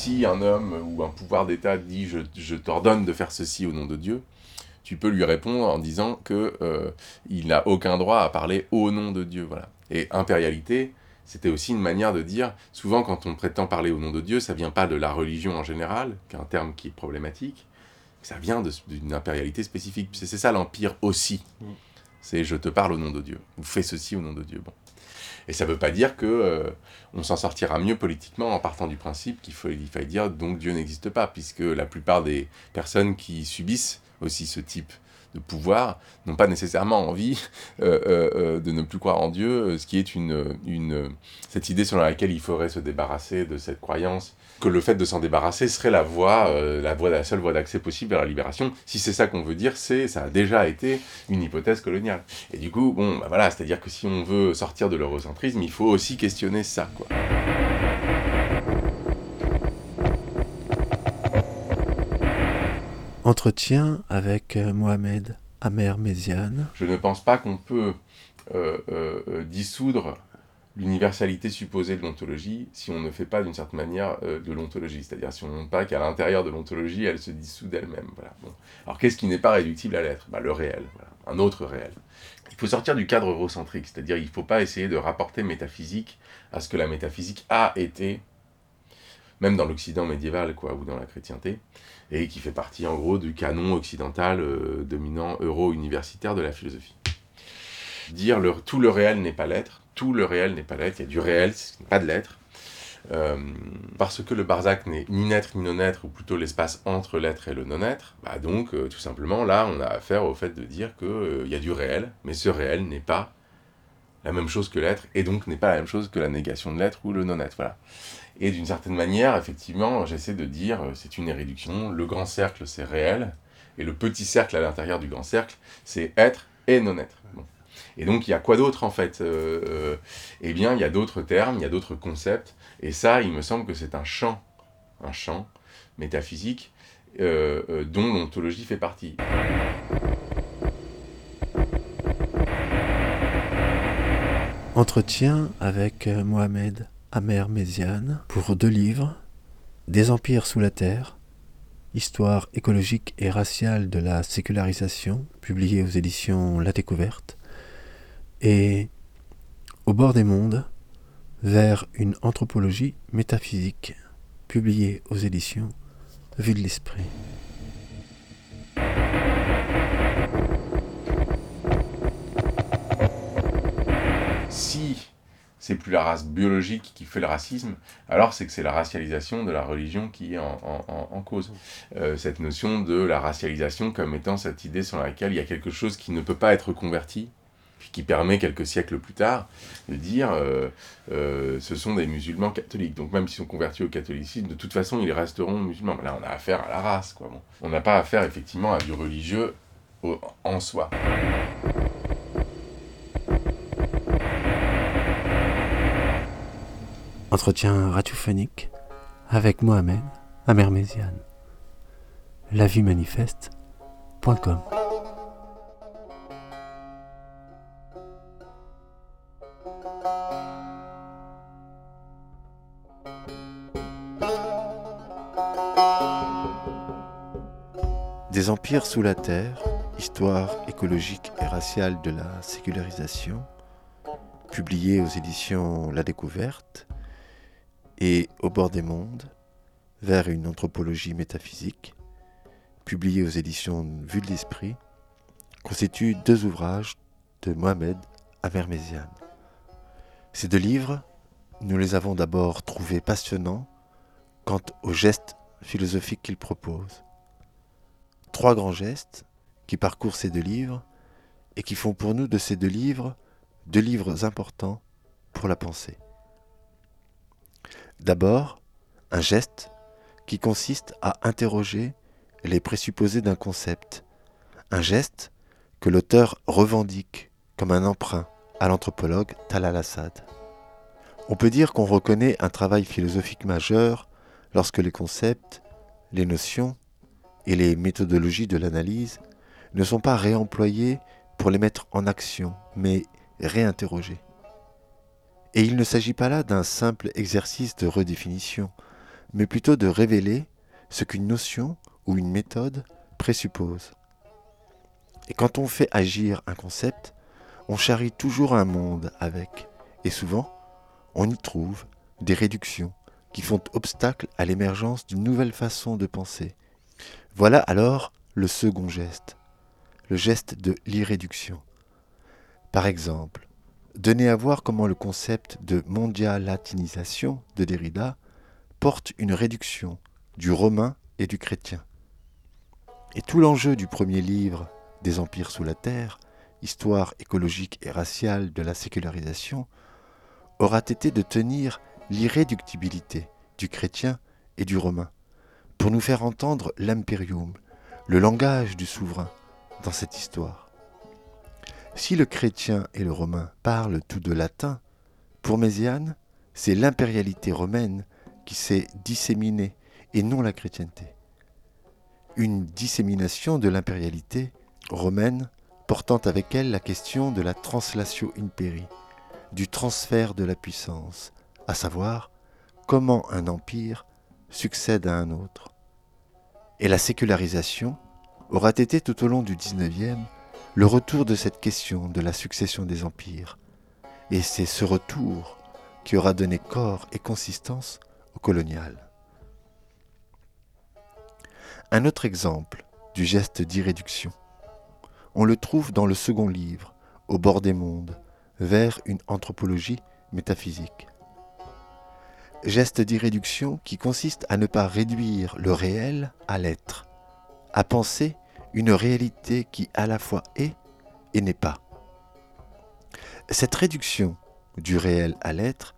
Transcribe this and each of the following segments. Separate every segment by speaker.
Speaker 1: si un homme ou un pouvoir d'État dit je, je t'ordonne de faire ceci au nom de Dieu, tu peux lui répondre en disant que euh, il n'a aucun droit à parler au nom de Dieu. Voilà. Et impérialité, c'était aussi une manière de dire, souvent quand on prétend parler au nom de Dieu, ça vient pas de la religion en général, qui est un terme qui est problématique, ça vient d'une impérialité spécifique. C'est ça l'empire aussi. Mm. C'est je te parle au nom de Dieu, ou fais ceci au nom de Dieu. Bon. Et ça ne veut pas dire que euh, s'en sortira mieux politiquement en partant du principe qu'il faut, il faille dire donc Dieu n'existe pas, puisque la plupart des personnes qui subissent aussi ce type de pouvoir n'ont pas nécessairement envie euh, euh, de ne plus croire en Dieu, ce qui est une, une, cette idée selon laquelle il faudrait se débarrasser de cette croyance, que le fait de s'en débarrasser serait la voie, la, voie, la seule voie d'accès possible vers la libération. Si c'est ça qu'on veut dire, c'est ça a déjà été une hypothèse coloniale. Et du coup, bon, bah voilà, c'est-à-dire que si on veut sortir de l'eurocentrisme, il faut aussi questionner ça, quoi.
Speaker 2: Entretien avec euh, Mohamed Amer Méziane.
Speaker 1: Je ne pense pas qu'on peut euh, euh, dissoudre l'universalité supposée de l'ontologie si on ne fait pas d'une certaine manière de l'ontologie. C'est-à-dire si on ne montre pas qu'à l'intérieur de l'ontologie, elle se dissout d'elle-même. Voilà. Alors qu'est-ce qui n'est pas réductible à l'être? Bah, Le réel, un autre réel. Il faut sortir du cadre eurocentrique, c'est-à-dire il ne faut pas essayer de rapporter métaphysique à ce que la métaphysique a été, même dans l'Occident médiéval quoi, ou dans la chrétienté et qui fait partie en gros du canon occidental euh, dominant euro-universitaire de la philosophie. Dire le, tout le réel n'est pas l'être, tout le réel n'est pas l'être, il y a du réel, pas de l'être, euh, parce que le Barzac n'est ni naître ni non-être, ou plutôt l'espace entre l'être et le non-être, bah donc euh, tout simplement là on a affaire au fait de dire qu'il y a du réel, mais ce réel n'est pas la même chose que l'être, et donc n'est pas la même chose que la négation de l'être ou le non-être. Voilà. Et d'une certaine manière, effectivement, j'essaie de dire, euh, c'est une irréduction, le grand cercle, c'est réel, et le petit cercle à l'intérieur du grand cercle, c'est être et non-être. Et donc, il y a quoi d'autre, en fait euh, euh, Eh bien, il y a d'autres termes, il y a d'autres concepts, et ça, il me semble que c'est un champ, un champ métaphysique dont l'ontologie fait partie.
Speaker 2: Entretien avec Mohamed Amer Méziane pour deux livres Des empires sous la terre, Histoire écologique et raciale de la sécularisation, publié aux éditions La Découverte, et Au bord des mondes, vers une anthropologie métaphysique, publié aux éditions Vue de l'Esprit.
Speaker 1: c'est plus la race biologique qui fait le racisme, alors c'est que c'est la racialisation de la religion qui est en, cause. Euh, cette notion de la racialisation comme étant cette idée sur laquelle il y a quelque chose qui ne peut pas être converti, qui permet quelques siècles plus tard de dire euh, euh, ce sont des musulmans catholiques. Donc même s'ils sont convertis au catholicisme, de toute façon ils resteront musulmans. Là on a affaire à la race, quoi. On n'a pas affaire effectivement à du religieux en soi.
Speaker 2: Entretien radiophonique avec Mohamed Amerméziane. La vie Des empires sous la terre, histoire écologique et raciale de la sécularisation, publié aux éditions La Découverte, et Au bord des mondes, vers une anthropologie métaphysique, publié aux éditions Vue de l'Esprit, constituent deux ouvrages de Mohamed Averméziane. Ces deux livres, nous les avons d'abord trouvés passionnants quant aux gestes philosophiques qu'il propose. Trois grands gestes qui parcourent ces deux livres et qui font pour nous de ces deux livres deux livres importants pour la pensée. D'abord, un geste qui consiste à interroger les présupposés d'un concept, un geste que l'auteur revendique comme un emprunt à l'anthropologue Talal Assad. On peut dire qu'on reconnaît un travail philosophique majeur lorsque les concepts, les notions et les méthodologies de l'analyse ne sont pas réemployés pour les mettre en action, mais réinterrogés. Et il ne s'agit pas là d'un simple exercice de redéfinition, mais plutôt de révéler ce qu'une notion ou une méthode présuppose. Et quand on fait agir un concept, on charrie toujours un monde avec, et souvent, on y trouve des réductions qui font obstacle à l'émergence d'une nouvelle façon de penser. Voilà alors le second geste, le geste de l'irréduction. Par exemple, donner à voir comment le concept de mondialatinisation de Derrida porte une réduction du romain et du chrétien. Et tout l'enjeu du premier livre des empires sous la terre, histoire écologique et raciale de la sécularisation, aura été de tenir l'irréductibilité du chrétien et du romain, pour nous faire entendre l'imperium, le langage du souverain, dans cette histoire. Si le chrétien et le romain parlent tout de latin, pour Méziane, c'est l'impérialité romaine qui s'est disséminée et non la chrétienté. Une dissémination de l'impérialité romaine portant avec elle la question de la translatio imperi, du transfert de la puissance, à savoir comment un empire succède à un autre. Et la sécularisation aura été tout au long du XIXe le retour de cette question de la succession des empires. Et c'est ce retour qui aura donné corps et consistance au colonial. Un autre exemple du geste d'irréduction, on le trouve dans le second livre, Au bord des mondes, vers une anthropologie métaphysique. Geste d'irréduction qui consiste à ne pas réduire le réel à l'être, à penser une réalité qui à la fois est et n'est pas. Cette réduction du réel à l'être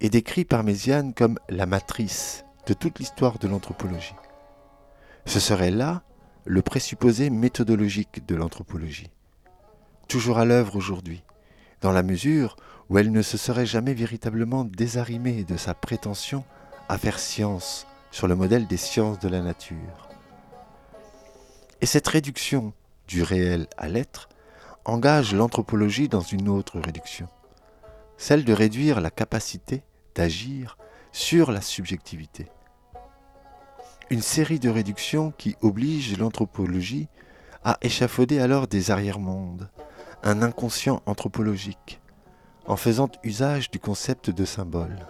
Speaker 2: est décrite par Méziane comme la matrice de toute l'histoire de l'anthropologie. Ce serait là le présupposé méthodologique de l'anthropologie, toujours à l'œuvre aujourd'hui, dans la mesure où elle ne se serait jamais véritablement désarrimée de sa prétention à faire science sur le modèle des sciences de la nature. Et cette réduction du réel à l'être engage l'anthropologie dans une autre réduction, celle de réduire la capacité d'agir sur la subjectivité. Une série de réductions qui oblige l'anthropologie à échafauder alors des arrière-mondes, un inconscient anthropologique, en faisant usage du concept de symbole.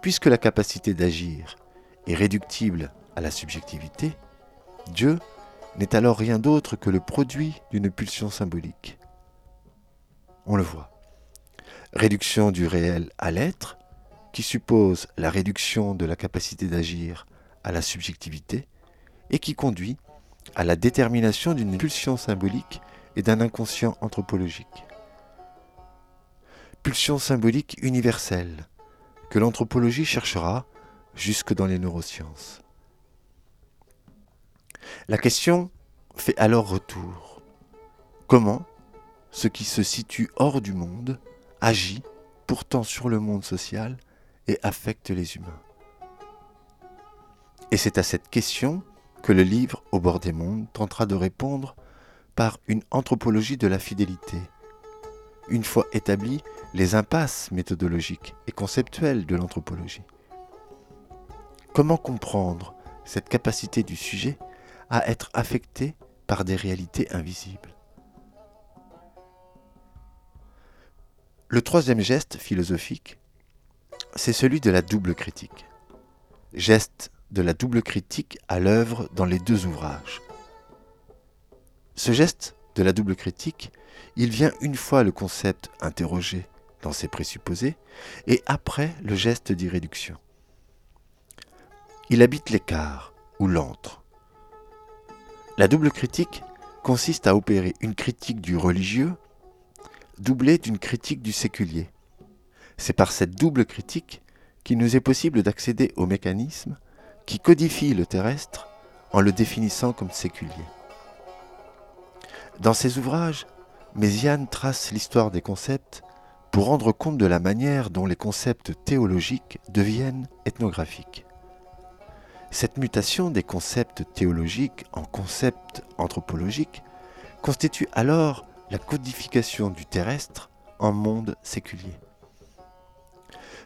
Speaker 2: Puisque la capacité d'agir est réductible à la subjectivité, Dieu n'est alors rien d'autre que le produit d'une pulsion symbolique. On le voit. Réduction du réel à l'être, qui suppose la réduction de la capacité d'agir à la subjectivité, et qui conduit à la détermination d'une pulsion symbolique et d'un inconscient anthropologique. Pulsion symbolique universelle que l'anthropologie cherchera jusque dans les neurosciences. La question fait alors retour. Comment ce qui se situe hors du monde agit pourtant sur le monde social et affecte les humains? Et c'est à cette question que le livre Au bord des mondes tentera de répondre par une anthropologie de la fidélité. Une fois établies les impasses méthodologiques et conceptuelles de l'anthropologie. Comment comprendre cette capacité du sujet à être affecté par des réalités invisibles? Le troisième geste philosophique, c'est celui de la double critique. Geste de la double critique à l'œuvre dans les deux ouvrages. Ce geste de la double critique, il vient une fois le concept interrogé dans ses présupposés et après le geste d'irréduction. Il habite l'écart ou l'antre la double critique consiste à opérer une critique du religieux doublée d'une critique du séculier. C'est par cette double critique qu'il nous est possible d'accéder au mécanisme qui codifie le terrestre en le définissant comme séculier. Dans ses ouvrages, Méziane trace l'histoire des concepts pour rendre compte de la manière dont les concepts théologiques deviennent ethnographiques. Cette mutation des concepts théologiques en concepts anthropologiques constitue alors la codification du terrestre en monde séculier.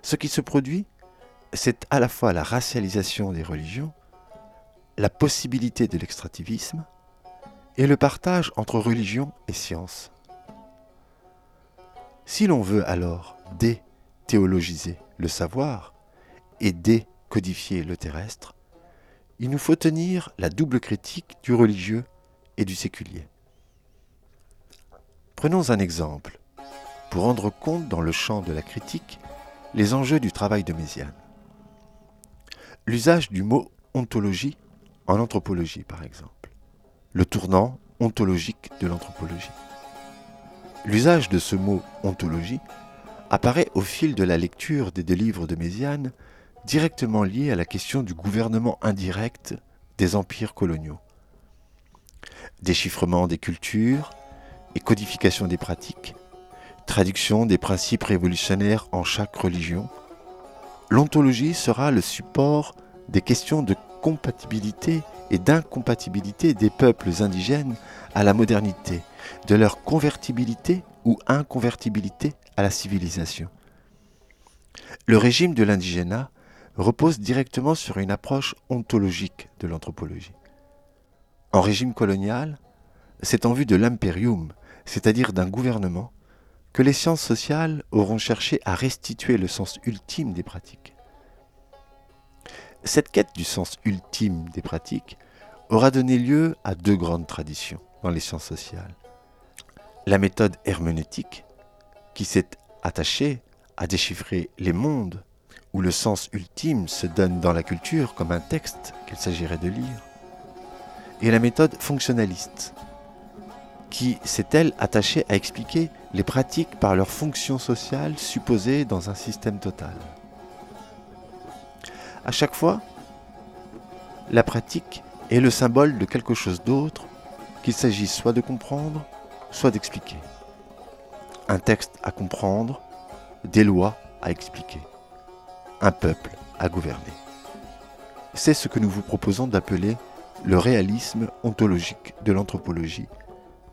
Speaker 2: Ce qui se produit, c'est à la fois la racialisation des religions, la possibilité de l'extractivisme et le partage entre religion et science. Si l'on veut alors dé-théologiser le savoir et décodifier le terrestre, il nous faut tenir la double critique du religieux et du séculier. Prenons un exemple pour rendre compte dans le champ de la critique les enjeux du travail de Méziane. L'usage du mot ontologie en anthropologie, par exemple. Le tournant ontologique de l'anthropologie. L'usage de ce mot ontologie apparaît au fil de la lecture des deux livres de Méziane directement lié à la question du gouvernement indirect des empires coloniaux. Déchiffrement des cultures et codification des pratiques, traduction des principes révolutionnaires en chaque religion, l'ontologie sera le support des questions de compatibilité et d'incompatibilité des peuples indigènes à la modernité, de leur convertibilité ou inconvertibilité à la civilisation. Le régime de l'indigénat repose directement sur une approche ontologique de l'anthropologie. En régime colonial, c'est en vue de l'imperium, c'est-à-dire d'un gouvernement, que les sciences sociales auront cherché à restituer le sens ultime des pratiques. Cette quête du sens ultime des pratiques aura donné lieu à deux grandes traditions dans les sciences sociales. La méthode herméneutique, qui s'est attachée à déchiffrer les mondes où le sens ultime se donne dans la culture comme un texte qu'il s'agirait de lire, et la méthode fonctionnaliste, qui s'est elle attachée à expliquer les pratiques par leur fonction sociale supposée dans un système total. À chaque fois, la pratique est le symbole de quelque chose d'autre qu'il s'agisse soit de comprendre, soit d'expliquer. Un texte à comprendre, des lois à expliquer, un peuple à gouverner. C'est ce que nous vous proposons d'appeler le réalisme ontologique de l'anthropologie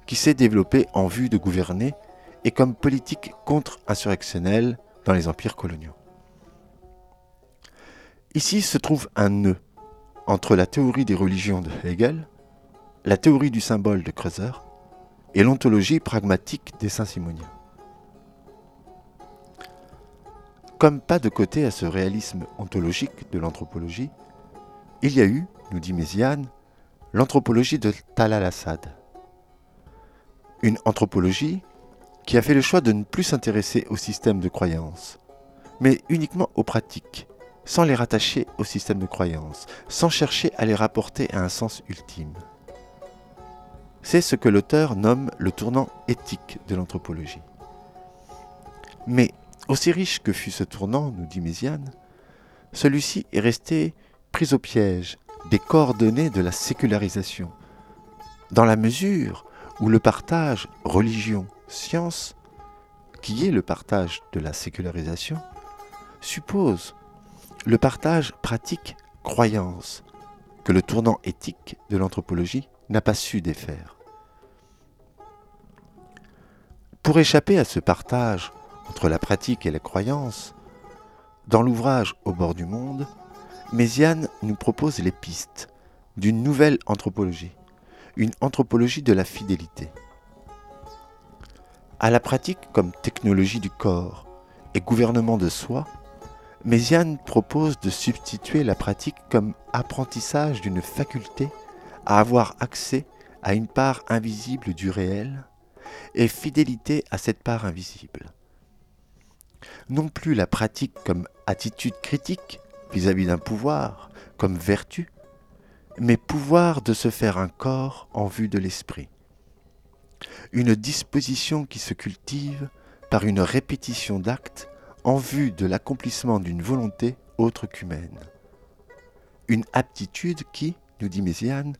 Speaker 2: qui s'est développé en vue de gouverner et comme politique contre-insurrectionnelle dans les empires coloniaux. Ici se trouve un nœud entre la théorie des religions de Hegel, la théorie du symbole de Kreuzer et l'ontologie pragmatique des Saint-Simoniens. Comme pas de côté à ce réalisme ontologique de l'anthropologie, il y a eu, nous dit Méziane, l'anthropologie de Talal Assad, une anthropologie qui a fait le choix de ne plus s'intéresser au système de croyance, mais uniquement aux pratiques, sans les rattacher au système de croyance, sans chercher à les rapporter à un sens ultime. C'est ce que l'auteur nomme le tournant éthique de l'anthropologie. Mais, aussi riche que fut ce tournant, nous dit Méziane, celui-ci est resté pris au piège des coordonnées de la sécularisation, dans la mesure où le partage religion-science, qui est le partage de la sécularisation, suppose le partage pratique-croyance que le tournant éthique de l'anthropologie n'a pas su défaire. Pour échapper à ce partage entre la pratique et la croyance, dans l'ouvrage Au bord du monde, Méziane nous propose les pistes d'une nouvelle anthropologie une anthropologie de la fidélité. À la pratique comme technologie du corps et gouvernement de soi, Méziane propose de substituer la pratique comme apprentissage d'une faculté à avoir accès à une part invisible du réel et fidélité à cette part invisible. Non plus la pratique comme attitude critique vis-à-vis d'un pouvoir, comme vertu, mais pouvoir de se faire un corps en vue de l'esprit. Une disposition qui se cultive par une répétition d'actes en vue de l'accomplissement d'une volonté autre qu'humaine. Une aptitude qui, nous dit Méziane,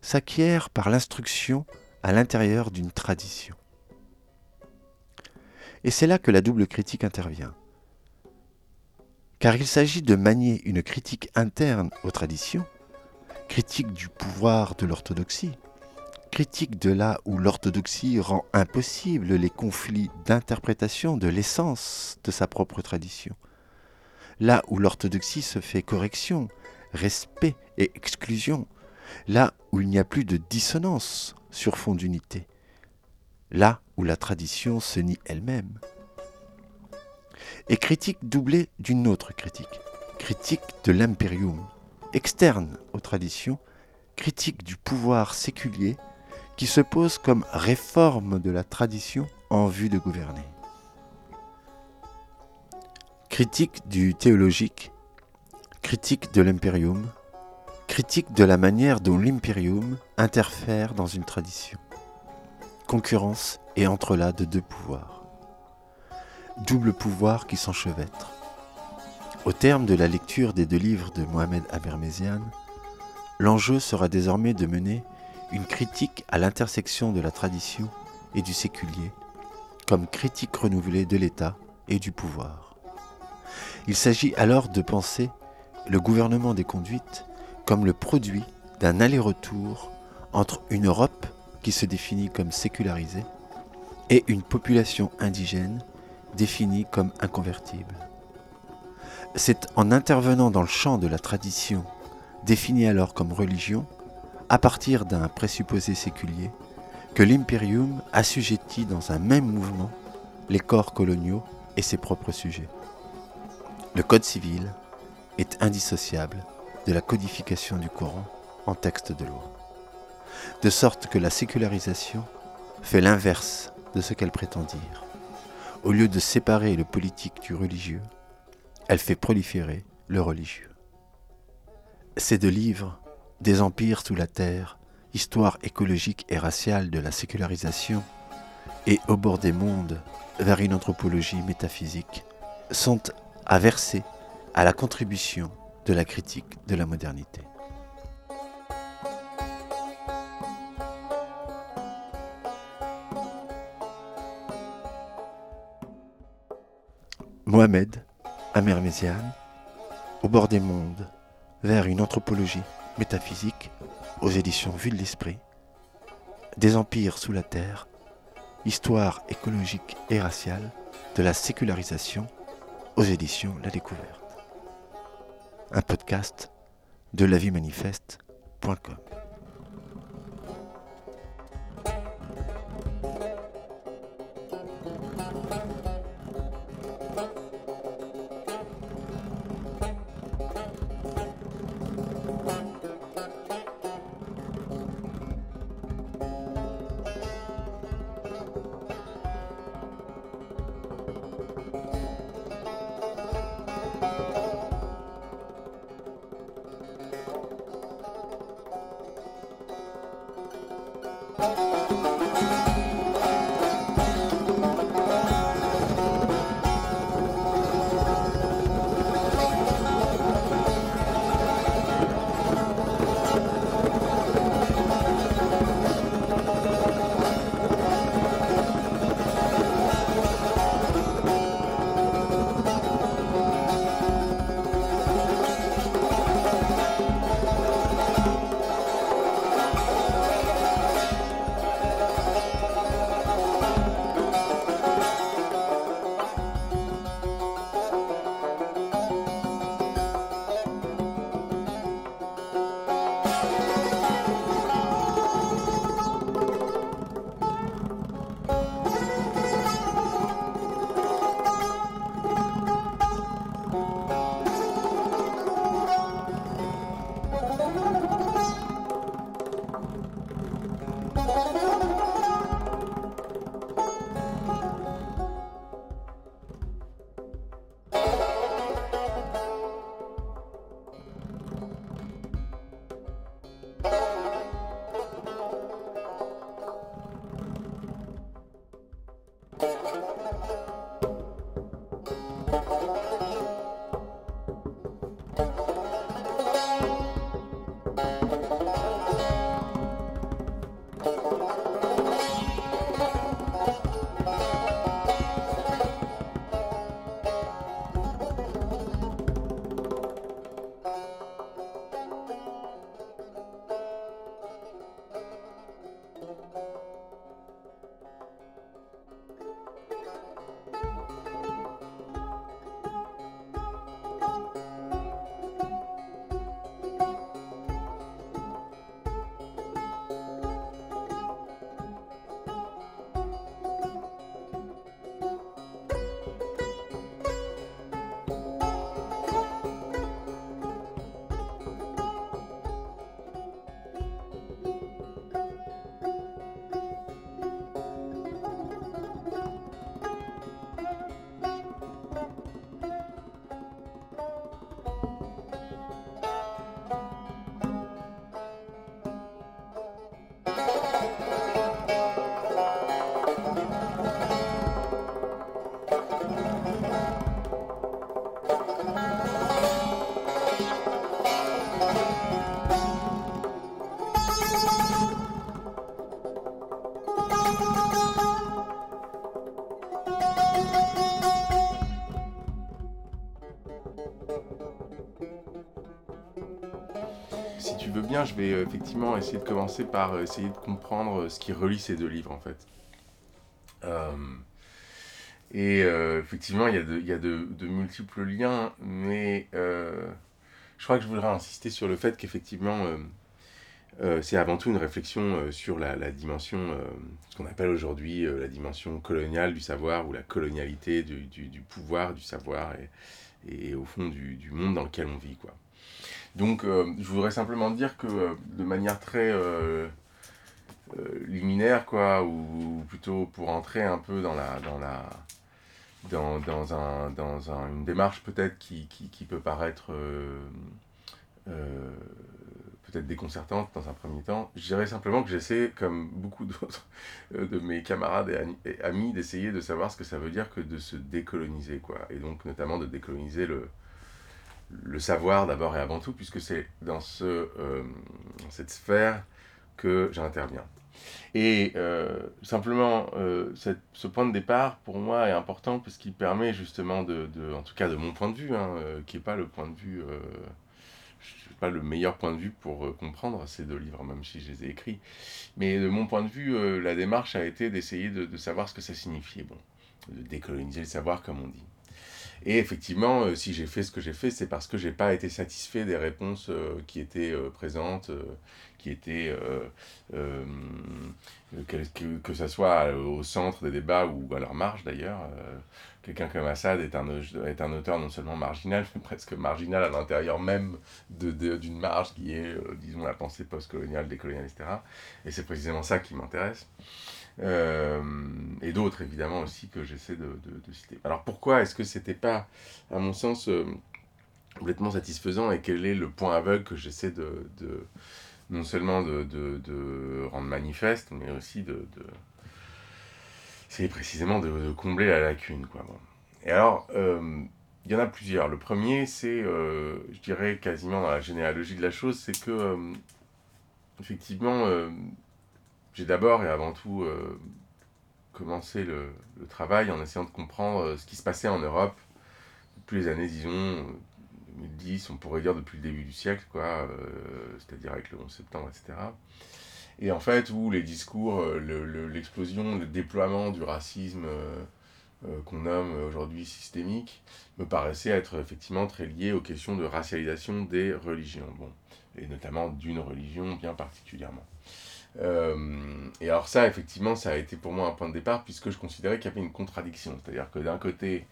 Speaker 2: s'acquiert par l'instruction à l'intérieur d'une tradition. Et c'est là que la double critique intervient. Car il s'agit de manier une critique interne aux traditions, critique du pouvoir de l'orthodoxie, critique de là où l'orthodoxie rend impossible les conflits d'interprétation de l'essence de sa propre tradition, là où l'orthodoxie se fait correction, respect et exclusion, là où il n'y a plus de dissonance sur fond d'unité, là où la tradition se nie elle-même. Et critique doublée d'une autre critique, critique de l'impérium, externe aux traditions, critique du pouvoir séculier qui se pose comme réforme de la tradition en vue de gouverner. Critique du théologique, critique de l'impérium, critique de la manière dont l'impérium interfère dans une tradition. Concurrence et entrelac de deux pouvoirs. Double pouvoir qui s'enchevêtre. Au terme de la lecture des deux livres de Mohamed Aberméziane, l'enjeu sera désormais de mener une critique à l'intersection de la tradition et du séculier, comme critique renouvelée de l'État et du pouvoir. Il s'agit alors de penser le gouvernement des conduites comme le produit d'un aller-retour entre une Europe qui se définit comme sécularisée et une population indigène définie comme inconvertible. C'est en intervenant dans le champ de la tradition, définie alors comme religion, à partir d'un présupposé séculier, que l'impérium assujettit dans un même mouvement les corps coloniaux et ses propres sujets. Le Code civil est indissociable de la codification du Coran en texte de loi. De sorte que la sécularisation fait l'inverse de ce qu'elle prétend dire. Au lieu de séparer le politique du religieux, elle fait proliférer le religieux. Ces deux livres, Des empires sous la terre, Histoire écologique et raciale de la sécularisation, et Au bord des mondes, vers une anthropologie métaphysique, sont à verser à la contribution de la critique de la modernité. Mohamed Amerméziane, Au bord des mondes, vers une anthropologie métaphysique, aux éditions Vue de l'Esprit, Des empires sous la terre, Histoire écologique et raciale de la sécularisation, aux éditions La Découverte un podcast de laviemanifeste.com.
Speaker 1: bien, je vais effectivement essayer de commencer par essayer de comprendre ce qui relie ces deux livres, en fait. et effectivement, il y a, de, multiples liens, mais je crois que je voudrais insister sur le fait qu'effectivement, euh, c'est avant tout une réflexion euh, sur la, dimension, euh, ce qu'on appelle aujourd'hui la dimension coloniale du savoir ou la colonialité du, pouvoir, du savoir et, au fond du, monde dans lequel on vit. Quoi. Donc je voudrais simplement dire que de manière très liminaire, quoi, ou, plutôt pour entrer un peu dans la... Dans la dans, dans, un, dans un, une démarche peut-être qui, qui, qui, peut paraître peut-être déconcertante dans un premier temps. Je dirais simplement que j'essaie, comme beaucoup d'autres euh, de mes camarades et amis, d'essayer de savoir ce que ça veut dire que de se décoloniser, quoi. Et donc, notamment de décoloniser le, le savoir d'abord et avant tout, puisque c'est dans, ce, euh, cette sphère que j'interviens. Et euh, simplement, cette, ce point de départ, pour moi, est important parce qu'il permet justement de, de, en tout cas de mon point de vue, hein, qui n'est pas le point de vue pas le meilleur point de vue pour euh, comprendre ces deux livres, même si je les ai écrits. Mais de mon point de vue, euh, la démarche a été d'essayer de, savoir ce que ça signifiait, bon, de décoloniser le savoir, comme on dit. Et effectivement, euh, si j'ai fait ce que j'ai fait, c'est parce que j'ai pas été satisfait des réponses qui étaient présentes, qui étaient, que, que, que, ça soit au centre des débats ou à leur marge d'ailleurs quelqu'un comme Assad est un, est un auteur non seulement marginal, mais presque marginal à l'intérieur même d'une de, marge qui est, euh, disons, la pensée post-coloniale, décoloniale, etc. Et c'est précisément ça qui m'intéresse. Euh, et d'autres, évidemment, aussi, que j'essaie de, de, citer. Alors pourquoi est-ce que c'était pas, à mon sens, euh, complètement satisfaisant et quel est le point aveugle que j'essaie de, non seulement de, rendre manifeste, mais aussi de c'est précisément de, combler la lacune. Quoi. Et alors, euh, il y en a plusieurs. Le premier, c'est, je dirais quasiment dans la généalogie de la chose, c'est que, effectivement, j'ai d'abord et avant tout commencé le, travail en essayant de comprendre ce qui se passait en Europe depuis les années, disons, 2010, on pourrait dire depuis le début du siècle, quoi, c'est-à-dire avec le 11 septembre, etc. Et en fait, où les discours, euh, l'explosion, le, déploiement du racisme euh, euh, qu'on nomme aujourd'hui systémique, me paraissait être effectivement très lié aux questions de racialisation des religions, bon, et notamment d'une religion bien particulièrement. Euh, et alors ça, effectivement, ça a été pour moi un point de départ puisque je considérais qu'il y avait une contradiction. C'est-à-dire que d'un côté,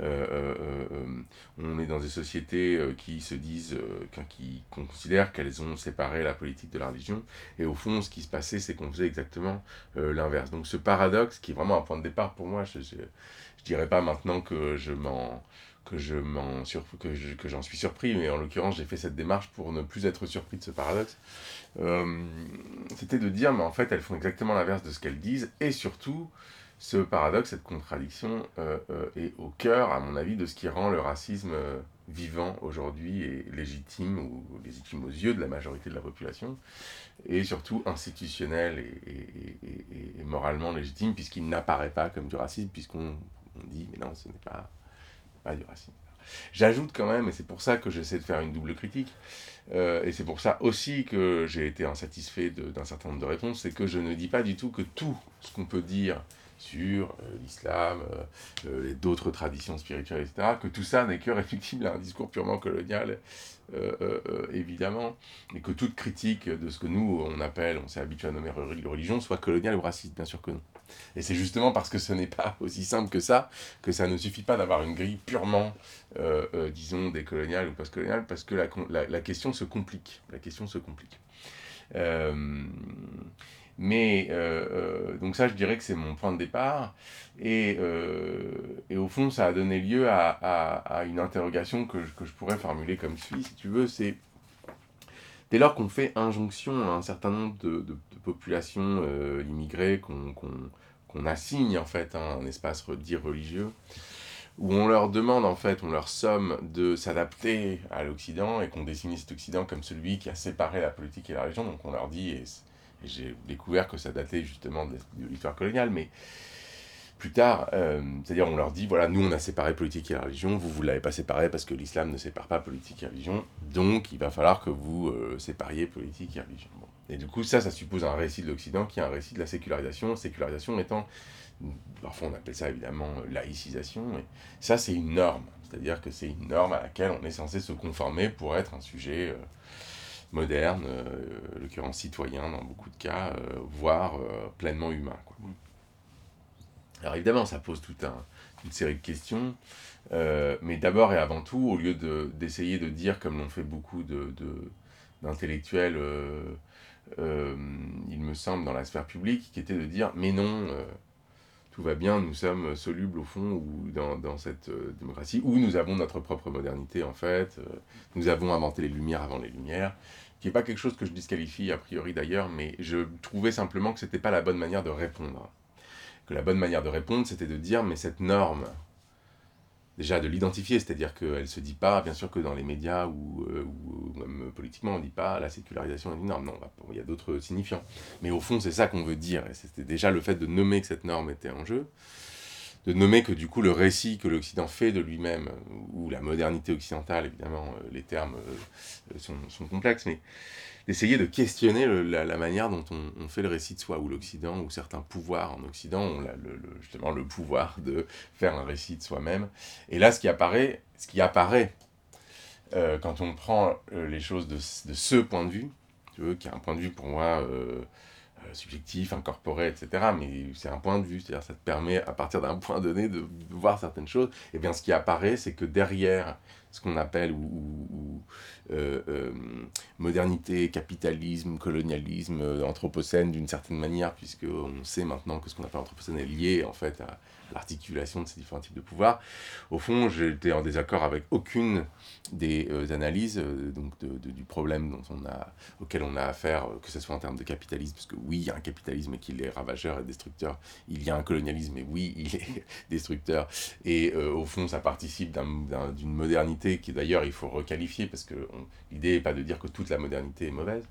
Speaker 1: euh, euh, on est dans des sociétés qui se disent, qui considèrent qu'elles ont séparé la politique de la religion, et au fond, ce qui se passait, c'est qu'on faisait exactement l'inverse. Donc ce paradoxe, qui est vraiment un point de départ pour moi, je ne dirais pas maintenant que je m'en que je m'en que, que j'en suis surpris, mais en l'occurrence j'ai fait cette démarche pour ne plus être surpris de ce paradoxe. Euh, c'était de dire, mais en fait elles font exactement l'inverse de ce qu'elles disent, et surtout ce paradoxe, cette contradiction euh, euh, est au cœur, à mon avis, de ce qui rend le racisme vivant aujourd'hui et légitime, ou légitime aux yeux de la majorité de la population, et surtout institutionnel et, et, et moralement légitime, puisqu'il n'apparaît pas comme du racisme, puisqu'on dit, mais non, ce n'est pas pas du racisme. J'ajoute quand même, et c'est pour ça que j'essaie de faire une double critique, euh, et c'est pour ça aussi que j'ai été insatisfait d'un certain nombre de réponses, c'est que je ne dis pas du tout que tout ce qu'on peut dire sur euh, l'islam, euh, d'autres traditions spirituelles, etc., que tout ça n'est que réductible à un discours purement colonial, évidemment, et que toute critique de ce que nous, on appelle, on s'est habitué à nommer religion, soit coloniale ou raciste, bien sûr que non. Et c'est justement parce que ce n'est pas aussi simple que ça, que ça ne suffit pas d'avoir une grille purement, euh, euh, disons, décoloniale ou postcoloniale, parce que la, la, question se complique. La question se complique. Euh, mais, donc ça, je dirais que c'est mon point de départ. Et, et, au fond, ça a donné lieu à, à, une interrogation que que je pourrais formuler comme suit, si tu veux, c'est dès lors qu'on fait injonction à un certain nombre de, de, populations immigrées qu'on qu'on assigne en fait un espace dit religieux, où on leur demande en fait, on leur somme de s'adapter à l'Occident et qu'on définit cet Occident comme celui qui a séparé la politique et la religion. Donc on leur dit, et, j'ai découvert que ça datait justement de, l'histoire coloniale, mais plus tard, euh, c'est-à-dire on leur dit, voilà, nous on a séparé politique et religion, vous, vous l'avez pas séparé parce que l'islam ne sépare pas politique et religion, donc il va falloir que vous euh, sépariez politique et religion. Et du coup, ça, ça suppose un récit de l'Occident qui est un récit de la sécularisation, sécularisation étant, parfois on appelle ça évidemment laïcisation, mais ça c'est une norme, c'est-à-dire que c'est une norme à laquelle on est censé se conformer pour être un sujet euh, moderne, en l'occurrence citoyen dans beaucoup de cas, voire pleinement humain. Quoi. Alors évidemment, ça pose toute une série de questions, euh, mais d'abord et avant tout, au lieu d'essayer de, dire, comme l'ont fait beaucoup d'intellectuels, de, euh, euh, il me semble, dans la sphère publique, qui était de dire, mais non, tout va bien, nous sommes solubles au fond ou dans, dans cette démocratie, où nous avons notre propre modernité en fait, nous avons inventé les Lumières avant les Lumières, qui n'est pas quelque chose que je disqualifie a priori d'ailleurs, mais je trouvais simplement que ce n'était pas la bonne manière de répondre. La bonne manière de répondre, c'était de dire, mais cette norme, déjà de l'identifier, c'est-à-dire qu'elle ne se dit pas, bien sûr que dans les médias ou, euh, même politiquement, on ne dit pas la sécularisation est une norme, non, il y a d'autres signifiants. Mais au fond, c'est ça qu'on veut dire, et c'était déjà le fait de nommer que cette norme était en jeu, de nommer que du coup le récit que l'Occident fait de lui-même, ou la modernité occidentale, évidemment, euh, les termes euh, sont, sont complexes, mais d'essayer de questionner la, manière dont on, fait le récit de soi, ou l'Occident, ou certains pouvoirs en Occident ont justement le pouvoir de faire un récit de soi-même. Et là, ce qui apparaît, ce qui apparaît euh, quand on prend euh, les choses de, de, ce point de vue, tu veux, qui est un point de vue pour moi euh, subjectif, incorporé, etc., mais c'est un point de vue, c'est-à-dire ça te permet, à partir d'un point donné, de, voir certaines choses, et bien ce qui apparaît, c'est que derrière ce qu'on appelle ou, euh, euh, modernité, capitalisme, colonialisme, euh, anthropocène d'une certaine manière, puisque on sait maintenant que ce qu'on appelle anthropocène est lié en fait à, l'articulation de ces différents types de pouvoirs. Au fond, j'étais en désaccord avec aucune des analyses donc du problème dont on a, auquel on a affaire, que ce soit en termes de capitalisme, parce que oui, il y a un capitalisme et qu'il est ravageur et destructeur, il y a un colonialisme et oui, il est destructeur, et au fond, ça participe d'une modernité qui d'ailleurs il faut requalifier, parce que l'idée n'est pas de dire que toute la modernité est mauvaise,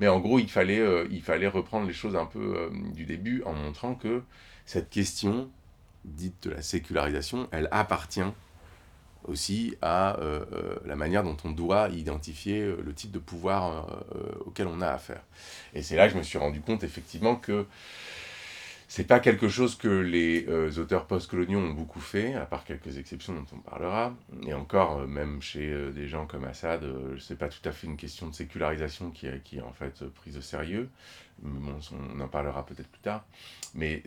Speaker 1: mais en gros, il fallait, euh, il fallait reprendre les choses un peu euh, du début en montrant que cette question dite de la sécularisation, elle appartient aussi à euh, la manière dont on doit identifier le type de pouvoir auquel on a affaire. Et c'est là que je me suis rendu compte effectivement que c'est pas quelque chose que les euh, auteurs postcoloniaux ont beaucoup fait, à part quelques exceptions dont on parlera. Et encore, euh, même chez euh, des gens comme Assad, c'est pas tout à fait une question de sécularisation qui, qui est en fait prise au sérieux. Bon, on en parlera peut-être plus tard. Mais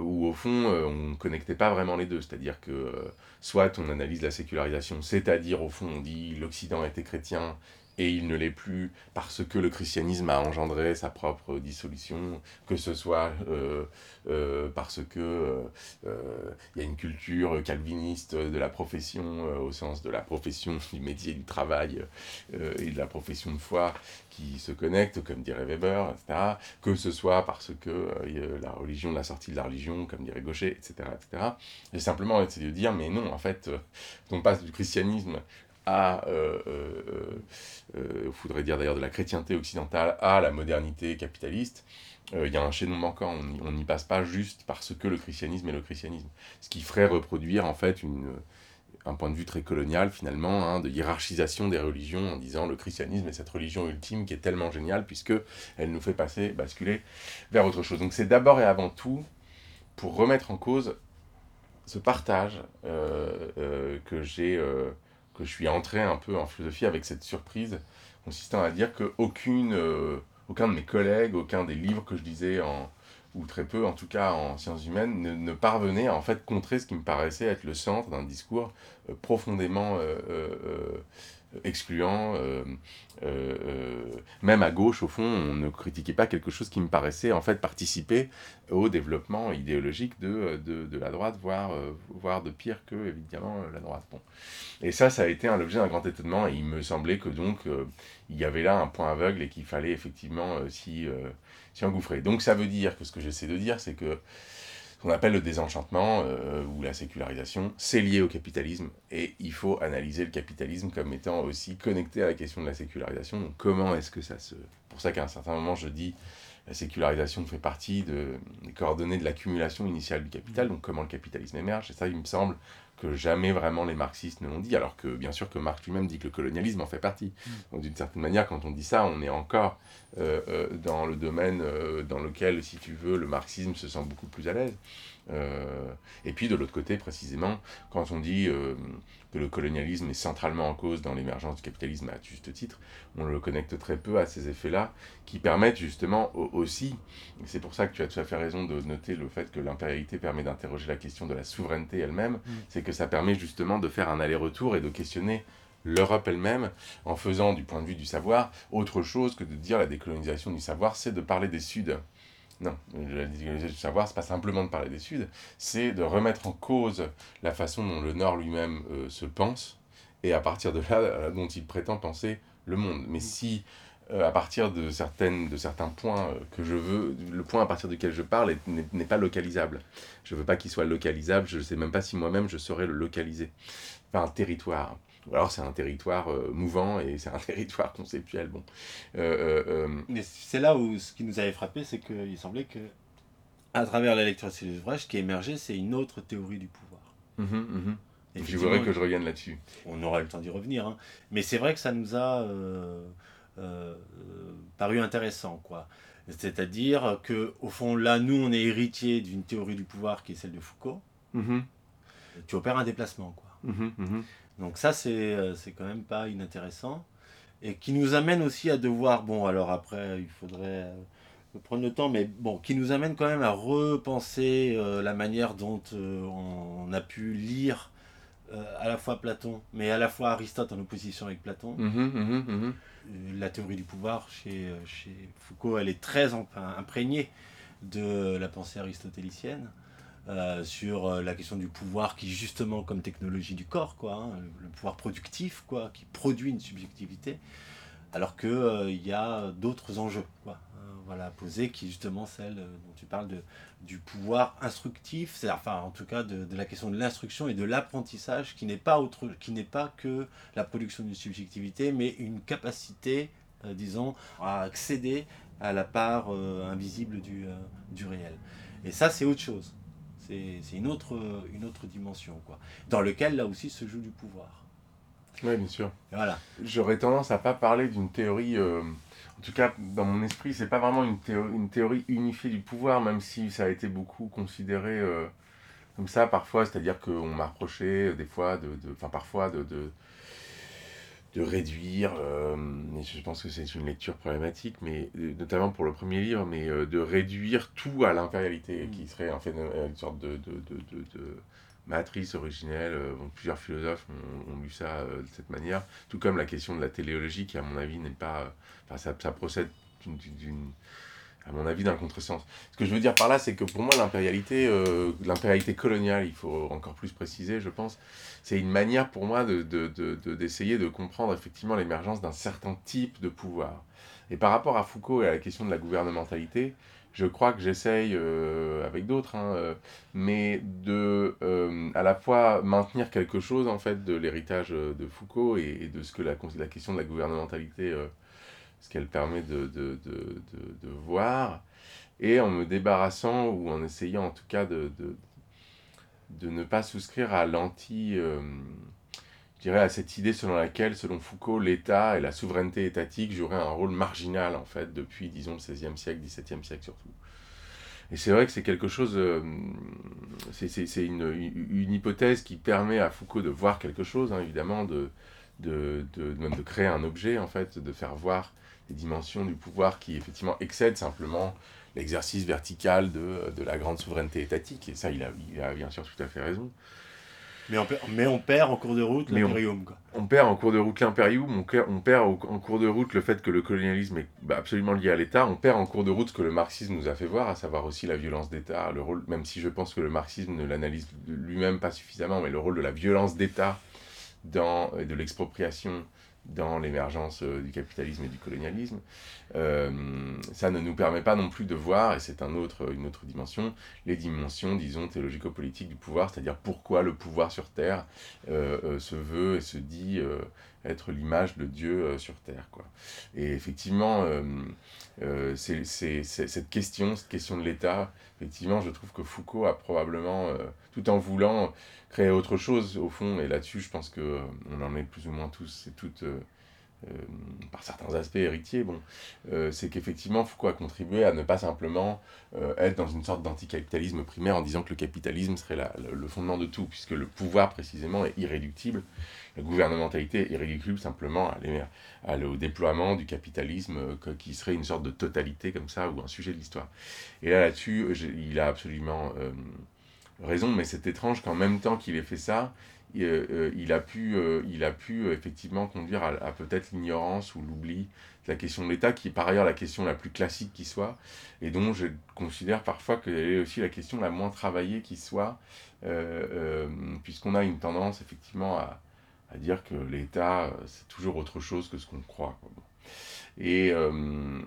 Speaker 1: où au fond, on ne connectait pas vraiment les deux. C'est-à-dire que soit on analyse la sécularisation, c'est-à-dire au fond, on dit l'Occident était chrétien et il ne l'est plus parce que le christianisme a engendré sa propre dissolution, que ce soit euh, euh, parce que euh, il y a une culture calviniste de la profession au sens de la profession du métier du travail et de la profession de foi qui se connecte, comme dirait Weber, etc. Que ce soit parce que la religion, la sortie de la religion, comme dirait Gaucher, etc., etc. Et simplement essayer de dire, mais non, en fait, on passe du christianisme à, euh, euh, euh, faudrait dire d'ailleurs de la chrétienté occidentale à la modernité capitaliste, il y a un chaînon manquant, on n'y passe pas juste parce que le christianisme est le christianisme. Ce qui ferait reproduire en fait une, un point de vue très colonial finalement, hein, de hiérarchisation des religions en disant le christianisme est cette religion ultime qui est tellement géniale puisque elle nous fait passer, basculer vers autre chose. Donc c'est d'abord et avant tout pour remettre en cause ce partage que j'ai que je suis entré un peu en philosophie avec cette surprise consistant à dire que aucune, euh, aucun de mes collègues, aucun des livres que je lisais, en, ou très peu en tout cas en sciences humaines, ne, parvenait à en fait contrer ce qui me paraissait être le centre d'un discours euh, profondément euh, excluant. Euh, euh, même à gauche, au fond, on ne critiquait pas quelque chose qui me paraissait en fait participer au développement idéologique de, de, de la droite, voire, voire de pire que, évidemment, la droite. Bon. Et ça, ça a été un objet d'un grand étonnement, il me semblait que donc, il y avait là un point aveugle et qu'il fallait effectivement s'y. Donc ça veut dire que ce que j'essaie de dire, c'est que qu'on appelle le désenchantement euh, ou la sécularisation, c'est lié au capitalisme et il faut analyser le capitalisme comme étant aussi connecté à la question de la sécularisation. Donc comment est-ce que ça se... Pour ça qu'à un certain moment je dis la sécularisation fait partie de, des coordonnées de l'accumulation initiale du capital, donc comment le capitalisme émerge. Et ça, il me semble que jamais vraiment les marxistes ne l'ont dit, alors que bien sûr que Marx lui-même dit que le colonialisme en fait partie. Mm. Donc d'une certaine manière, quand on dit ça, on est encore euh, euh, dans le domaine euh, dans lequel, si tu veux, le marxisme se sent beaucoup plus à l'aise. Et puis de l'autre côté, précisément, quand on dit que le colonialisme est centralement en cause dans l'émergence du capitalisme à juste titre, on le connecte très peu à ces effets-là, qui permettent justement aussi, et c'est pour ça que tu as tout à fait raison de noter le fait que l'impérialité permet d'interroger la question de la souveraineté elle-même, mm. c'est que ça permet justement de faire un aller-retour et de questionner l'Europe elle-même en faisant du point de vue du savoir autre chose que de dire la décolonisation du savoir, c'est de parler des Suds. Non, la décolonisation du savoir, c'est pas simplement de parler des Suds, c'est de remettre en cause la façon dont le Nord lui-même euh, se pense et à partir de là, euh, dont il prétend penser le monde. Mais si euh, à partir de, certaines, de certains points que je veux, le point à partir duquel je parle n'est pas localisable. Je veux pas qu'il soit localisable, je ne sais même pas si moi-même je saurais le localiser. Enfin, un territoire ou alors c'est un territoire euh, mouvant et c'est un territoire conceptuel. Bon.
Speaker 2: Euh, euh, Mais c'est là où ce qui nous avait frappé, c'est qu'il semblait que, à travers la lecture de ces ouvrages, ce qui émergeait, c'est une autre théorie du pouvoir.
Speaker 1: Mmh, mmh. Je voudrais que je revienne là-dessus.
Speaker 2: On aura le temps d'y revenir. Hein. Mais c'est vrai que ça nous a paru intéressant. quoi. C'est-à-dire que au fond, là, nous, on est héritier d'une théorie du pouvoir qui est celle de Foucault. Mmh. Tu opères un déplacement. quoi. Donc ça, euh, c'est quand même pas inintéressant. Et qui nous amène aussi à devoir, bon, alors après, il faudrait euh, prendre le temps, mais bon, qui nous amène quand même à repenser euh, la manière dont on a pu lire à la fois Platon, mais à la fois Aristote en opposition avec Platon. Mmh mmh mmh la théorie du pouvoir chez, chez Foucault, elle est très imprégnée de la pensée aristotélicienne. Euh, sur euh, la question du pouvoir qui justement comme technologie du corps, quoi, hein, le, pouvoir productif, quoi, qui produit une subjectivité, alors qu'il euh, y a d'autres enjeux, quoi, hein, voilà, posés, qui justement celle dont tu parles de, du pouvoir instructif, c'est enfin en tout cas de, de la question de l'instruction et de l'apprentissage, qui n'est pas autre, qui n'est pas que la production d'une subjectivité, mais une capacité, disons, à accéder à la part invisible du, du réel. Et ça, c'est autre chose. C'est une autre, une autre dimension, quoi. Dans lequel, là aussi, se joue du pouvoir.
Speaker 1: Oui, bien sûr. Voilà. J'aurais tendance à pas parler d'une théorie. Euh, en tout cas, dans mon esprit, c'est pas vraiment une théorie, une théorie unifiée du pouvoir, même si ça a été beaucoup considéré euh, comme ça parfois. C'est-à-dire qu'on m'a reproché euh, des fois, de, enfin parfois, de, de de réduire, euh, je pense que c'est une lecture problématique, mais euh, notamment pour le premier livre, mais euh, de réduire tout à l'impérialité, mm. qui serait en fait une, sorte de, de, de, de, matrice originelle. plusieurs philosophes ont, lu ça de cette manière, tout comme la question de la téléologie, qui à mon avis n'est pas... Enfin, ça, ça procède d'une à mon avis, d'un contresens. Ce que je veux dire par là, c'est que pour moi, l'impérialité, euh, l'impérialité coloniale, il faut encore plus préciser, je pense, c'est une manière pour moi d'essayer de, de, de, de, comprendre effectivement l'émergence d'un certain type de pouvoir. Et par rapport à Foucault et à la question de la gouvernementalité, je crois que j'essaye, euh, avec d'autres, hein, euh, mais de à la fois maintenir quelque chose en fait de l'héritage de Foucault et, de ce que la, la question de la gouvernementalité ce qu'elle permet de, de, de, de, voir, et en me débarrassant, ou en essayant en tout cas de, de, ne pas souscrire à l'anti... Euh, je dirais à cette idée selon laquelle, selon Foucault, l'État et la souveraineté étatique joueraient un rôle marginal, en fait, depuis, disons, le XVIe siècle, XVIIe siècle surtout. Et c'est vrai que c'est quelque chose, euh, c'est une, une, hypothèse qui permet à Foucault de voir quelque chose, hein, évidemment, de, de, de, même de créer un objet, en fait, de faire voir des dimensions du pouvoir qui effectivement excèdent simplement l'exercice vertical de, de, la grande souveraineté étatique. Et ça, il a, il a bien sûr tout à fait raison.
Speaker 2: Mais on, perd, mais on perd en cours de route l'impérium.
Speaker 1: On, on, perd en cours de route l'impérium, on, on, perd en cours de route le fait que le colonialisme est bah, absolument lié à l'État, on perd en cours de route ce que le marxisme nous a fait voir, à savoir aussi la violence d'État, le rôle, même si je pense que le marxisme ne l'analyse lui-même pas suffisamment, mais le rôle de la violence d'État dans, de l'expropriation dans l'émergence du capitalisme et du colonialisme. ça ne nous permet pas non plus de voir, et c'est un autre, une autre dimension, les dimensions, disons, théologico-politiques du pouvoir, c'est-à-dire pourquoi le pouvoir sur Terre se veut et se dit être l'image de Dieu sur Terre. Quoi. Et effectivement, c'est cette question, cette question de l'État, effectivement, je trouve que Foucault a probablement, tout en voulant créer autre chose au fond. Et là-dessus, je pense que euh, on en est plus ou moins tous et toutes, euh, euh, par certains aspects, héritiers. Bon, c'est qu'effectivement, Foucault a contribué à ne pas simplement être dans une sorte d'anticapitalisme primaire en disant que le capitalisme serait le fondement de tout, puisque le pouvoir précisément est irréductible. La gouvernementalité est irréductible simplement à, au déploiement du capitalisme qui serait une sorte de totalité comme ça ou un sujet de l'histoire. Et là, là-dessus, il a absolument raison, mais c'est étrange qu'en même temps qu'il ait fait ça, il, euh, euh, a pu, euh, il a pu effectivement conduire à, peut-être l'ignorance ou l'oubli de la question de l'État, qui est par ailleurs la question la plus classique qui soit, et dont je considère parfois qu'elle est aussi la question la moins travaillée qui soit, puisqu'on a une tendance effectivement à, dire que l'État, c'est toujours autre chose que ce qu'on croit. Et,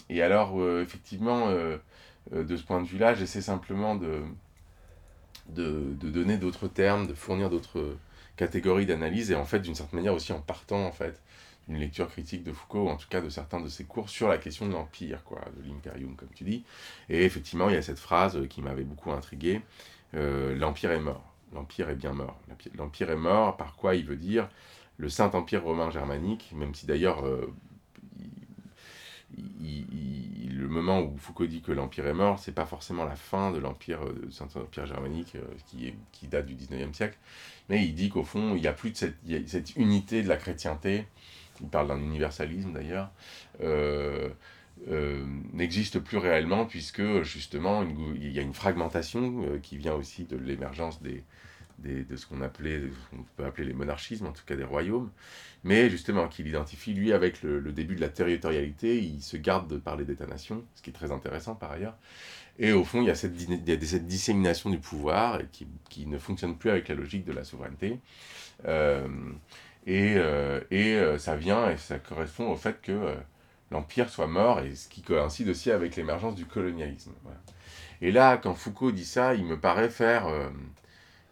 Speaker 1: et, alors, effectivement, de ce point de vue-là, j'essaie simplement de de, donner d'autres termes, de fournir d'autres catégories d'analyse, et en fait, d'une certaine manière aussi en partant, en fait, d'une lecture critique de Foucault, ou en tout cas de certains de ses cours, sur la question de l'Empire, quoi, de l'imperium, comme tu dis. Et effectivement, il y a cette phrase qui m'avait beaucoup intrigué, euh, l'Empire est mort. L'Empire est bien mort. L'Empire est mort, par quoi il veut dire le Saint-Empire romain germanique, même si d'ailleurs... Euh, le moment où Foucault dit que l'Empire est mort, c'est pas forcément la fin de l'Empire, euh, Saint-Empire germanique, euh, qui, qui date du 19e siècle, mais il dit qu'au fond, il n'y a plus de cette, cette, unité de la chrétienté, il parle d'un universalisme d'ailleurs, euh, n'existe plus réellement, puisque justement, il y a une fragmentation qui vient aussi de l'émergence des, de ce qu'on appelait, peut appeler les monarchismes, en tout cas des royaumes, mais justement qu'il identifie, lui, avec le, début de la territorialité, il se garde de parler d'État-nation, ce qui est très intéressant par ailleurs. Et au fond, il y a cette, cette dissémination du pouvoir qui, qui, ne fonctionne plus avec la logique de la souveraineté. Euh, et, euh, et euh, ça vient et ça correspond au fait que l'Empire soit mort, et ce qui coïncide aussi avec l'émergence du colonialisme. Et là, quand Foucault dit ça, il me paraît faire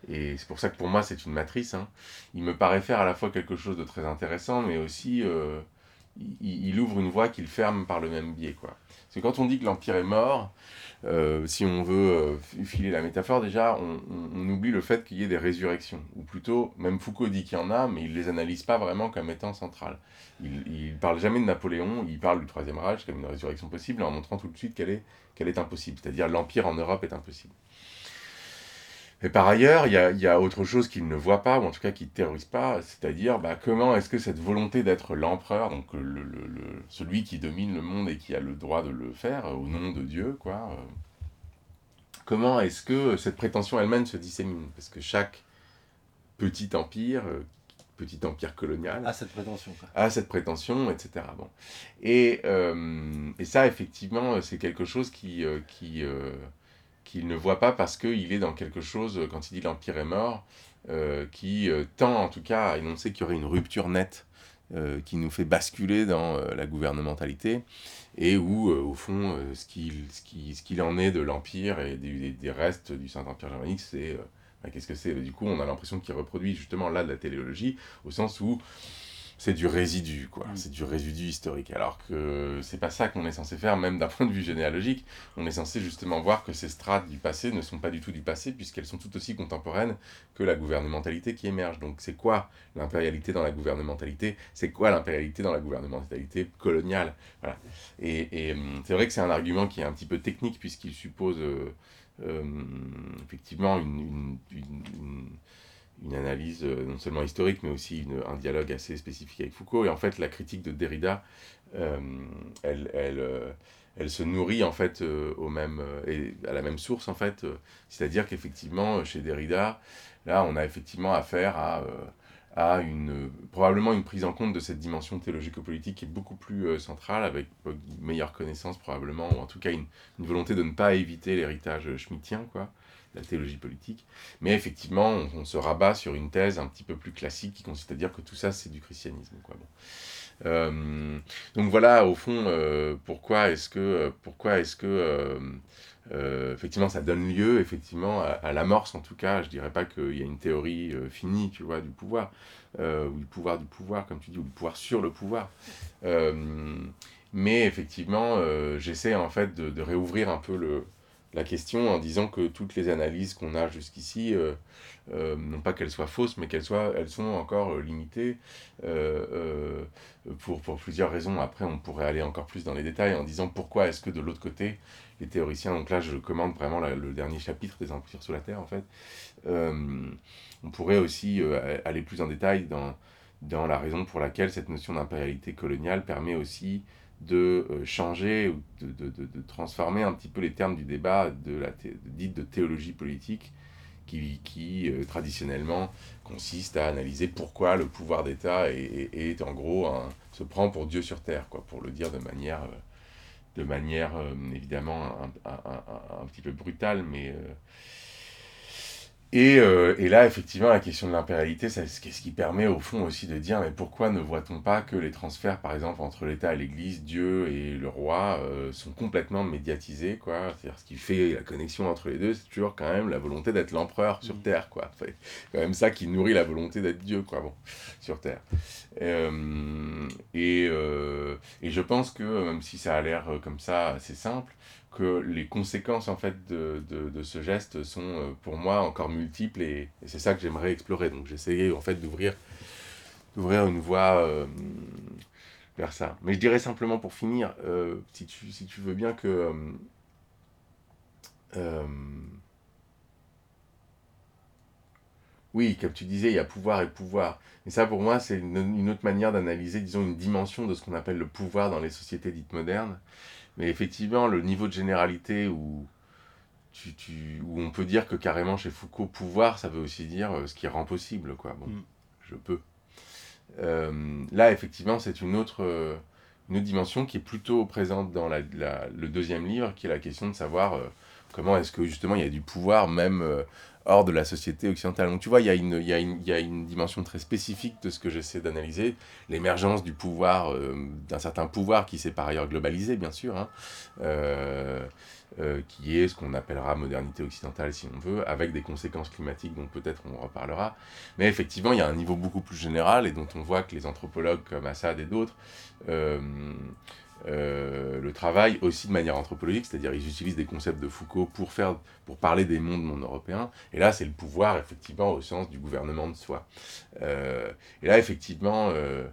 Speaker 1: et c'est pour ça que pour moi c'est une matrice. Hein. Il me paraît faire à la fois quelque chose de très intéressant, mais aussi euh, il, ouvre une voie qu'il ferme par le même biais. Quoi. Parce que quand on dit que l'Empire est mort, euh, si on veut euh, filer la métaphore, déjà on, oublie le fait qu'il y ait des résurrections. Ou plutôt, même Foucault dit qu'il y en a, mais il ne les analyse pas vraiment comme étant centrales. Il ne parle jamais de Napoléon, il parle du Troisième Reich comme une résurrection possible en montrant tout de suite qu'elle est, qu'elle est impossible. C'est-à-dire l'Empire en Europe est impossible. Mais par ailleurs, il y a, autre chose qu'il ne voit pas, ou en tout cas qu'il ne terrorise pas, c'est-à-dire bah, comment est-ce que cette volonté d'être l'empereur, donc le, celui qui domine le monde et qui a le droit de le faire au nom de Dieu, quoi, euh, comment est-ce que cette prétention elle-même se dissémine? Parce que chaque petit empire, euh, petit empire colonial,
Speaker 3: a cette prétention.
Speaker 1: A cette prétention, etc. Bon. Et, euh, et ça, effectivement, c'est quelque chose qui... qui qu'il ne voit pas parce qu'il est dans quelque chose, quand il dit l'Empire est mort, euh, qui euh, tend en tout cas à énoncer qu'il y aurait une rupture nette euh, qui nous fait basculer dans la gouvernementalité et où, au fond, ce qu'il en est de l'Empire et des, des, restes du Saint-Empire germanique, c'est... Bah, qu'est-ce que c'est? Du coup, on a l'impression qu'il reproduit justement là de la téléologie, au sens où c'est du résidu, quoi. Mm. C'est du résidu historique. Alors que c'est pas ça qu'on est censé faire, même d'un point de vue généalogique. On est censé justement voir que ces strates du passé ne sont pas du tout du passé, puisqu'elles sont tout aussi contemporaines que la gouvernementalité qui émerge. Donc c'est quoi l'impérialité dans la gouvernementalité? C'est quoi l'impérialité dans la gouvernementalité coloniale? Voilà. Et, hum, c'est vrai que c'est un argument qui est un petit peu technique, puisqu'il suppose euh, euh, effectivement une une analyse euh, non seulement historique, mais aussi un dialogue assez spécifique avec Foucault. Et en fait, la critique de Derrida, euh, elle, elle, euh, elle, se nourrit en fait au même, et à la même source, en fait. C'est-à-dire qu'effectivement, chez Derrida, là, on a effectivement affaire à, à une, probablement une prise en compte de cette dimension théologico-politique qui est beaucoup plus centrale, avec une meilleure connaissance probablement, ou en tout cas une, une volonté de ne pas éviter l'héritage schmittien, quoi la théologie politique. Mais effectivement, on, se rabat sur une thèse un petit peu plus classique qui consiste à dire que tout ça, c'est du christianisme. Quoi. Bon. donc voilà, au fond, pourquoi est-ce que, pourquoi est-ce que effectivement, ça donne lieu, effectivement, à, l'amorce, en tout cas. Je dirais pas qu'il y a une théorie finie, tu vois, du pouvoir, ou du pouvoir du pouvoir, comme tu dis, ou du pouvoir sur le pouvoir. mais effectivement, j'essaie en fait de, réouvrir un peu le, la question en disant que toutes les analyses qu'on a jusqu'ici, euh, euh, non pas qu'elles soient fausses, mais qu'elles soient, elles sont encore euh, limitées pour, plusieurs raisons. Après, on pourrait aller encore plus dans les détails en disant pourquoi est-ce que de l'autre côté, les théoriciens, donc là je commande vraiment le dernier chapitre des Empires sous la Terre en fait, on pourrait aussi aller plus en détail dans la raison pour laquelle cette notion d'impérialité coloniale permet aussi de euh, changer ou de, de, de, transformer un petit peu les termes du débat de la dite de théologie politique qui, qui euh, traditionnellement consiste à analyser pourquoi le pouvoir d'État est, est, en gros se prend pour Dieu sur terre, quoi, pour le dire de manière, euh, de manière évidemment un, un, un, petit peu brutale, mais et, euh, et, là, effectivement, la question de l'impérialité, c'est ce qui permet au fond aussi de dire, mais pourquoi ne voit-on pas que les transferts, par exemple, entre l'État et l'Église, Dieu et le roi, euh, sont complètement médiatisés, quoi? C'est-à-dire, ce qui fait la connexion entre les deux, c'est toujours quand même la volonté d'être l'empereur sur mmh. Terre, quoi. C'est quand même ça qui nourrit la volonté d'être Dieu, quoi, bon, sur Terre. Euh, et, et je pense que, même si ça a l'air comme ça assez simple, que les conséquences en fait de, de, ce geste sont euh, pour moi encore multiples et, c'est ça que j'aimerais explorer. Donc j'essayais en fait d'ouvrir d'ouvrir une voie euh, vers ça. Mais je dirais simplement pour finir, euh, si, tu, si tu veux bien que oui, comme tu disais, il y a pouvoir et pouvoir. Et ça, pour moi, c'est une, une, autre manière d'analyser, disons, une dimension de ce qu'on appelle le pouvoir dans les sociétés dites modernes. Mais effectivement, le niveau de généralité où, tu, tu, où on peut dire que carrément chez Foucault, pouvoir, ça veut aussi dire euh, ce qui rend possible, quoi. Bon, mm. je peux. Euh, là, effectivement, c'est une autre, euh, une autre dimension qui est plutôt présente dans la, le deuxième livre, qui est la question de savoir comment est-ce que justement il y a du pouvoir même hors de la société occidentale. Donc tu vois, il y, y y a une dimension très spécifique de ce que j'essaie d'analyser, l'émergence du pouvoir, euh, d'un certain pouvoir qui s'est par ailleurs globalisé, bien sûr, hein, euh, euh, qui est ce qu'on appellera modernité occidentale, si on veut, avec des conséquences climatiques dont peut-être on reparlera. Mais effectivement, il y a un niveau beaucoup plus général et dont on voit que les anthropologues comme Assad et d'autres euh, le travail aussi de manière anthropologique, c'est-à-dire ils utilisent des concepts de Foucault pour, faire, pour parler des mondes non européens, et là c'est le pouvoir effectivement au sens du gouvernement de soi. Euh, et là effectivement, euh,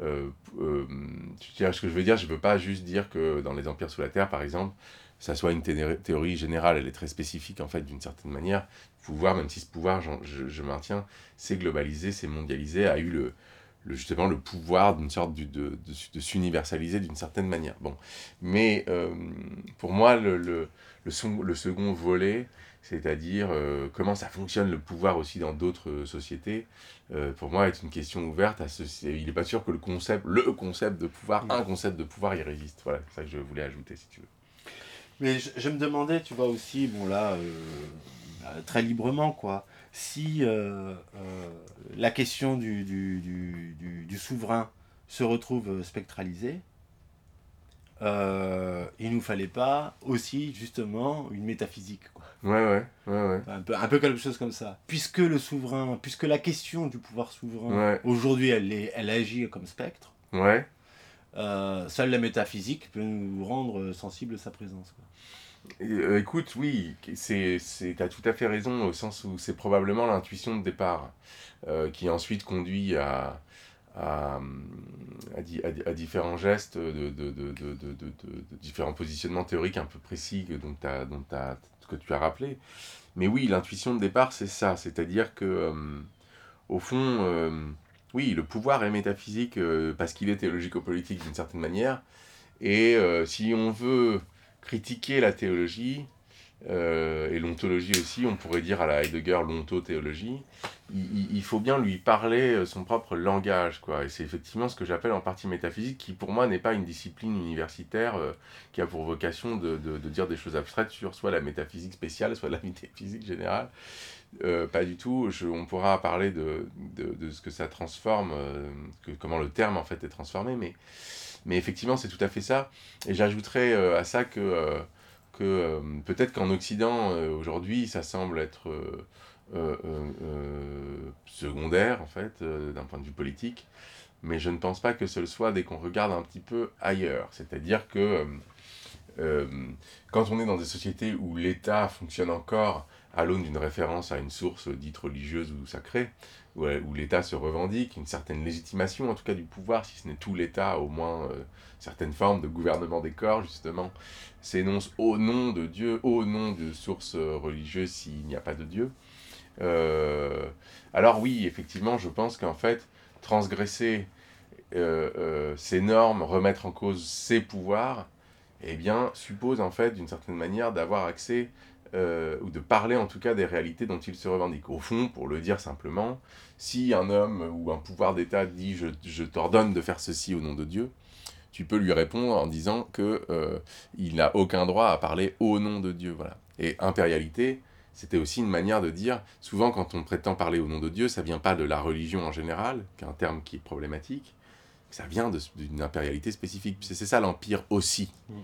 Speaker 1: ce que je veux dire, je ne veux pas juste dire que dans les empires sous la Terre par exemple, ça soit une théorie générale, elle est très spécifique en fait d'une certaine manière. Pouvoir, même si ce pouvoir, je, je maintiens, c'est globalisé, c'est mondialisé, a eu le, justement le pouvoir d'une sorte de, de, de, s'universaliser d'une certaine manière. Bon. Mais euh, pour moi, le, le, le, le, second volet, c'est-à-dire euh, comment ça fonctionne le pouvoir aussi dans d'autres sociétés, euh, pour moi est une question ouverte. À ce, il n'est pas sûr que le concept, le concept de pouvoir, un concept de pouvoir y résiste. Voilà, c'est ça que je voulais ajouter si tu veux.
Speaker 3: Mais je, je me demandais, tu vois aussi, bon là, très librement, quoi si euh, euh, la question du, du, souverain se retrouve spectralisée, euh, il nous fallait pas aussi justement une métaphysique quoi.
Speaker 1: Ouais ouais ouais ouais.
Speaker 3: Un peu un peu quelque chose comme ça. Puisque le souverain, puisque la question du pouvoir souverain aujourd'hui elle est, elle agit comme spectre.
Speaker 1: Ouais.
Speaker 3: seule la métaphysique peut nous rendre sensibles à sa présence. Quoi.
Speaker 1: Euh, écoute, oui, c'est, as tout à fait raison au sens où c'est probablement l'intuition de départ euh, qui ensuite conduit à, à, à, différents gestes, de, de, de, de, différents positionnements théoriques un peu précis dont dont que tu as rappelé. Mais oui, l'intuition de départ, c'est ça, c'est-à-dire que, euh, au fond, oui, le pouvoir est métaphysique parce qu'il est théologico-politique d'une certaine manière, et si on veut critiquer la théologie, euh, et l'ontologie aussi, on pourrait dire à la Heidegger l'ontothéologie, il, il, faut bien lui parler euh, son propre langage, quoi. Et c'est effectivement ce que j'appelle en partie métaphysique, qui pour moi n'est pas une discipline universitaire euh, qui a pour vocation de, de, dire des choses abstraites sur soit la métaphysique spéciale, soit la métaphysique générale. pas du tout. Je, on pourra parler de, de, ce que ça transforme, comment le terme en fait est transformé, mais, mais effectivement c'est tout à fait ça. Et j'ajouterais à ça que, que peut-être qu'en Occident aujourd'hui ça semble être secondaire en fait d'un point de vue politique, mais je ne pense pas que ce le soit dès qu'on regarde un petit peu ailleurs. C'est-à-dire que euh, quand on est dans des sociétés où l'État fonctionne encore à l'aune d'une référence à une source dite religieuse ou sacrée, où, l'État se revendique une certaine légitimation, en tout cas du pouvoir, si ce n'est tout l'État, au moins euh, certaines formes de gouvernement des corps, justement, s'énonce au nom de Dieu, au nom de sources religieuses s'il n'y a pas de Dieu. Euh, alors oui, effectivement, je pense qu'en fait, transgresser ces normes, remettre en cause ses pouvoirs, eh bien, suppose en fait, d'une certaine manière, d'avoir accès, euh, ou de parler en tout cas des réalités dont il se revendique. Au fond, pour le dire simplement, si un homme ou un pouvoir d'État dit je, je t'ordonne de faire ceci au nom de Dieu, tu peux lui répondre en disant que euh, il n'a aucun droit à parler au nom de Dieu. Voilà. Et impérialité, c'était aussi une manière de dire, souvent quand on prétend parler au nom de Dieu, ça vient pas de la religion en général, qui est un terme qui est problématique, ça vient d'une impérialité spécifique. C'est ça l'empire aussi. Mm.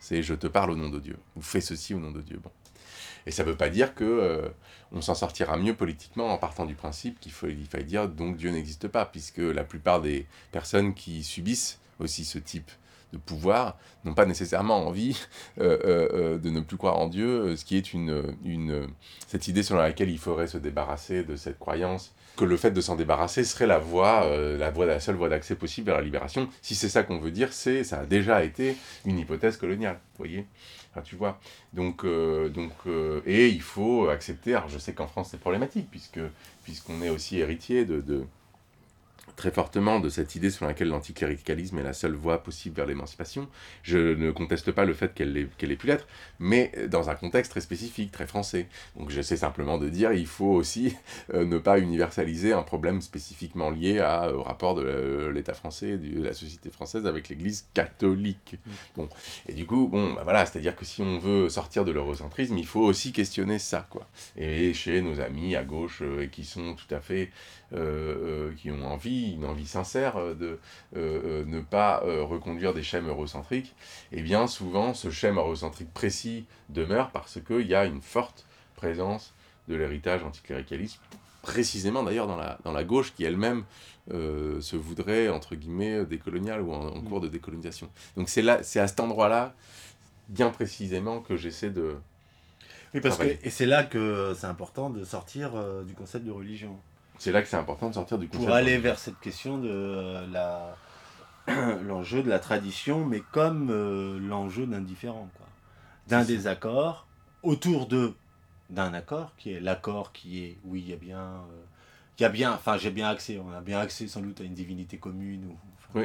Speaker 1: C'est je te parle au nom de Dieu, ou fais ceci au nom de Dieu. Bon. Et ça ne veut pas dire que euh, on s'en sortira mieux politiquement en partant du principe qu'il faut, il faille dire donc Dieu n'existe pas, puisque la plupart des personnes qui subissent aussi ce type de pouvoir n'ont pas nécessairement envie euh, euh, de ne plus croire en Dieu, ce qui est une, cette idée selon laquelle il faudrait se débarrasser de cette croyance que le fait de s'en débarrasser serait la la voie, la seule voie d'accès possible vers la libération. Si c'est ça qu'on veut dire, c'est, ça a déjà été une hypothèse coloniale, voyez tu vois. Donc, euh, donc euh, et il faut accepter. Alors, je sais qu'en France c'est problématique puisque puisqu'on est aussi héritier de très fortement de cette idée selon laquelle l'anticléricalisme est la seule voie possible vers l'émancipation. Je ne conteste pas le fait qu'elle ait, qu'elle ait pu l'être, mais dans un contexte très spécifique, très français. Donc j'essaie simplement de dire il faut aussi euh, ne pas universaliser un problème spécifiquement lié à, au rapport de l'État français, de la société française avec l'Église catholique. Mmh. Bon. Et du coup, bon, bah voilà, c'est-à-dire que si on veut sortir de l'eurocentrisme, il faut aussi questionner ça, quoi. Et chez nos amis à gauche, euh, qui sont tout à fait euh, euh, qui ont envie, une envie sincère euh, de ne pas reconduire des schèmes eurocentriques, et eh bien souvent ce schème eurocentrique précis demeure parce qu'il y a une forte présence de l'héritage anticléricalisme, précisément d'ailleurs dans la, dans la gauche qui elle-même se voudrait, entre guillemets, décoloniale ou en, cours de décolonisation. Donc c'est là, c'est à cet endroit-là, bien précisément, que j'essaie de...
Speaker 3: Oui, parce que, et c'est là que c'est important de sortir du concept de religion.
Speaker 1: C'est là que c'est important de sortir du
Speaker 3: concept. Pour aller vers cette question de euh, la l'enjeu de la tradition, mais comme euh, l'enjeu d'un différent, quoi. D'un désaccord autour de d'un accord qui est l'accord qui est oui il y a bien euh, il y a bien enfin j'ai bien accès on a bien accès sans doute à une divinité commune ou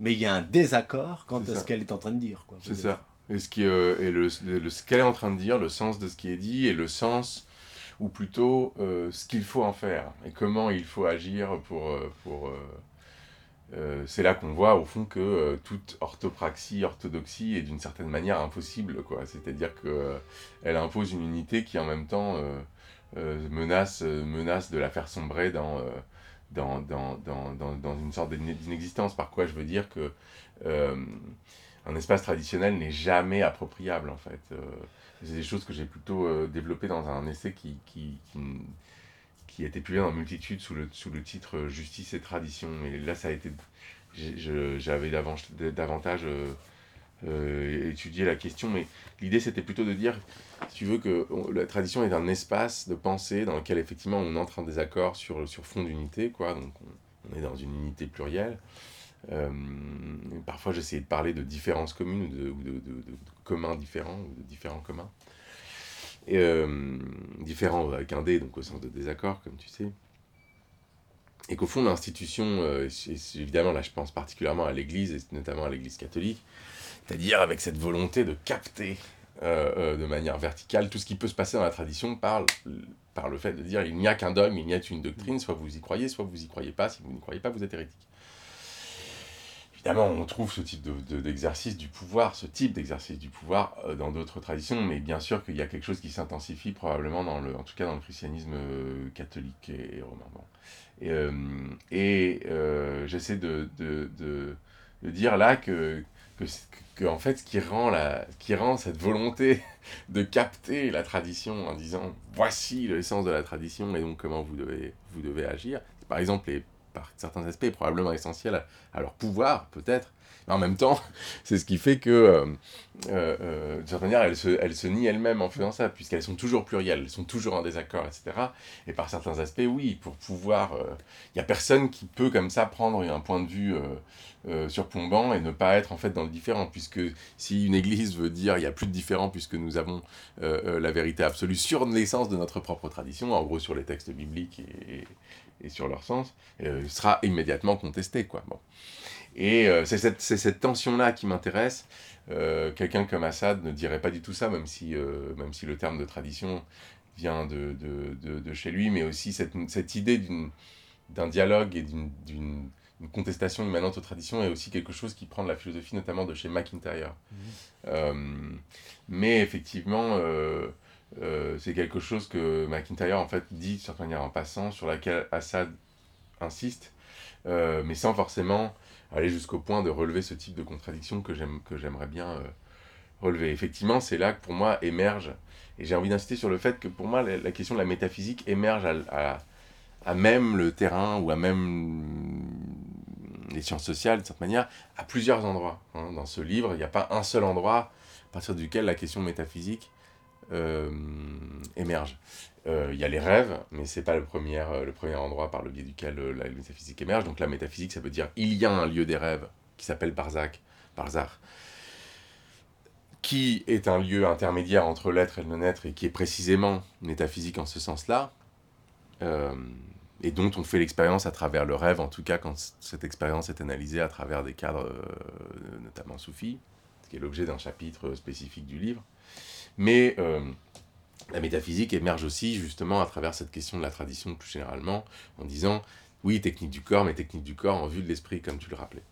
Speaker 3: mais il y a un désaccord quant à ce qu'elle est en train de dire quoi
Speaker 1: c'est ça. Et ce qui et le, ce qu'elle est en train de dire le sens de ce qui est dit et le sens ou plutôt euh, ce qu'il faut en faire et comment il faut agir pour... Euh, pour euh, c'est là qu'on voit au fond que toute orthopraxie, orthodoxie est d'une certaine manière impossible. quoi. C'est-à-dire qu'elle impose une unité qui en même temps menace, menace de la faire sombrer dans, dans, dans, dans, dans une sorte d'inexistence. Par quoi je veux dire que un espace traditionnel n'est jamais appropriable en fait c'est des choses que j'ai plutôt euh, développées dans un essai qui, qui, qui, a été publié dans Multitude sous le, sous le titre euh, Justice et Tradition. Et là, ça a été. J'avais davantage euh, étudié la question, mais l'idée c'était plutôt de dire, si tu veux, que la tradition est un espace de pensée dans lequel effectivement on entre en désaccord sur, sur fond d'unité, quoi. Donc on, est dans une unité plurielle. Euh, parfois, j'essayais de parler de différences communes ou de, communs différents ou de différents communs. Et, euh, différents avec un D, donc au sens de désaccord, comme tu sais. Et qu'au fond, l'institution, euh, évidemment, là je pense particulièrement à l'Église, et notamment à l'Église catholique, c'est-à-dire avec cette volonté de capter de manière verticale tout ce qui peut se passer dans la tradition par, par le fait de dire il n'y a qu'un dogme, il n'y a qu'une doctrine, soit vous y croyez, soit vous y croyez pas, si vous n'y croyez pas, vous êtes hérétique Évidemment, on trouve ce type d'exercice du pouvoir, ce type d'exercice du pouvoir euh, dans d'autres traditions, mais bien sûr qu'il y a quelque chose qui s'intensifie probablement, dans le, en tout cas dans le christianisme euh, catholique et, romain. Et, euh, j'essaie de, de, de, dire là que, que, que, en fait, ce qui, rend la, qui rend cette volonté de capter la tradition en disant voici l'essence de la tradition et donc comment vous devez, vous devez agir, par exemple les par certains aspects, probablement essentiels à, leur pouvoir, peut-être. Mais en même temps, c'est ce qui fait que, euh, euh, euh, d'une certaine manière, elles se, nient elles-mêmes en faisant ça, puisqu'elles sont toujours plurielles, elles sont toujours en désaccord, etc. Et par certains aspects, oui, pour pouvoir... Il n'y a personne qui peut, comme ça, prendre un point de vue surplombant et ne pas être, en fait, dans le différent, puisque si une église veut dire il n'y a plus de différent puisque nous avons la vérité absolue sur l'essence de notre propre tradition, en gros sur les textes bibliques et, et sur leur sens, euh, sera immédiatement contesté. Quoi. Bon. Et euh, c'est cette, cette tension-là qui m'intéresse. Euh, quelqu'un comme Assad ne dirait pas du tout ça, même si, même si le terme de tradition vient de, de, de, de chez lui, mais aussi cette, cette idée d'un dialogue et d'une contestation immanente aux traditions est aussi quelque chose qui prend de la philosophie, notamment de chez McIntyre. Mmh. mais effectivement, euh, c'est quelque chose que McIntyre en fait dit de certaine manière en passant, sur laquelle Assad insiste, euh, mais sans forcément aller jusqu'au point de relever ce type de contradiction que j'aimerais bien euh, relever. Effectivement, c'est là que pour moi émerge, et j'ai envie d'insister sur le fait que pour moi la, question de la métaphysique émerge à, même le terrain ou à même les sciences sociales, de cette manière, à plusieurs endroits. Hein. Dans ce livre, il n'y a pas un seul endroit à partir duquel la question métaphysique émerge. Euh, il y a les rêves, mais c'est pas le premier, euh, le premier endroit par le biais duquel la métaphysique émerge. Donc la métaphysique, ça veut dire il y a un lieu des rêves qui s'appelle Barzak, Barzak, qui est un lieu intermédiaire entre l'être et le non-être et qui est précisément métaphysique en ce sens-là, et dont on fait l'expérience à travers le rêve, en tout cas quand cette expérience est analysée à travers des cadres notamment soufis, ce qui est l'objet d'un chapitre spécifique du livre. Mais euh, la métaphysique émerge aussi justement à travers cette question de la tradition plus généralement, en disant oui, technique du corps, mais technique du corps en vue de l'esprit, comme tu le rappelais.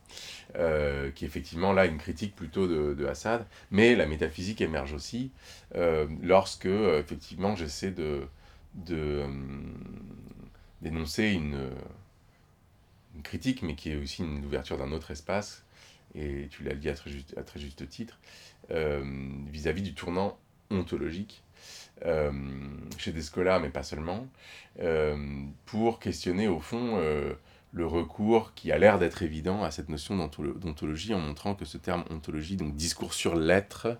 Speaker 1: Euh, qui est effectivement là une critique plutôt de, Assad. Mais la métaphysique émerge aussi euh, lorsque, effectivement, j'essaie de, d'énoncer une, critique, mais qui est aussi une ouverture d'un autre espace, et tu l'as dit à très juste, titre, vis-à-vis -vis du tournant ontologique euh, chez des scolaires, mais pas seulement, euh, pour questionner au fond euh, le recours qui a l'air d'être évident à cette notion d'ontologie en montrant que ce terme ontologie, donc discours sur l'être,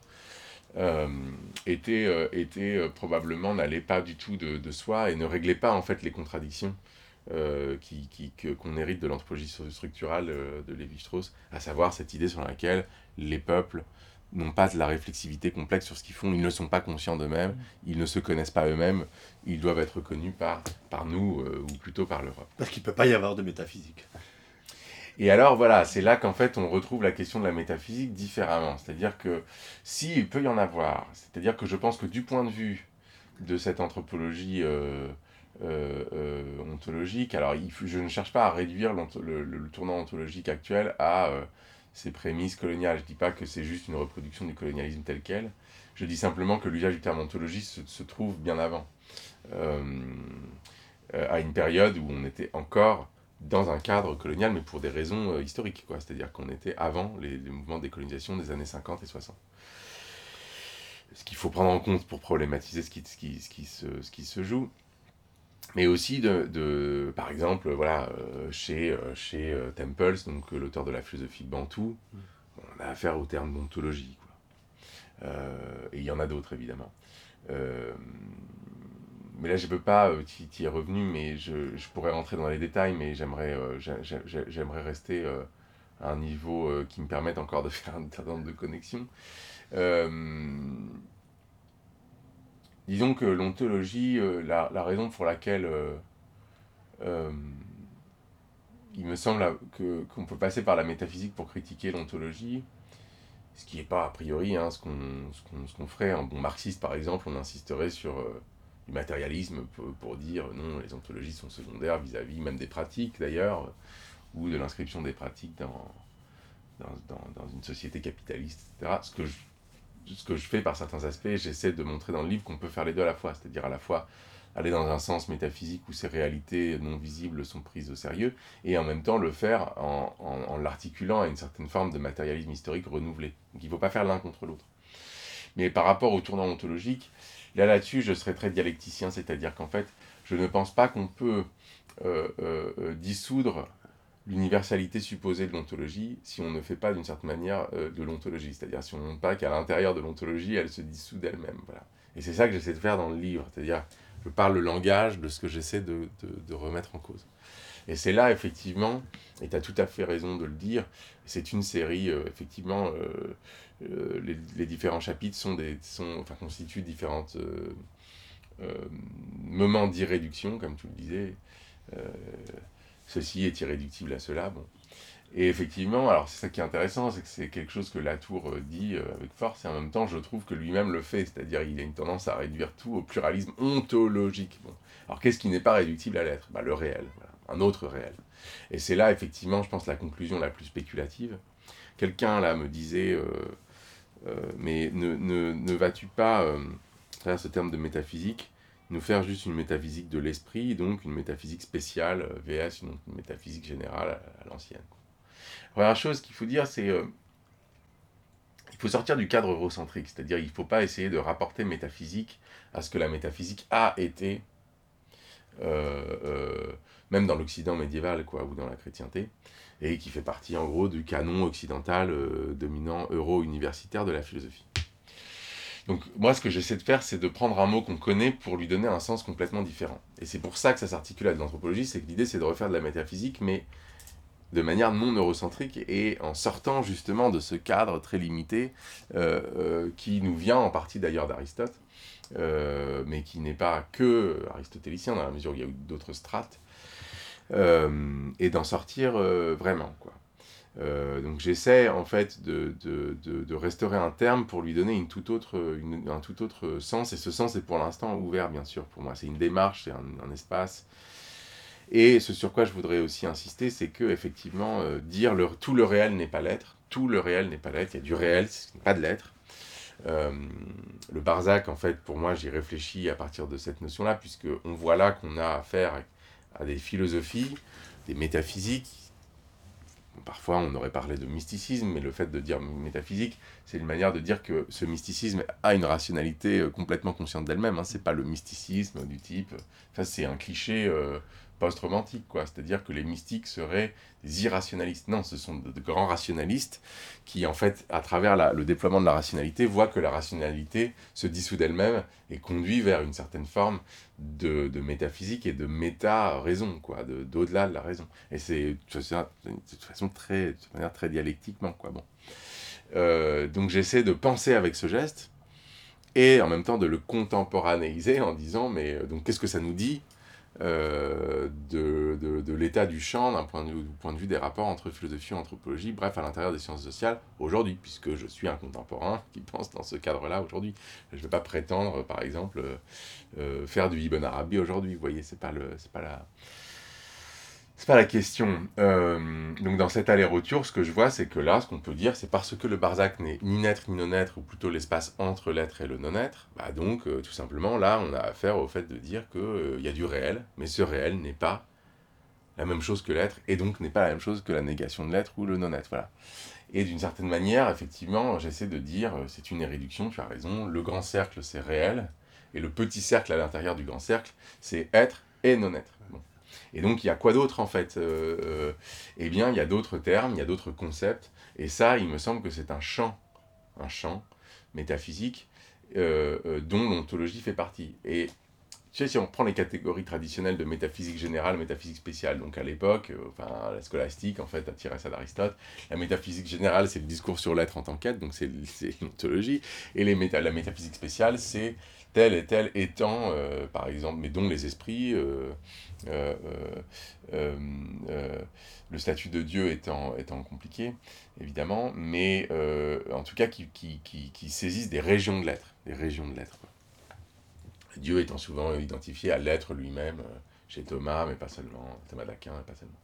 Speaker 1: était, était probablement n'allait pas du tout de, soi et ne réglait pas en fait les contradictions qui, qui, qu'on hérite de l'anthropologie structurale de Lévi-Strauss, à savoir cette idée sur laquelle les peuples n'ont pas de la réflexivité complexe sur ce qu'ils font, ils ne sont pas conscients d'eux-mêmes, ils ne se connaissent pas eux-mêmes, ils doivent être connus par, par nous, euh, ou plutôt par l'Europe.
Speaker 3: Parce qu'il ne peut pas y avoir de métaphysique.
Speaker 1: Et alors voilà, c'est là qu'en fait on retrouve la question de la métaphysique différemment. C'est-à-dire que s'il peut y en avoir, c'est-à-dire que je pense que du point de vue de cette anthropologie euh, euh, ontologique, alors il, je ne cherche pas à réduire le, le, tournant ontologique actuel à ces prémices coloniales. Je ne dis pas que c'est juste une reproduction du colonialisme tel quel. Je dis simplement que l'usage du terme ontologie se, trouve bien avant. Euh, à une période où on était encore dans un cadre colonial, mais pour des raisons euh, historiques. C'est-à-dire qu'on était avant les, mouvements de décolonisation des années 50 et 60. Ce qu'il faut prendre en compte pour problématiser ce qui se joue mais aussi de, de, par exemple voilà euh, chez euh, chez euh, Temples donc l'auteur de la philosophie Bantou mm. on a affaire au terme d'ontologie quoi. Et il y en a d'autres évidemment. Mais là je peux pas tu y es revenu mais je, je, pourrais rentrer dans les détails mais j'aimerais j'aimerais rester à un niveau qui me permette encore de faire un certain nombre de connexions Disons que l'ontologie, euh, la, raison pour laquelle euh, euh, il me semble que, qu'on peut passer par la métaphysique pour critiquer l'ontologie, ce qui n'est pas a priori hein, ce, qu'on, ferait. Un bon marxiste, par exemple, on insisterait sur du matérialisme pour, dire non, les ontologies sont secondaires vis-à-vis même des pratiques d'ailleurs, ou de l'inscription des pratiques dans, dans, une société capitaliste, etc. Ce que, ce que je fais par certains aspects, j'essaie de montrer dans le livre qu'on peut faire les deux à la fois, c'est-à-dire à la fois aller dans un sens métaphysique où ces réalités non visibles sont prises au sérieux, et en même temps le faire en, l'articulant à une certaine forme de matérialisme historique renouvelé. Donc il ne faut pas faire l'un contre l'autre. Mais par rapport au tournant ontologique, là là-dessus, je serais très dialecticien, c'est-à-dire qu'en fait, je ne pense pas qu'on peut euh, euh, euh, dissoudre l'universalité supposée de l'ontologie si on ne fait pas d'une certaine manière de l'ontologie. C'est-à-dire si on ne pas qu'à l'intérieur de l'ontologie, elle se dissout d'elle-même. Voilà. Et c'est ça que j'essaie de faire dans le livre. C'est-à-dire, je parle le langage de ce que j'essaie de, de, remettre en cause. Et c'est là, effectivement, et tu as tout à fait raison de le dire, c'est une série, effectivement, les, les, différents chapitres sont des, sont, enfin, constituent différentes moments d'irréduction, comme tu le disais. Euh, ceci est irréductible à cela. Bon. Et effectivement, alors c'est ça qui est intéressant, c'est que c'est quelque chose que Latour euh, dit euh, avec force, et en même temps, je trouve que lui-même le fait, c'est-à-dire il a une tendance à réduire tout au pluralisme ontologique. Bon. Alors qu'est-ce qui n'est pas réductible à l'être? Bah, Le réel, un autre réel. Et c'est là, effectivement, je pense, la conclusion la plus spéculative. Quelqu'un, là, me disait, mais ne, vas-tu pas, à travers ce terme de métaphysique, nous faire juste une métaphysique de l'esprit, donc une métaphysique spéciale, euh, VS, une, métaphysique générale à, l'ancienne. première chose qu'il faut dire, c'est euh, sortir du cadre eurocentrique, c'est-à-dire il ne faut pas essayer de rapporter métaphysique à ce que la métaphysique a été, euh, même dans l'Occident médiéval quoi, ou dans la chrétienté, et qui fait partie en gros du canon occidental dominant euro-universitaire de la philosophie. Donc moi, ce que j'essaie de faire, c'est de prendre un mot qu'on connaît pour lui donner un sens complètement différent. Et c'est pour ça que ça s'articule avec l'anthropologie, c'est que l'idée, c'est de refaire de la métaphysique, mais de manière non neurocentrique et en sortant justement de ce cadre très limité euh, euh, qui nous vient en partie d'ailleurs d'Aristote, euh, mais qui n'est pas que aristotélicien dans la mesure où il y a d'autres strates, et d'en sortir vraiment. quoi. Euh, donc j'essaie en fait de, de, de, restaurer un terme pour lui donner une toute autre, une, un tout autre sens, et ce sens est pour l'instant ouvert bien sûr pour moi, c'est une démarche, c'est un, espace. Et ce sur quoi je voudrais aussi insister, c'est que effectivement, euh, dire le, tout le réel n'est pas l'être, tout le réel n'est pas l'être, il y a du réel, ce n'est pas de l'être. Euh, le Barzac, en fait, pour moi, j'y réfléchis à partir de cette notion-là, puisque on voit là qu'on a affaire à des philosophies, des métaphysiques parfois on aurait parlé de mysticisme, mais le fait de dire métaphysique, c'est une manière de dire que ce mysticisme a une rationalité euh, complètement consciente d'elle-même. Hein. C'est pas le mysticisme du type. Ça, c'est un cliché euh, post-romantique, quoi. C'est-à-dire que les mystiques seraient des irrationalistes. Non, ce sont de, grands rationalistes qui, en fait, à travers le déploiement de la rationalité, voient que la rationalité se dissout d'elle-même et conduit vers une certaine forme de, métaphysique et de méta-raison, quoi, d'au-delà de, la raison. Et c'est de toute façon très, de manière très dialectiquement, quoi. Bon. Euh, donc j'essaie de penser avec ce geste et en même temps de le contemporanéiser en disant mais euh, donc qu'est-ce que ça nous dit euh, de, de, de l'état du champ d'un point, de vue des rapports entre philosophie et anthropologie, bref, à l'intérieur des sciences sociales aujourd'hui, puisque je suis un contemporain qui pense dans ce cadre-là aujourd'hui. Je ne vais pas prétendre, par exemple, euh, faire du Ibn Arabi aujourd'hui, vous voyez, c'est pas, le, pas la c'est pas la question. Euh, donc dans cet aller-retour, ce que je vois, c'est que là, ce qu'on peut dire, c'est parce que le Barzac n'est ni naître ni non-être, ou plutôt l'espace entre l'être et le non-être, bah donc euh, tout simplement là, on a affaire au fait de dire qu'il euh, y a du réel, mais ce réel n'est pas la même chose que l'être, et donc n'est pas la même chose que la négation de l'être ou le non-être. Voilà. Et d'une certaine manière, effectivement, j'essaie de dire, c'est une réduction, tu as raison, le grand cercle c'est réel, et le petit cercle à l'intérieur du grand cercle, c'est être et non-être. Et donc, il y a quoi d'autre en fait euh, euh, Eh bien, il y a d'autres termes, il y a d'autres concepts. Et ça, il me semble que c'est un champ, un champ métaphysique euh, dont l'ontologie fait partie. Et tu sais, si on prend les catégories traditionnelles de métaphysique générale, métaphysique spéciale, donc à l'époque, enfin la scolastique en fait a tiré ça d'Aristote, la métaphysique générale c'est le discours sur l'être en tant qu'être, donc c'est l'ontologie, et les la métaphysique spéciale c'est tel et tel étant, par exemple, mais dont les esprits, euh, euh, euh, le statut de Dieu étant, étant compliqué, évidemment, mais en tout cas qui, qui, qui, saisissent des régions de l'être, des régions de l'être. Dieu étant souvent identifié à l'être lui-même, chez Thomas, mais pas seulement, Thomas d'Aquin, pas seulement.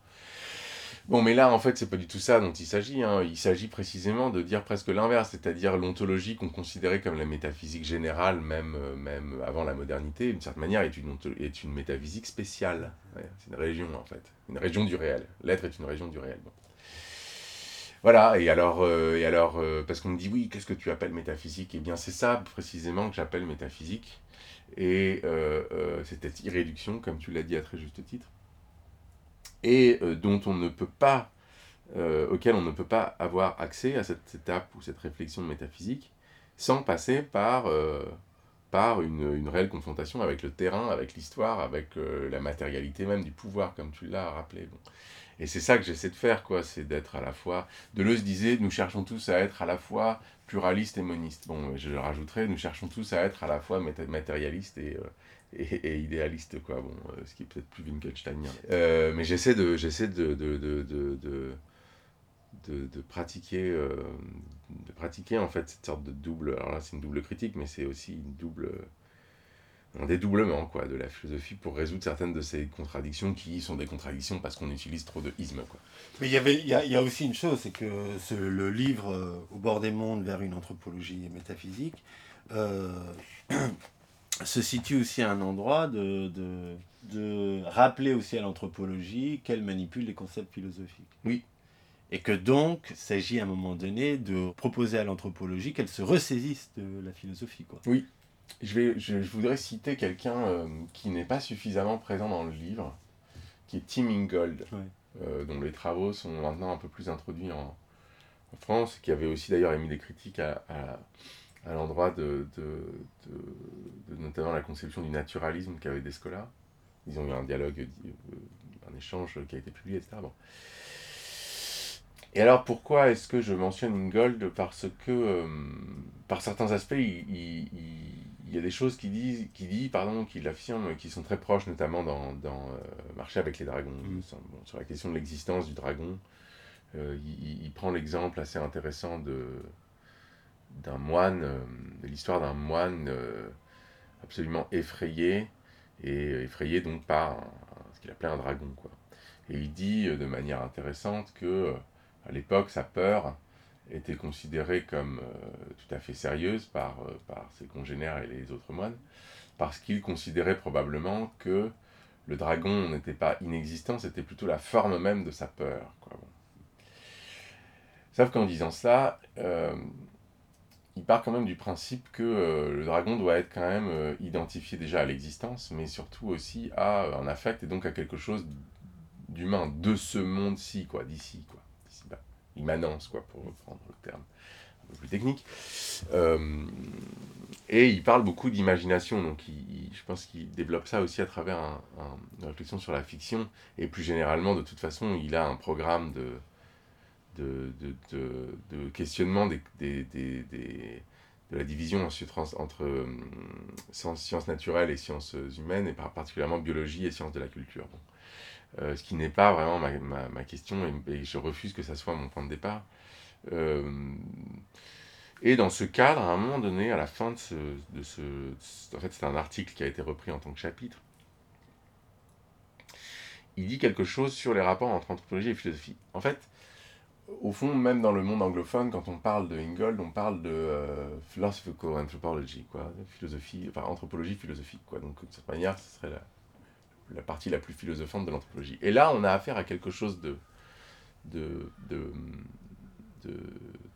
Speaker 1: Bon, mais là, en fait, c'est pas du tout ça dont il s'agit. Hein. Il s'agit précisément de dire presque l'inverse, c'est-à-dire l'ontologie qu'on considérait comme la métaphysique générale, même, euh, même avant la modernité, d'une certaine manière, est une, est une métaphysique spéciale. c'est une région, en fait. Une région du réel. L'être est une région du réel. Voilà, et alors, euh, et alors euh, parce qu'on me dit, oui, qu'est-ce que tu appelles métaphysique? Eh bien, c'est ça, précisément, que j'appelle métaphysique. Et c'est cette irréduction, comme tu l'as dit à très juste titre et euh, dont on ne peut pas, euh, auquel on ne peut pas avoir accès à cette étape ou cette réflexion métaphysique sans passer par, euh, par une, une, réelle confrontation avec le terrain, avec l'histoire, avec la matérialité même du pouvoir, comme tu l'as rappelé. Bon. Et c'est ça que j'essaie de faire, quoi, c'est d'être à la fois... Deleuze disait, nous cherchons tous à être à la fois pluralistes et monistes. Bon, je rajouterais, nous cherchons tous à être à la fois matérialistes et, et, idéaliste, quoi. Bon, euh, ce qui est peut-être plus Wittgensteinien. Euh, mais j'essaie de, j'essaie de, de, de, de, pratiquer, euh, de pratiquer en fait cette sorte de double. Alors là, c'est une double critique, mais c'est aussi une double, un dédoublement quoi, de la philosophie pour résoudre certaines de ces contradictions qui sont des contradictions parce qu'on utilise trop de ismes. Quoi.
Speaker 3: Mais il y, il, y a, aussi une chose, c'est que ce, le livre Au bord des mondes vers une anthropologie métaphysique se situe aussi à un endroit de, de, de rappeler aussi à l'anthropologie qu'elle manipule les concepts philosophiques.
Speaker 1: Oui.
Speaker 3: Et que donc, il s'agit à un moment donné de proposer à l'anthropologie qu'elle se ressaisisse de la philosophie. Quoi.
Speaker 1: Oui. Je, vais, je, voudrais citer quelqu'un euh, qui n'est pas suffisamment présent dans le livre, qui est Tim Ingold, euh, dont les travaux sont maintenant un peu plus introduits en, en France, qui avait aussi d'ailleurs émis des critiques à, à à l'endroit de, de, de, notamment la conception du naturalisme qu'avait Descola. Ils ont eu un dialogue, euh, un échange qui a été publié, etc. Bon. Et alors pourquoi est-ce que je mentionne Ingold Parce que euh, par certains aspects, il, il, il, y a des choses qu'il dit, qui dit, pardon, qu'il affirme, qui sont très proches, notamment dans, dans euh, Marcher avec les dragons, mm. bon, sur la question de l'existence du dragon. il, prend l'exemple assez intéressant de, d'un moine, euh, de l'histoire d'un moine euh, absolument effrayé, et effrayé donc par ce qu'il appelait un dragon. Quoi. Et il dit euh, de manière intéressante que à l'époque, sa peur était considérée comme tout à fait sérieuse par, par ses congénères et les autres moines, parce qu'il considérait probablement que le dragon n'était pas inexistant, c'était plutôt la forme même de sa peur. Quoi. Sauf qu'en disant ça, il part quand même du principe que euh, le dragon doit être quand même euh, identifié déjà à l'existence, mais surtout aussi à euh, un affect et donc à quelque chose d'humain, de ce monde-ci, quoi, d'ici, quoi, d'ici bas. Immanence, quoi, pour reprendre le terme un peu plus technique. et il parle beaucoup d'imagination, donc je pense qu'il développe ça aussi à travers une réflexion sur la fiction, et plus généralement, de toute façon, il a un programme de de, de, de, de questionnement des, des, des, de la division entre euh, sciences, naturelles et sciences humaines, et particulièrement biologie et sciences de la culture. Euh, ce qui n'est pas vraiment ma, ma, ma question, et, je refuse que ça soit mon point de départ. Euh, et dans ce cadre, à un moment donné, à la fin de ce... De ce en fait, c'est un article qui a été repris en tant que chapitre. Il dit quelque chose sur les rapports entre anthropologie et philosophie. En fait, au fond, même dans le monde anglophone, quand on parle de Ingold, on parle de euh, philosophical anthropology, enfin anthropologie philosophique, quoi. Donc de cette manière, ce serait la, partie la plus philosophante de l'anthropologie. Et là, on a affaire à quelque chose de, de, de,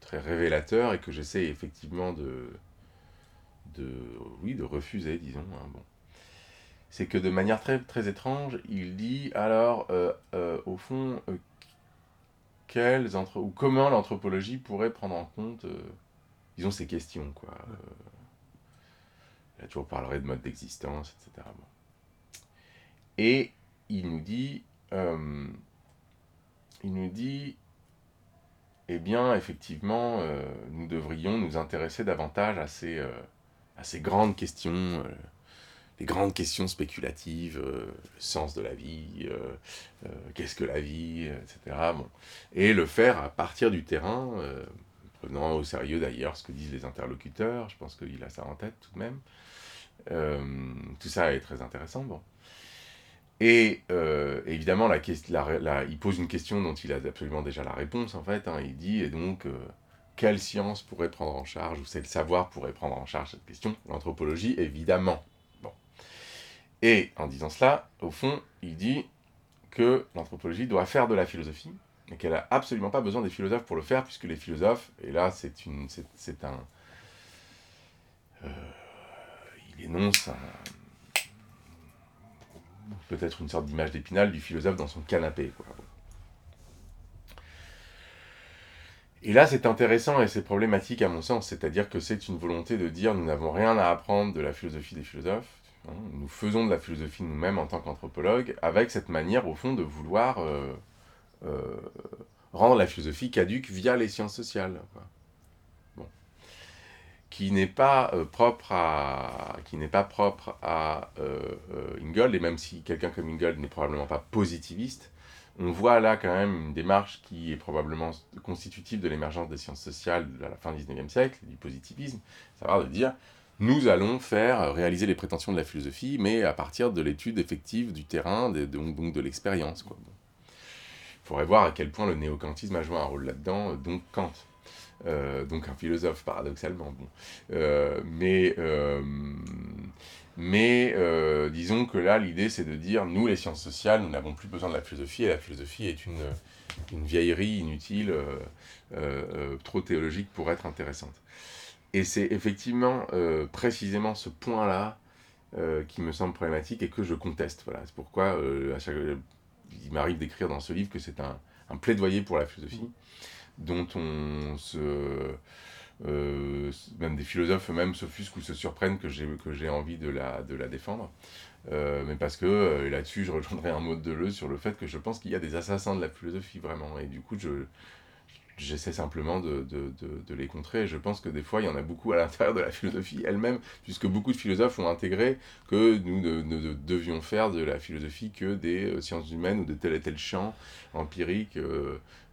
Speaker 1: très révélateur et que j'essaie effectivement de, de, oui, de refuser, disons. Hein, bon. C'est que de manière très, très étrange, il dit alors, euh, euh, au fond, quelles entre... ou comment l'anthropologie pourrait prendre en compte, euh, disons, ces questions, quoi. Euh, là, tu parlerait de mode d'existence, etc. Et il nous dit, euh, il nous dit, eh bien, effectivement, euh, nous devrions nous intéresser davantage à ces, à ces grandes questions les grandes questions spéculatives, euh, le sens de la vie, euh, euh, qu'est-ce que la vie, etc. Bon. Et le faire à partir du terrain, prenant au sérieux d'ailleurs ce que disent les interlocuteurs, je pense qu'il a ça en tête tout de même. tout ça est très intéressant. Bon. Et évidemment, la, il pose une question dont il a absolument déjà la réponse, en fait. Hein. il dit, et donc, quelle science pourrait prendre en charge, ou quel savoir pourrait prendre en charge cette question L'anthropologie, évidemment. Et en disant cela, au fond, il dit que l'anthropologie doit faire de la philosophie, et qu'elle n'a absolument pas besoin des philosophes pour le faire, puisque les philosophes, et là, c'est un... Euh, il énonce peut-être une sorte d'image d'épinal du philosophe dans son canapé. Et là, c'est intéressant et c'est problématique à mon sens, c'est-à-dire que c'est une volonté de dire nous n'avons rien à apprendre de la philosophie des philosophes, nous faisons de la philosophie nous-mêmes en tant qu'anthropologues, avec cette manière, au fond, de vouloir euh, euh, rendre la philosophie caduque via les sciences sociales qui n'est pas euh, propre à qui n'est pas propre à Ingold et même si quelqu'un comme Ingold n'est probablement pas positiviste on voit là quand même une démarche qui est probablement constitutive de l'émergence des sciences sociales à la fin du 19e siècle du positivisme savoir de dire nous allons faire réaliser les prétentions de la philosophie mais à partir de l'étude effective du terrain donc de l'expérience il faudrait voir à quel point le néo-kantisme a joué un rôle là-dedans donc Kant euh, donc un philosophe paradoxalement. Bon. Euh, mais euh, mais disons que là, l'idée, c'est de dire, nous, les sciences sociales, nous n'avons plus besoin de la philosophie, et la philosophie est une, une vieillerie inutile, trop théologique pour être intéressante. Et c'est effectivement précisément ce point-là qui me semble problématique et que je conteste. Voilà. C'est pourquoi à chaque... il m'arrive d'écrire dans ce livre que c'est un, un, plaidoyer pour la philosophie dont on se... Euh, même des philosophes eux-mêmes s'offusquent ou se surprennent que j'ai que j'ai envie de la, de la défendre. Euh, mais parce que euh, là-dessus, je rejoindrai un mot de Deleuze sur le fait que je pense qu'il y a des assassins de la philosophie, vraiment. Et du coup, je, j'essaie simplement de, de, de, les contrer. Je pense que des fois, il y en a beaucoup à l'intérieur de la philosophie elle-même, puisque beaucoup de philosophes ont intégré que nous ne, devions faire de la philosophie que des sciences humaines ou de tel et tel champ empirique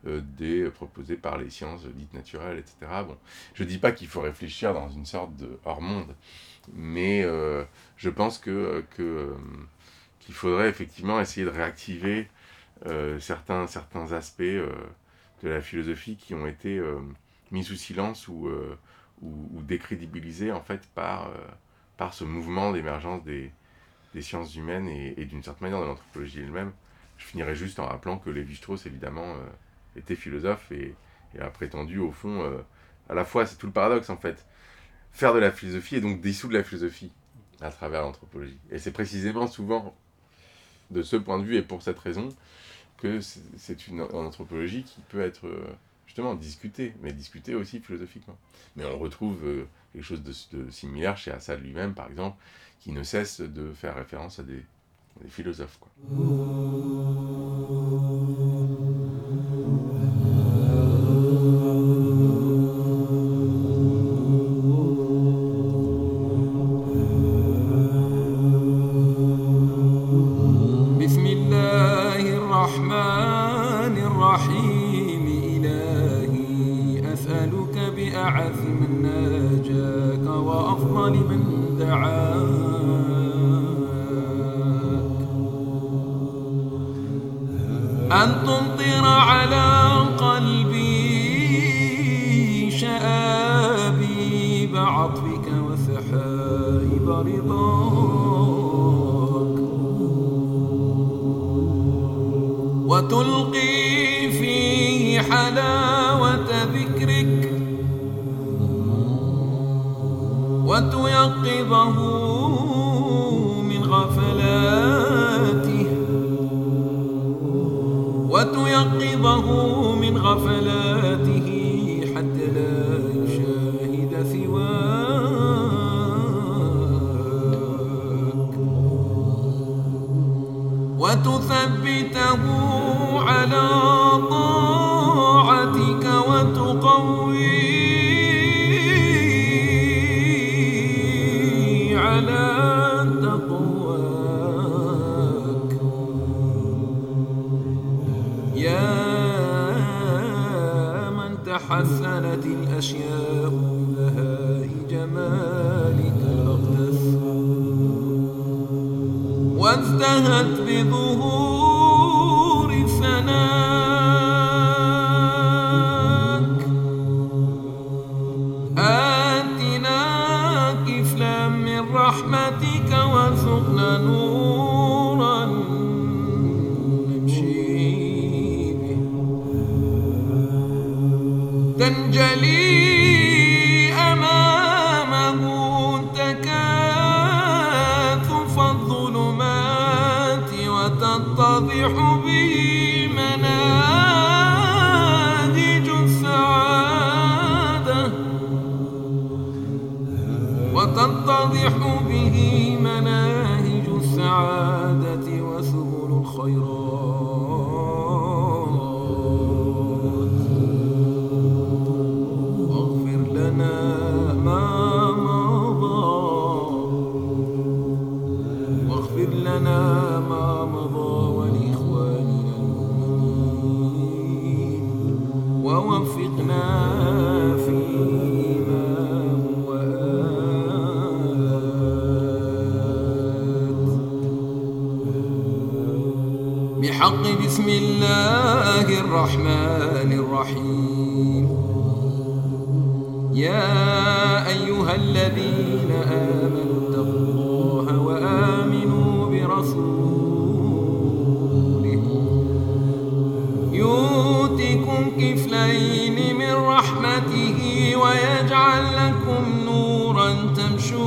Speaker 1: euh, des, proposés par les sciences dites naturelles, etc. Bon, je ne dis pas qu'il faut réfléchir dans une sorte de hors-monde, mais euh, je pense que, que euh, qu'il faudrait effectivement essayer de réactiver certains, certains aspects de la philosophie qui ont été mis sous silence ou, ou, décrédibilisés en fait par, par ce mouvement d'émergence des, des, sciences humaines et, et d'une certaine manière de l'anthropologie elle-même. Je finirai juste en rappelant que Lévi-Strauss, évidemment, était philosophe et, a prétendu, au fond, euh, à la fois, c'est tout le paradoxe en fait, faire de la philosophie et donc dissoudre la philosophie à travers l'anthropologie. Et c'est précisément souvent de ce point de vue et pour cette raison que c'est une, anthropologie qui peut être euh, justement discutée, mais discutée aussi philosophiquement. Mais on retrouve euh, quelque chose de, similaire chez Assad lui-même, par exemple, qui ne cesse de faire référence à des, des philosophes. Quoi.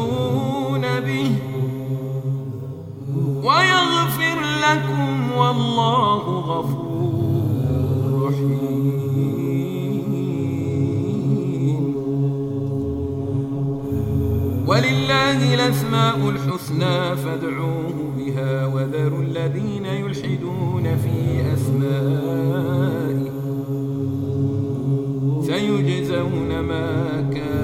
Speaker 4: تمشون به ويغفر لكم والله غفور رحيم. ولله الأسماء الحسنى فادعوه بها وذروا الذين يلحدون في أسمائه. سيجزون ما كانوا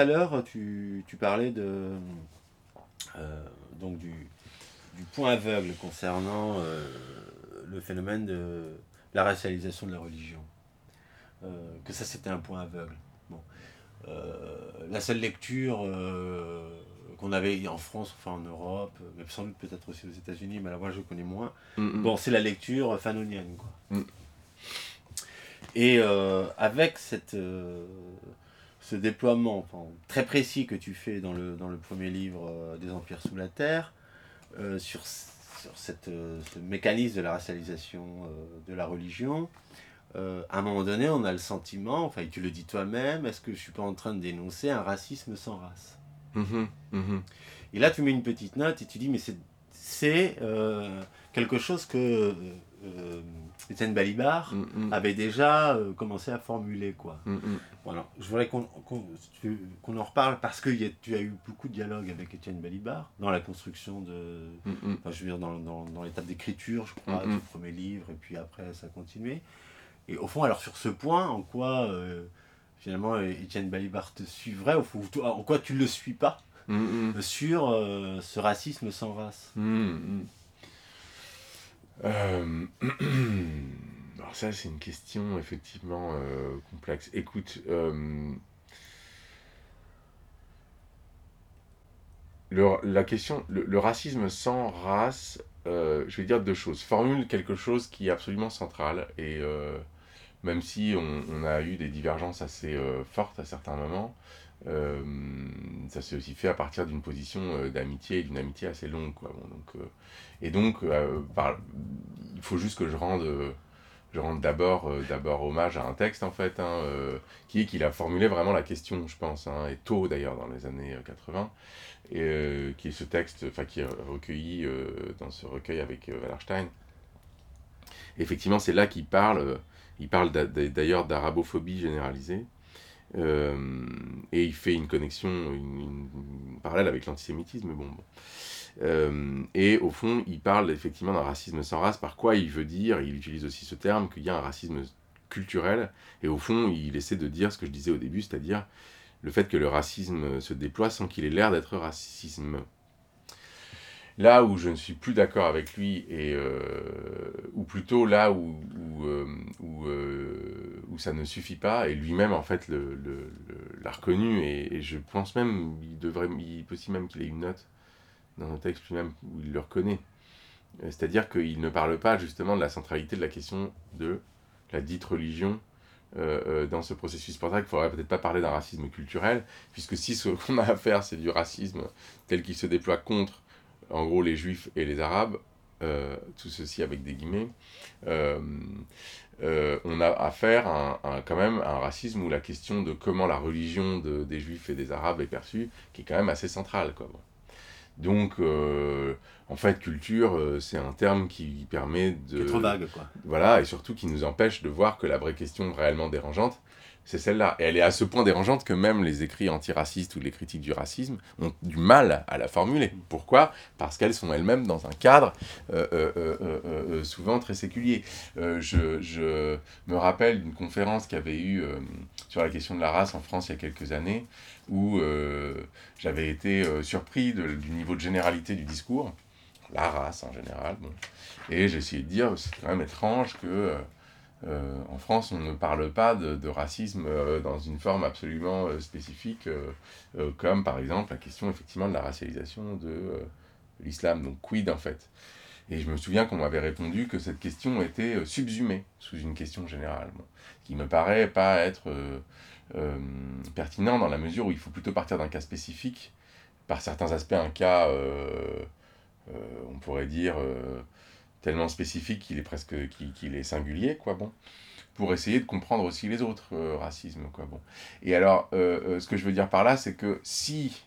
Speaker 2: à l'heure, tu, tu parlais de, euh, donc du, du point aveugle concernant euh, le phénomène de la racialisation de la religion. Euh, que ça, c'était un point aveugle. Bon. La seule lecture qu'on avait en France, enfin en Europe, mais sans doute peut-être aussi aux États-Unis, mais là, moi je connais moins.
Speaker 1: Mm, mm.
Speaker 2: Bon, c'est la lecture fanonienne, quoi.
Speaker 1: Mm.
Speaker 2: Et euh, avec cette, euh, ce déploiement enfin, très précis que tu fais dans le, dans le premier livre euh, des Empires sous la Terre, euh, sur, sur cette, euh, ce mécanisme de la racialisation de la religion, à un moment donné, on a le sentiment, enfin, tu le dis toi-même, est-ce que je suis pas en train de dénoncer un racisme sans race?
Speaker 1: Mhm, mhm.
Speaker 2: et là, tu mets une petite note et tu dis, mais c'est, c'est quelque chose que Étienne Balibar
Speaker 1: Mm, mm.
Speaker 2: avait déjà euh, commencé à formuler. Quoi.
Speaker 1: Mm.
Speaker 2: Voilà. Je voudrais qu'on, en reparle parce que y a- tu as eu beaucoup de dialogues avec Étienne Balibar dans la construction de.
Speaker 1: Mm.
Speaker 2: Enfin, je veux dire, dans, dans, dans l'étape d'écriture, je crois, du premier livre, et puis après, ça a continué. Et au fond, alors sur ce point, en quoi euh, finalement Étienne Balibar te suivrait, au fond, toi, en quoi tu ne le suis pas sur euh, ce racisme sans race?
Speaker 1: Euh, Alors ça, c'est une question effectivement euh, complexe. Écoute, euh, le, la question, le, racisme sans race, je vais dire deux choses. Formule quelque chose qui est absolument central et même si on, a eu des divergences assez fortes à certains moments, ça s'est aussi fait à partir d'une position d'amitié et d'une amitié assez longue. Quoi. Donc, et donc, il faut juste que je rende je rends d'abord euh, d'abord hommage à un texte en fait, hein, euh, qui est qu'il a formulé vraiment la question, je pense, hein, et tôt d'ailleurs dans les années 80, euh, et qui est ce texte, enfin qui est recueilli dans ce recueil avec Wallerstein. Effectivement, c'est là qu'il parle, il parle d'ailleurs d'arabophobie généralisée. Et il fait une connexion, une, parallèle avec l'antisémitisme. Bon. Euh, et au fond, il parle effectivement d'un racisme sans race, par quoi il veut dire, il utilise aussi ce terme, qu'il y a un racisme culturel, et au fond, il essaie de dire ce que je disais au début, c'est-à-dire le fait que le racisme se déploie sans qu'il ait l'air d'être racisme. Là où je ne suis plus d'accord avec lui, et, euh, ou plutôt là où, où, euh, où, ça ne suffit pas, et lui-même en fait l'a le, l'a reconnu, et, je pense même, il, devrait, il possible même qu'il ait une note dans un texte lui-même où il le reconnaît. Euh, c'est-à-dire qu'il ne parle pas justement de la centralité de la question de la dite religion euh, euh, dans ce processus. C'est pour qu'il ne faudrait peut-être pas parler d'un racisme culturel, puisque si ce qu'on a à faire, c'est du racisme tel qu'il se déploie contre, en gros, les juifs et les arabes, tout ceci avec des guillemets, on a affaire à, un, quand même un racisme où la question de comment la religion de, des juifs et des arabes est perçue, qui est quand même assez centrale. Quoi. Donc, euh, en fait, culture, euh, c'est un terme qui permet de...
Speaker 3: trop vague, quoi.
Speaker 1: Voilà, et surtout qui nous empêche de voir que la vraie question réellement dérangeante, c'est celle-là. Et elle est à ce point dérangeante que même les écrits antiracistes ou les critiques du racisme ont du mal à la formuler. Pourquoi? Parce qu'elles sont elles-mêmes dans un cadre euh, euh, souvent très séculier. Je, je, me rappelle d'une conférence qui avait eu sur la question de la race en France il y a quelques années, où euh, j'avais été euh, surpris du niveau de généralité du discours, la race en général. Et j'ai essayé de dire, c'est quand même étrange que euh, en France, on ne parle pas de, racisme dans une forme absolument spécifique, comme par exemple la question effectivement de la racialisation de l'islam, donc quid en fait? Et je me souviens qu'on m'avait répondu que cette question était subsumée sous une question générale, ce qui me paraît pas être euh, pertinent dans la mesure où il faut plutôt partir d'un cas spécifique, par certains aspects un cas, euh, euh, on pourrait dire, tellement spécifique qu'il est presque qu'il est singulier, quoi, bon, pour essayer de comprendre aussi les autres racismes, quoi, bon. Et alors, ce que je veux dire par là, c'est que si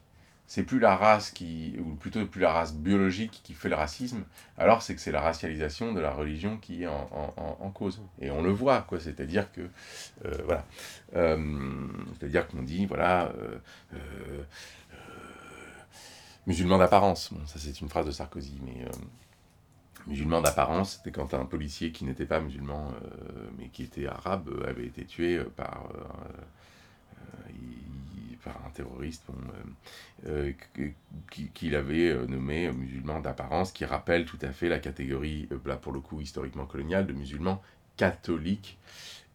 Speaker 1: c'est plus la race qui, ou plutôt plus la race biologique qui fait le racisme, alors c'est que c'est la racialisation de la religion qui est en, cause. Et on le voit, quoi. C'est-à-dire que, euh, voilà. Euh, c'est-à-dire qu'on dit, voilà, euh, musulman d'apparence. Bon, ça c'est une phrase de Sarkozy, mais musulman d'apparence, c'était quand un policier qui n'était pas musulman, mais qui était arabe, avait été tué par par un terroriste euh, euh, qu'il avait euh, nommé musulman d'apparence, qui rappelle tout à fait la catégorie, là pour le coup historiquement coloniale, de musulmans catholiques,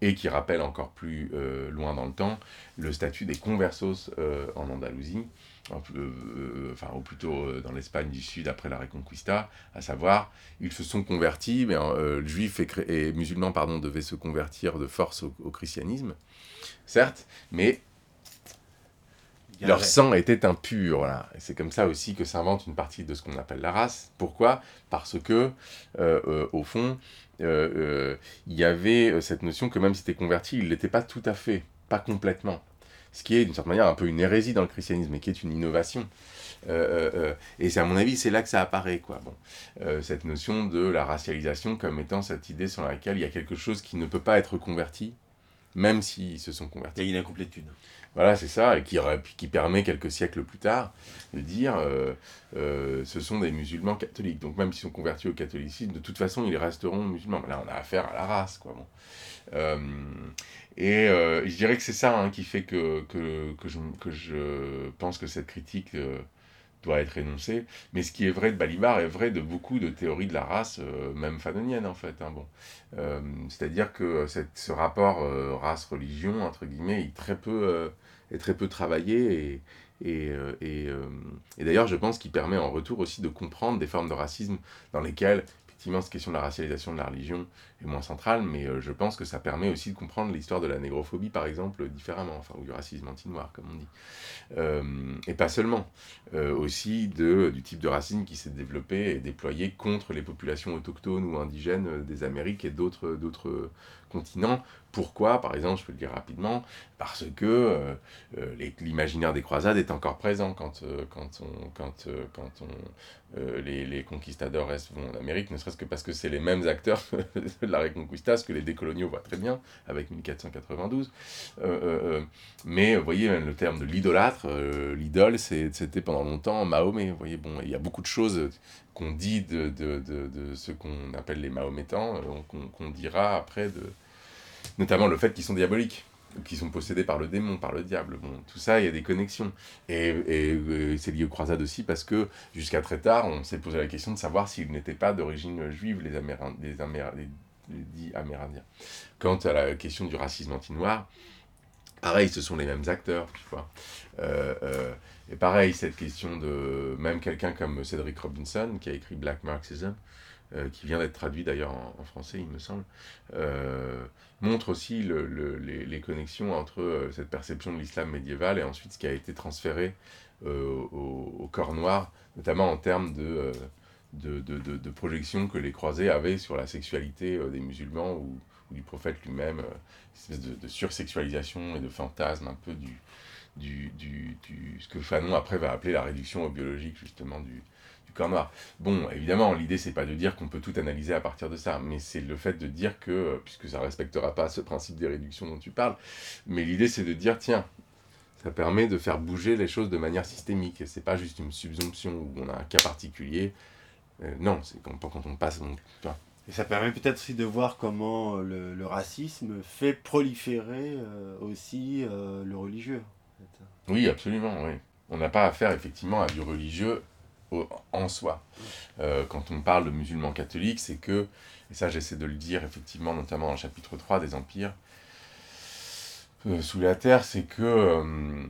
Speaker 1: et qui rappelle encore plus loin dans le temps le statut des conversos en Andalousie, enfin, ou plutôt dans l'Espagne du Sud après la Reconquista, à savoir, ils se sont convertis, mais euh, juifs et, musulmans pardon, devaient se convertir de force au christianisme, certes, mais leur sang était impur. Voilà. Et c'est comme ça aussi que s'invente une partie de ce qu'on appelle la race. Pourquoi? Parce que, euh, euh, au fond, euh, il y avait cette notion que même si tu converti, il ne l'était pas tout à fait, pas complètement. Ce qui est d'une certaine manière un peu une hérésie dans le christianisme, mais qui est une innovation. et c'est à mon avis, c'est là que ça apparaît, quoi. Bon, cette notion de la racialisation comme étant cette idée sur laquelle il y a quelque chose qui ne peut pas être converti, même s'ils se sont convertis.
Speaker 3: Il y a une incomplétude.
Speaker 1: Voilà, c'est ça, et qui, qui permet quelques siècles plus tard de dire euh, euh, ce sont des musulmans catholiques. Donc même s'ils sont convertis au catholicisme, de toute façon, ils resteront musulmans. Là, on a affaire à la race, quoi. Bon. Euh, et je dirais que c'est ça hein, qui fait que, que, que, je, que, je, pense que cette critique doit être énoncée. Mais ce qui est vrai de Balibar est vrai de beaucoup de théories de la race, même fanoniennes en fait. Hein, bon. C'est-à-dire que cette, ce rapport race-religion, entre guillemets, est très peu, est très peu travaillé et, Et, et, et d'ailleurs, je pense qu'il permet en retour aussi de comprendre des formes de racisme dans lesquelles effectivement, cette question de la racialisation de la religion est moins centrale, mais euh, je pense que ça permet aussi de comprendre l'histoire de la négrophobie, par exemple, différemment, enfin, ou du racisme anti-noir, comme on dit. Euh, et pas seulement, euh, aussi de, du type de racisme qui s'est développé et déployé contre les populations autochtones ou indigènes des Amériques et d'autres continents. Pourquoi Par exemple, je peux le dire rapidement, parce que euh, euh, l'imaginaire des croisades est encore présent quand, euh, quand, on, quand, quand on, les, les, conquistadors vont en Amérique, ne serait-ce que parce que c'est les mêmes acteurs de la Reconquista, ce que les décoloniaux voient très bien avec 1492. mais vous voyez, le terme de l'idolâtre, l'idole, c'était pendant longtemps Mahomet. Voyez, bon, il y a beaucoup de choses qu'on dit de, de, de, de ce qu'on appelle les Mahométans, euh, qu'on dira après, de, notamment le fait qu'ils sont diaboliques, qu'ils sont possédés par le démon, par le diable. Bon, tout ça, il y a des connexions. Et, et, c'est lié aux croisades aussi parce que jusqu'à très tard, on s'est posé la question de savoir s'ils n'étaient pas d'origine juive, les, Amérindiens, les, les, Amérindiens. Quant à la question du racisme anti-noir, pareil, ce sont les mêmes acteurs, tu vois. Euh, euh, et pareil, cette question de même quelqu'un comme Cedric Robinson, qui a écrit Black Marxism, euh, qui vient d'être traduit d'ailleurs en, français, il me semble, euh, montre aussi le, les, les, connexions entre euh, cette perception de l'islam médiéval et ensuite ce qui a été transféré au, au, corps noir, notamment en termes de, de, de, de, projection que les croisés avaient sur la sexualité des musulmans ou, ou du prophète lui-même, espèce de, sursexualisation et de fantasme un peu du, du, du, du, ce que Fanon après va appeler la réduction biologique justement du, du corps noir. Bon, évidemment, l'idée c'est pas de dire qu'on peut tout analyser à partir de ça, mais c'est le fait de dire que, puisque ça respectera pas ce principe des réductions dont tu parles, mais l'idée c'est de dire, tiens, ça permet de faire bouger les choses de manière systémique, c'est pas juste une subsomption où on a un cas particulier, euh, non, c'est quand, quand on passe... Donc,
Speaker 3: et ça permet peut-être aussi de voir comment le, le racisme fait proliférer euh, aussi euh, le religieux.
Speaker 1: Oui, absolument, oui. On n'a pas affaire effectivement à du religieux en soi. Euh, quand on parle de musulmans catholiques, c'est que, et ça j'essaie de le dire effectivement notamment dans le chapitre 3 des empires euh, sous la terre, c'est que euh,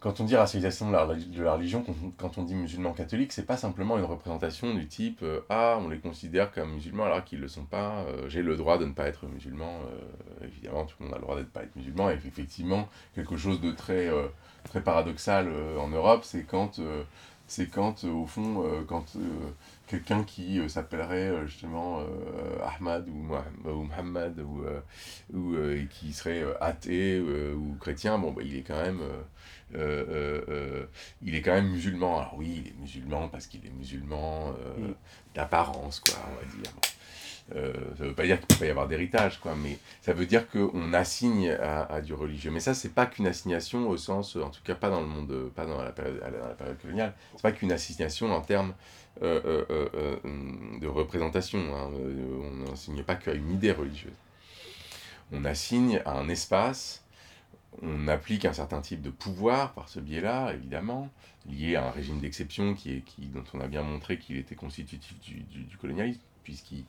Speaker 1: quand on dit racialisation de la, de la religion, quand on, dit musulmans catholiques, c'est pas simplement une représentation du type euh, Ah, on les considère comme musulmans alors qu'ils ne le sont pas, euh, j'ai le droit de ne pas être musulman. Euh, évidemment, tout le monde a le droit de ne pas être musulman. Et effectivement, quelque chose de très, très paradoxal en Europe, c'est quand, quand au fond, quand quelqu'un qui s'appellerait justement Ahmad ou, Muhammad ou, ou qui serait athée ou chrétien, bon, bah, il est quand même euh, euh, euh, il est quand même musulman. Alors oui, il est musulman parce qu'il est musulman mm. d'apparence, quoi, on va dire. ça ne veut pas dire qu'il ne peut pas y avoir d'héritage, quoi, mais ça veut dire qu'on assigne à, du religieux. Mais ça, c'est pas qu'une assignation au sens, en tout cas pas dans le monde, pas dans la période, dans la période coloniale, c'est pas qu'une assignation en termes de représentation. Hein. On n'assigne pas qu'à une idée religieuse. On assigne à un espace on applique un certain type de pouvoir par ce biais-là, évidemment, lié à un régime d'exception qui qui, dont on a bien montré qu'il était constitutif du, colonialisme, puisqu'il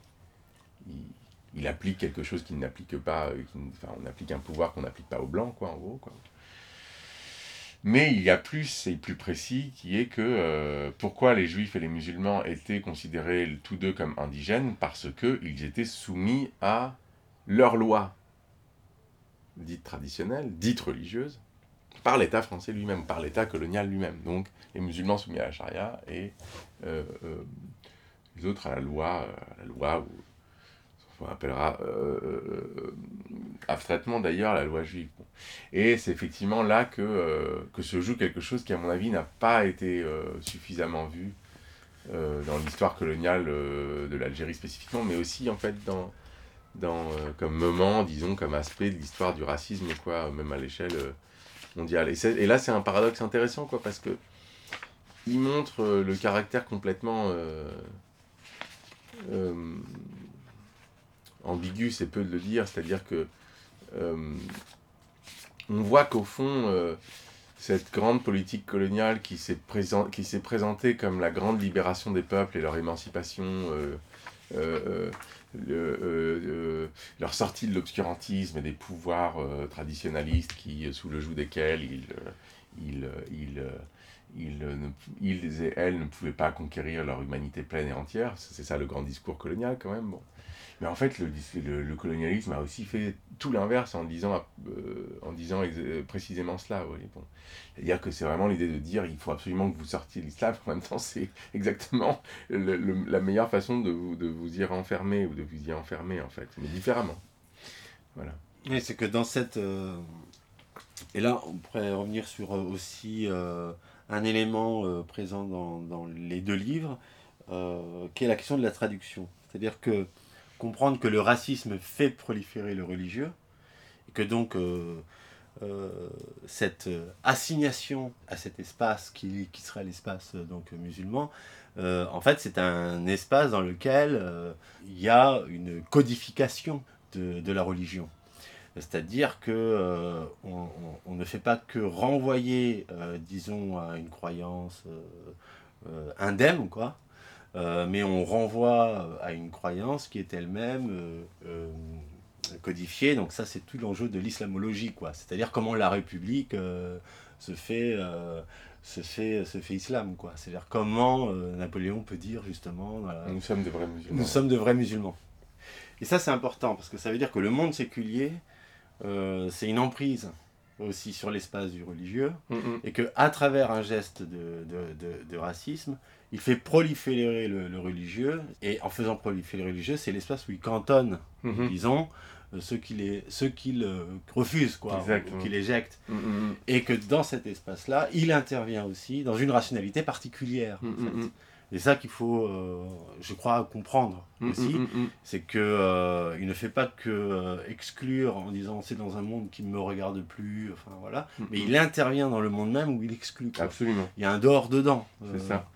Speaker 1: il, applique quelque chose qu'il n'applique pas, euh, enfin, on applique un pouvoir qu'on n'applique pas aux Blancs, quoi, en gros. Quoi. Mais il y a plus et plus précis qui est que euh, pourquoi les juifs et les musulmans étaient considérés tous deux comme indigènes? Parce qu'ils étaient soumis à leurs lois dite traditionnelle, dite religieuse, par l'État français lui-même, par l'État colonial lui-même. Donc les musulmans soumis à la charia et euh, euh, les autres à la loi, euh, à la loi ou on appellera abstraitement d'ailleurs la loi juive. Et c'est effectivement là que, que se joue quelque chose qui à mon avis n'a pas été suffisamment vu dans l'histoire coloniale de l'Algérie spécifiquement, mais aussi en fait dans, dans, euh, comme moment, disons, comme aspect de l'histoire du racisme, quoi, même à l'échelle euh, mondiale. Et, et, là, c'est un paradoxe intéressant, quoi, parce que il montre euh, le caractère complètement ambigu, c'est peu de le dire, c'est-à-dire que on voit qu'au fond, cette grande politique coloniale qui s'est présentée comme la grande libération des peuples et leur émancipation le, euh, euh, leur sortie de l'obscurantisme et des pouvoirs euh, traditionnalistes qui, sous le joug desquels ils, ils, ils, ils, ils, et elles ne pouvaient pas conquérir leur humanité pleine et entière. C'est ça le grand discours colonial quand même. Bon. Mais en fait, le, le, colonialisme a aussi fait tout l'inverse en disant, euh, en disant précisément cela. Bon. C'est-à-dire que c'est vraiment l'idée de dire il faut absolument que vous sortiez l'islam. En même temps, c'est exactement la meilleure façon de vous, de vous y renfermer ou de vous y enfermer, en fait, mais différemment. Voilà.
Speaker 2: Oui, c'est que dans cette. Euh, et là, on pourrait revenir sur euh, aussi un élément présent dans, dans, les deux livres, qui est la question de la traduction. C'est-à-dire que comprendre que le racisme fait proliférer le religieux, et que donc euh, euh, cette assignation à cet espace qui, qui serait l'espace donc musulman, euh, en fait c'est un espace dans lequel il y a une codification de, de la religion. C'est-à-dire que on, ne fait pas que renvoyer, disons, à une croyance indemne, quoi, euh, mais on renvoie euh, à une croyance qui est elle-même euh, codifiée. Donc ça, c'est tout l'enjeu de l'islamologie, quoi. C'est-à-dire comment la République se fait se fait, se fait islam, quoi. C'est-à-dire comment Napoléon peut dire justement...
Speaker 1: nous sommes de vrais musulmans.
Speaker 2: Nous sommes de vrais musulmans. Et ça, c'est important, parce que ça veut dire que le monde séculier, c'est une emprise aussi sur l'espace du religieux, mm, mm. et que à travers un geste de, de, de, racisme, il fait proliférer le, religieux, et en faisant proliférer le religieux, c'est l'espace où il cantonne, mm-hmm. disons, euh, ceux qui les, ceux qui le refusent, quoi, qui l'éjectent. Mm, et que dans cet espace-là, il intervient aussi dans une rationalité particulière. En fait. C'est ça qu'il faut, euh, je crois, comprendre aussi. C'est que euh, il ne fait pas que euh, exclure en disant c'est dans un monde qui ne me regarde plus, enfin voilà. Mais il intervient dans le monde même où il exclut.
Speaker 1: Absolument.
Speaker 2: Il y a un dehors dedans.
Speaker 1: C'est ça.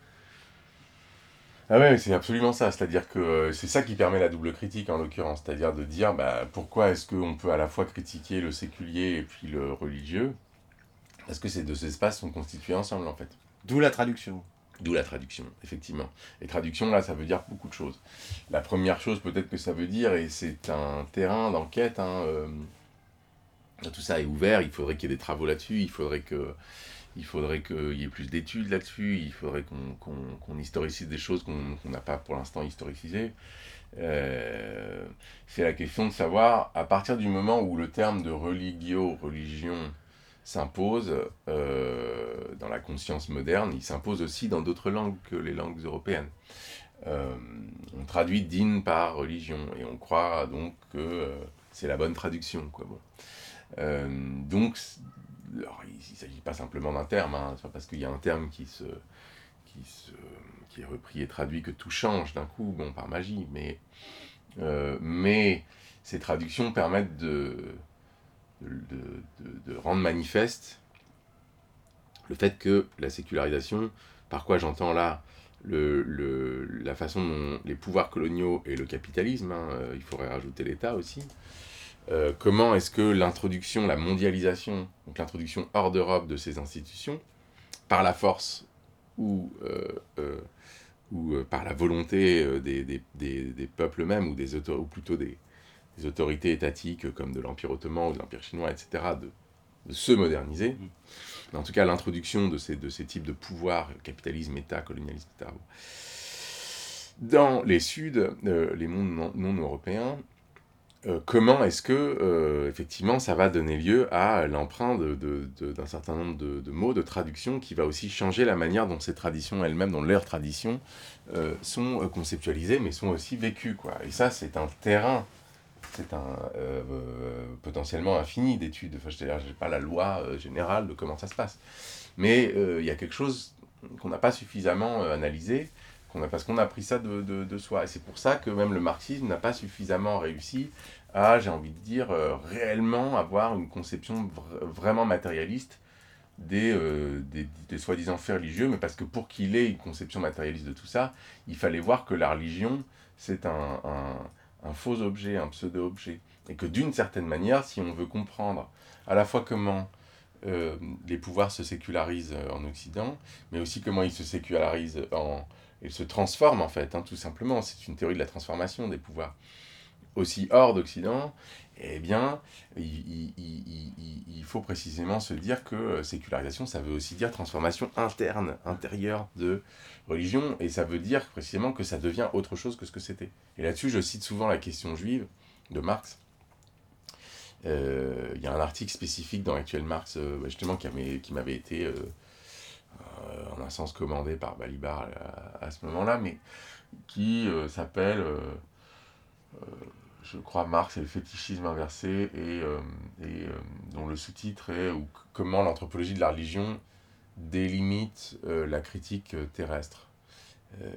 Speaker 1: Ah ouais, c'est absolument ça. C'est-à-dire que c'est ça qui permet la double critique en l'occurrence. C'est-à-dire de dire bah, pourquoi est-ce qu'on peut à la fois critiquer le séculier et puis le religieux? Parce que ces deux espaces sont constitués ensemble en fait.
Speaker 2: D'où la traduction.
Speaker 1: D'où la traduction, effectivement. Et traduction, là, ça veut dire beaucoup de choses. La première chose, peut-être que ça veut dire, et c'est un terrain d'enquête, hein, euh, tout ça est ouvert, il faudrait qu'il y ait des travaux là-dessus, il faudrait que il faudrait qu'il y ait plus d'études là-dessus, il faudrait qu'on historicise des choses qu'on n'a pas pour l'instant historicisées. Euh, c'est la question de savoir, à partir du moment où le terme de religio, religion, s'impose euh, dans la conscience moderne, il s'impose aussi dans d'autres langues que les langues européennes. Euh, on traduit din par religion et on croit donc que c'est la bonne traduction. Quoi. Bon. donc, alors, il ne s'agit pas simplement d'un terme, hein, parce qu'il y a un terme qui, est repris et traduit que tout change d'un coup, bon, par magie, mais, mais ces traductions permettent de, rendre manifeste le fait que la sécularisation, par quoi j'entends là la façon dont les pouvoirs coloniaux et le capitalisme, hein, euh, il faudrait rajouter l'État aussi, euh, comment est-ce que l'introduction, la mondialisation, donc l'introduction hors d'Europe de ces institutions, par la force ou, euh, ou par la volonté des, des, des, peuples mêmes, ou, des ou plutôt des, autorités étatiques comme de l'Empire ottoman ou de l'Empire chinois, etc., de, se moderniser. Mm. en tout cas, l'introduction de ces, de ces types de pouvoirs, capitalisme, État, colonialisme, etc. Dans les Suds, euh, les mondes non, européens, euh, comment est-ce que, euh, effectivement, ça va donner lieu à l'emprunt d'un certain nombre de, mots, de traductions, qui va aussi changer la manière dont ces traditions elles-mêmes, dont leurs traditions, sont conceptualisées, mais sont aussi vécues. Quoi. Et ça, c'est un terrain c'est un euh, potentiellement infini d'études. Enfin, je n'ai pas la loi euh, générale de comment ça se passe. Mais euh, il y a quelque chose qu'on n'a pas suffisamment analysé, parce qu'on a pris ça de, de, soi. Et c'est pour ça que même le marxisme n'a pas suffisamment réussi à, j'ai envie de dire, réellement avoir une conception vraiment matérialiste des, des, des soi-disant faits religieux, mais parce que pour qu'il ait une conception matérialiste de tout ça, il fallait voir que la religion, c'est un, un faux objet, un pseudo-objet. Et que d'une certaine manière, si on veut comprendre à la fois comment euh, les pouvoirs se sécularisent euh, en Occident, mais aussi comment ils se sécularisent en... Ils se transforment en fait, hein, tout simplement. C'est une théorie de la transformation des pouvoirs. Aussi hors d'Occident, eh bien, il, faut précisément se dire que sécularisation, ça veut aussi dire transformation interne, intérieure de religion, et ça veut dire précisément que ça devient autre chose que ce que c'était. Et là-dessus, je cite souvent la question juive de Marx. Euh, il y a un article spécifique dans Actuel Marx, euh, bah, justement, qui m'avait été, euh, en un sens, commandé par Balibar à, ce moment-là, mais qui s'appelle, je crois, Marx et le fétichisme inversé, et, et dont le sous-titre est Comment l'anthropologie de la religion délimite la critique terrestre. Euh,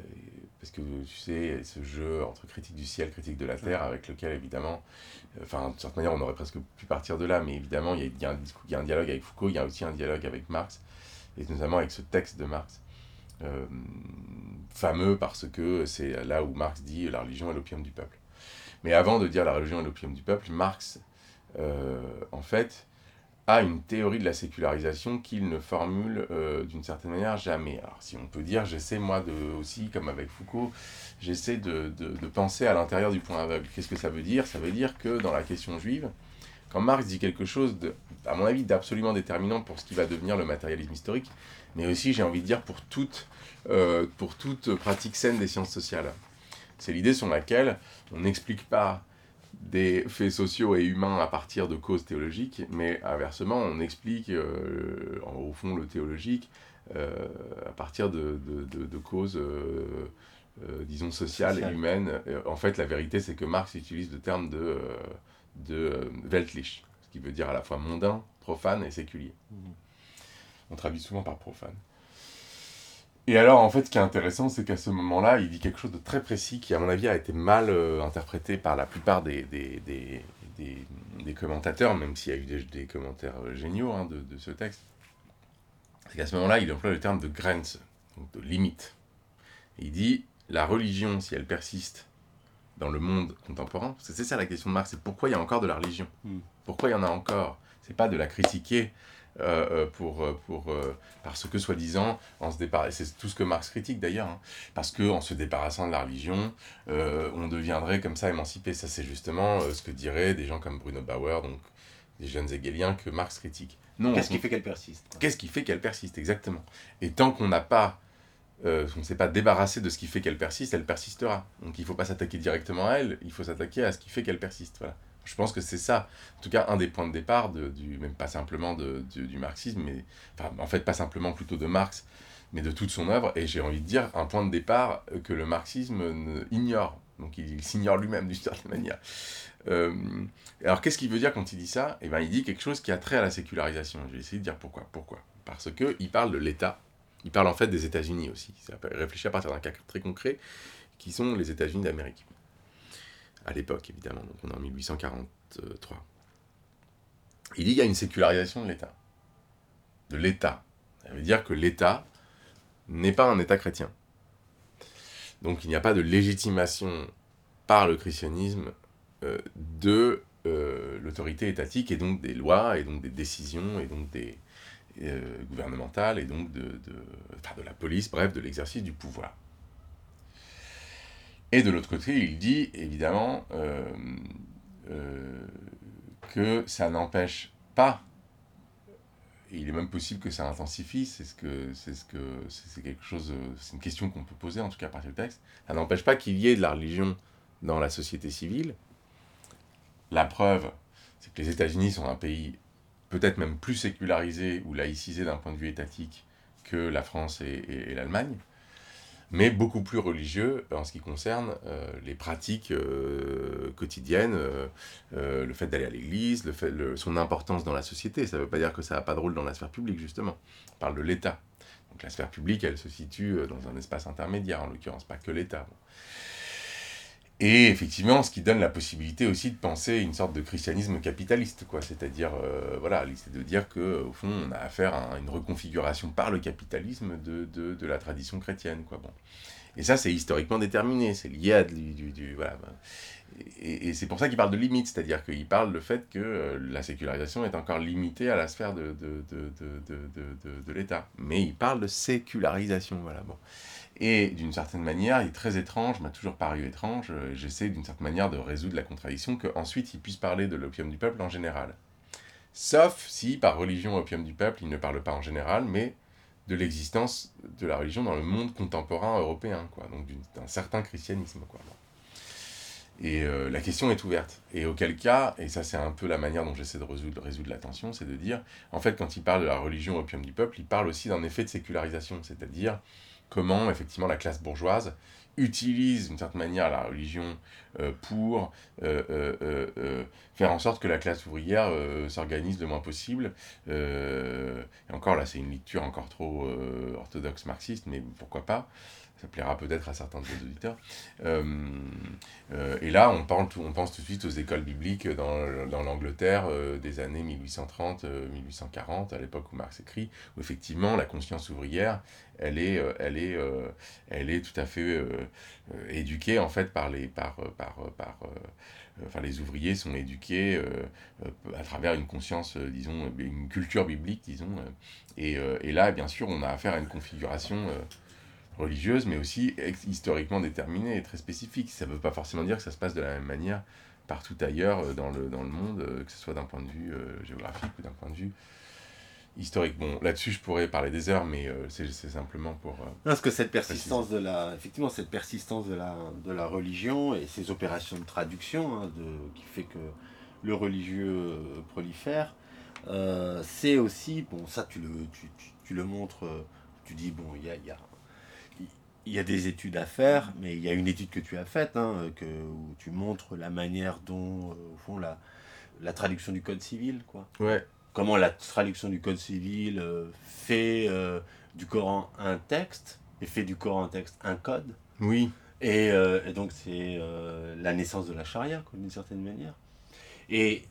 Speaker 1: parce que tu sais, ce jeu entre critique du ciel, critique de la terre, avec lequel évidemment, euh, enfin, de certaine manière, on aurait presque pu partir de là, mais évidemment, il y, a, un, dialogue avec Foucault, il y a aussi un dialogue avec Marx, et notamment avec ce texte de Marx, euh, fameux parce que c'est là où Marx dit la religion est l'opium du peuple. Mais avant de dire la religion est l'opium du peuple, Marx, en fait, a une théorie de la sécularisation qu'il ne formule euh, d'une certaine manière jamais. Alors si on peut dire, j'essaie moi de, aussi, comme avec Foucault, j'essaie de, de, penser à l'intérieur du point aveugle. Qu'est-ce que ça veut dire? Ça veut dire que dans la question juive, quand Marx dit quelque chose, de, à mon avis, d'absolument déterminant pour ce qui va devenir le matérialisme historique, mais aussi, j'ai envie de dire, pour euh, pour toute pratique saine des sciences sociales. C'est l'idée sur laquelle on n'explique pas des faits sociaux et humains à partir de causes théologiques, mais inversement, on explique euh, au fond le théologique euh, à partir de, de, de, causes, euh, disons, sociales et humaines. En fait, la vérité, c'est que Marx utilise le terme de, de Weltlich, ce qui veut dire à la fois mondain, profane et séculier. Mmh. On traduit souvent par profane. Et alors, en fait, ce qui est intéressant, c'est qu'à ce moment-là, il dit quelque chose de très précis qui, à mon avis, a été mal euh, interprété par la plupart des, des, des, des, commentateurs, même s'il y a eu des, commentaires euh, géniaux hein, de, de, ce texte. C'est qu'à ce moment-là, il emploie le terme de grenze, donc de limite. il dit la religion, si elle persiste dans le monde contemporain, parce que c'est ça la question de Marx, c'est pourquoi il y a encore de la religion? Hmm. Pourquoi il y en a encore? C'est pas de la critiquer euh, euh, pour, euh, pour, parce que, soi-disant, en se c'est tout ce que Marx critique d'ailleurs, hein, parce qu'en se débarrassant de la religion, on deviendrait comme ça émancipé. Ça, c'est justement ce que diraient des gens comme Bruno Bauer, donc des jeunes hegeliens que Marx critique.
Speaker 3: Non, Qu'est-ce qui fait qu'elle persiste?
Speaker 1: Qu'est-ce qui fait qu'elle persiste, exactement? Et tant qu'on n'a pas euh, on ne s'est pas débarrassé de ce qui fait qu'elle persiste, elle persistera. Donc il ne faut pas s'attaquer directement à elle, il faut s'attaquer à ce qui fait qu'elle persiste. Voilà. Je pense que c'est ça, en tout cas, un des points de départ, de, du, même pas simplement de, du marxisme, mais enfin, en fait, pas simplement plutôt de Marx, mais de toute son œuvre, et j'ai envie de dire un point de départ que le marxisme ignore. Donc il, s'ignore lui-même d'une certaine manière. Euh, alors qu'est-ce qu'il veut dire quand il dit ça? Eh bien, il dit quelque chose qui a trait à la sécularisation. Je vais essayer de dire pourquoi. Pourquoi? Parce qu'il parle de l'État. Il parle en fait des États-Unis aussi. Il réfléchit à partir d'un cas très concret, qui sont les États-Unis d'Amérique à l'époque évidemment, donc on est en 1843. Il dit qu'il y a une sécularisation de l'État. De l'État. Ça veut dire que l'État n'est pas un État chrétien. Donc il n'y a pas de légitimation par le christianisme euh, de euh, l'autorité étatique et donc des lois et donc des décisions et donc des euh, gouvernementales et donc de, de, de la police, bref, de l'exercice du pouvoir. Et de l'autre côté, il dit évidemment euh, euh, que ça n'empêche pas, il est même possible que ça intensifie, c'est ce que c'est ce que c'est quelque chose, c'est une question qu'on peut poser en tout cas à partir du texte. Ça n'empêche pas qu'il y ait de la religion dans la société civile. La preuve, c'est que les États-Unis sont un pays peut-être même plus sécularisé ou laïcisé d'un point de vue étatique que la France et l'Allemagne mais beaucoup plus religieux en ce qui concerne euh, les pratiques euh, quotidiennes, euh, le fait d'aller à l'église, le son importance dans la société. Ça ne veut pas dire que ça n'a pas de rôle dans la sphère publique, justement. On parle de l'État. Donc la sphère publique, elle se situe dans un espace intermédiaire, en l'occurrence, pas que l'État. Et effectivement, ce qui donne la possibilité aussi de penser une sorte de christianisme capitaliste, quoi. C'est-à-dire, euh, voilà, c'est de dire que au fond, on a affaire à une reconfiguration par le capitalisme de, de, de la tradition chrétienne, quoi. Bon. Et ça, c'est historiquement déterminé, c'est lié à du, du, voilà. Et, c'est pour ça qu'il parle de limite, c'est-à-dire qu'il parle du fait que euh, la sécularisation est encore limitée à la sphère de, de, de, de l'État. Mais il parle de sécularisation, voilà. Bon. Et d'une certaine manière, il est très étrange, m'a toujours paru étrange, euh, j'essaie d'une certaine manière de résoudre la contradiction, qu'ensuite il puisse parler de l'opium du peuple en général. Sauf si, par religion opium du peuple, il ne parle pas en général, mais de l'existence de la religion dans le monde contemporain européen, quoi, donc d'un certain christianisme. Quoi. Et euh, la question est ouverte. Et auquel cas, et ça c'est un peu la manière dont j'essaie de résoudre, résoudre la tension, c'est de dire, en fait, quand il parle de la religion opium du peuple, il parle aussi d'un effet de sécularisation, c'est-à-dire comment effectivement la classe bourgeoise utilise d'une certaine manière la religion euh, pour euh, euh, faire en sorte que la classe ouvrière s'organise le moins possible. et encore là, c'est une lecture encore trop orthodoxe marxiste, mais pourquoi pas ça plaira peut-être à certains de vos auditeurs. et là, on, parle on pense tout de suite aux écoles bibliques dans, dans l'Angleterre des années 1830-1840, à l'époque où Marx écrit, où effectivement la conscience ouvrière elle est, euh, elle est, euh, elle est tout à fait euh, éduquée en fait par les, par, par, par enfin les ouvriers sont éduqués à travers une conscience, disons, une culture biblique, disons. et, et, là, bien sûr, on a affaire à une configuration religieuse, mais aussi historiquement déterminée et très spécifique. Ça ne veut pas forcément dire que ça se passe de la même manière partout ailleurs dans le, dans le monde, que ce soit d'un point de vue géographique ou d'un point de vue historique. Bon, là-dessus, je pourrais parler des heures, mais euh, c'est simplement pour. Euh,
Speaker 2: parce que cette persistance de la, effectivement, cette persistance de la, de la religion et ces opérations de traduction, hein, de, qui fait que le religieux euh, prolifère, c'est aussi, bon, ça tu le, tu, tu, le montres, tu dis, bon, il y a, y, a, y a des études à faire, mais il y a une étude que tu as faite, hein, que, où tu montres la manière dont, au fond, la, la traduction du code civil, quoi.
Speaker 1: Ouais
Speaker 2: comment la traduction du code civil euh, fait euh, du Coran un texte et fait du Coran un texte un code.
Speaker 1: Oui.
Speaker 2: Et, euh, donc c'est la naissance de la charia, d'une certaine manière. Et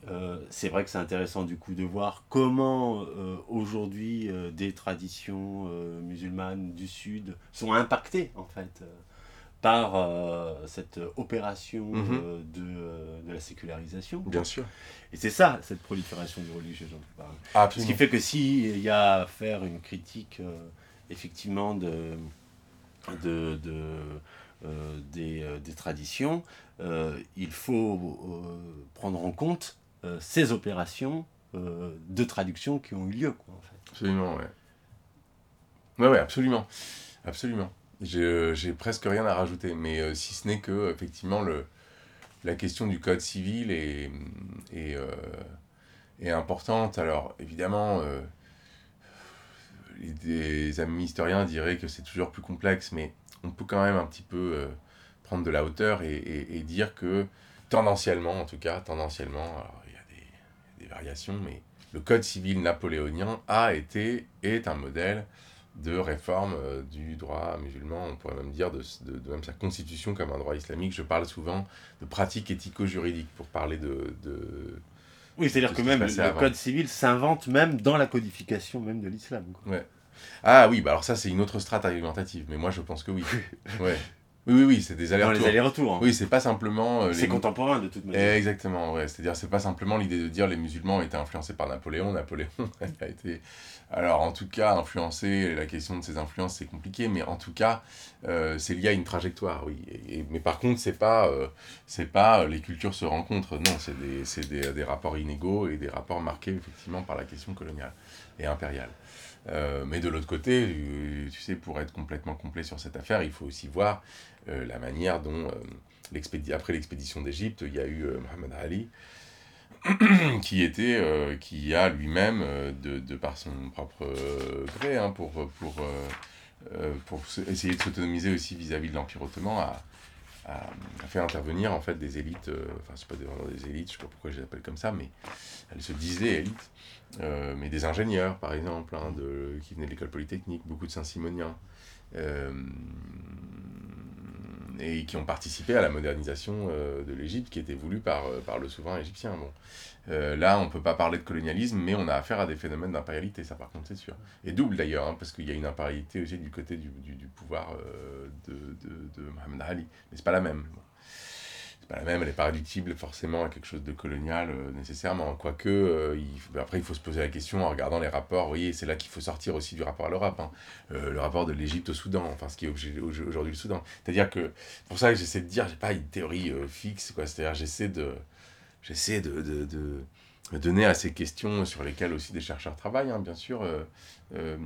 Speaker 2: c'est vrai que c'est intéressant du coup de voir comment aujourd'hui des traditions musulmanes du Sud sont impactées en fait par euh, cette opération mhm. euh, de, euh, de, la sécularisation.
Speaker 1: Bien sûr.
Speaker 2: Et c'est ça, cette prolifération du religieux dont tu parles. Ce qui fait que s'il y a à faire une critique, effectivement, de, de, de des, des, traditions, il faut prendre en compte ces opérations de traduction qui ont eu lieu. Quoi, en fait.
Speaker 1: Absolument, ouais. Ouais, ouais, absolument. Absolument. Euh, j'ai presque rien à rajouter, mais euh, si ce n'est que, effectivement, le, la question du code civil est, est, euh, est importante. Alors, évidemment, les, amis historiens diraient que c'est toujours plus complexe, mais on peut quand même un petit peu prendre de la hauteur et, et, dire que, tendanciellement, en tout cas, tendanciellement, il y a des, variations, mais le code civil napoléonien a été, est un modèle de réforme euh, du droit musulman, on pourrait même dire de, de, même sa constitution comme un droit islamique. Je parle souvent de pratiques éthico-juridiques pour parler de... de
Speaker 2: oui, c'est-à-dire que même le code civil s'invente même dans la codification même de l'islam.
Speaker 1: Ouais. Ah oui, bah alors ça c'est une autre strate argumentative, mais moi je pense que oui. ouais. Oui, oui, oui, c'est des allers-retours.
Speaker 2: les allers-retours. Hein.
Speaker 1: Oui, c'est pas simplement.
Speaker 2: Euh, c'est contemporain de toute manière.
Speaker 1: exactement, ouais. C'est-à-dire, c'est pas simplement l'idée de dire les musulmans ont été influencés par Napoléon. Napoléon a été. Alors, en tout cas, influencé, la question de ses influences, c'est compliqué, mais en tout cas, euh, c'est lié à une trajectoire, oui. Et, mais par contre, c'est pas, euh, c'est pas les cultures se rencontrent. Non, c'est des, des, des rapports inégaux et des rapports marqués, effectivement, par la question coloniale et impériale. Euh, mais de l'autre côté, euh, tu sais, pour être complètement complet sur cette affaire, il faut aussi voir euh, la manière dont, après l'expédition d'Égypte, il y a eu Mohamed Ali, qui était, qui a lui-même, de, de, par son propre gré, hein, pour, pour, pour essayer de s'autonomiser aussi vis-à-vis de l'Empire ottoman, a, fait intervenir en fait des élites, enfin c'est pas vraiment des élites, je sais pas pourquoi je les appelle comme ça, mais elles se disaient élites, euh, mais des ingénieurs, par exemple, hein, de, qui venaient de l'école polytechnique, beaucoup de Saint-Simoniens, et qui ont participé à la modernisation de l'Égypte qui était voulue par, par le souverain égyptien. Euh, là, on ne peut pas parler de colonialisme, mais on a affaire à des phénomènes d'impérialité, ça par contre c'est sûr. Et double d'ailleurs, hein, parce qu'il y a une impérialité aussi du côté du, du, pouvoir euh, de, de, Mohamed Ali. Mais c'est pas la même. La même, elle n'est pas réductible forcément à quelque chose de colonial euh, nécessairement. Quoique, il, après il faut se poser la question en regardant les rapports. Vous voyez, c'est là qu'il faut sortir aussi du rapport à l'Europe. Hein. le rapport de l'Égypte au Soudan, enfin ce qui est aujourd'hui le Soudan. C'est-à-dire que, pour ça que j'essaie de dire, j'ai pas une théorie fixe, quoi. C'est-à-dire j'essaie de j'essaie de, de, de, donner à ces questions sur lesquelles aussi des chercheurs travaillent, hein, bien sûr, euh, euh,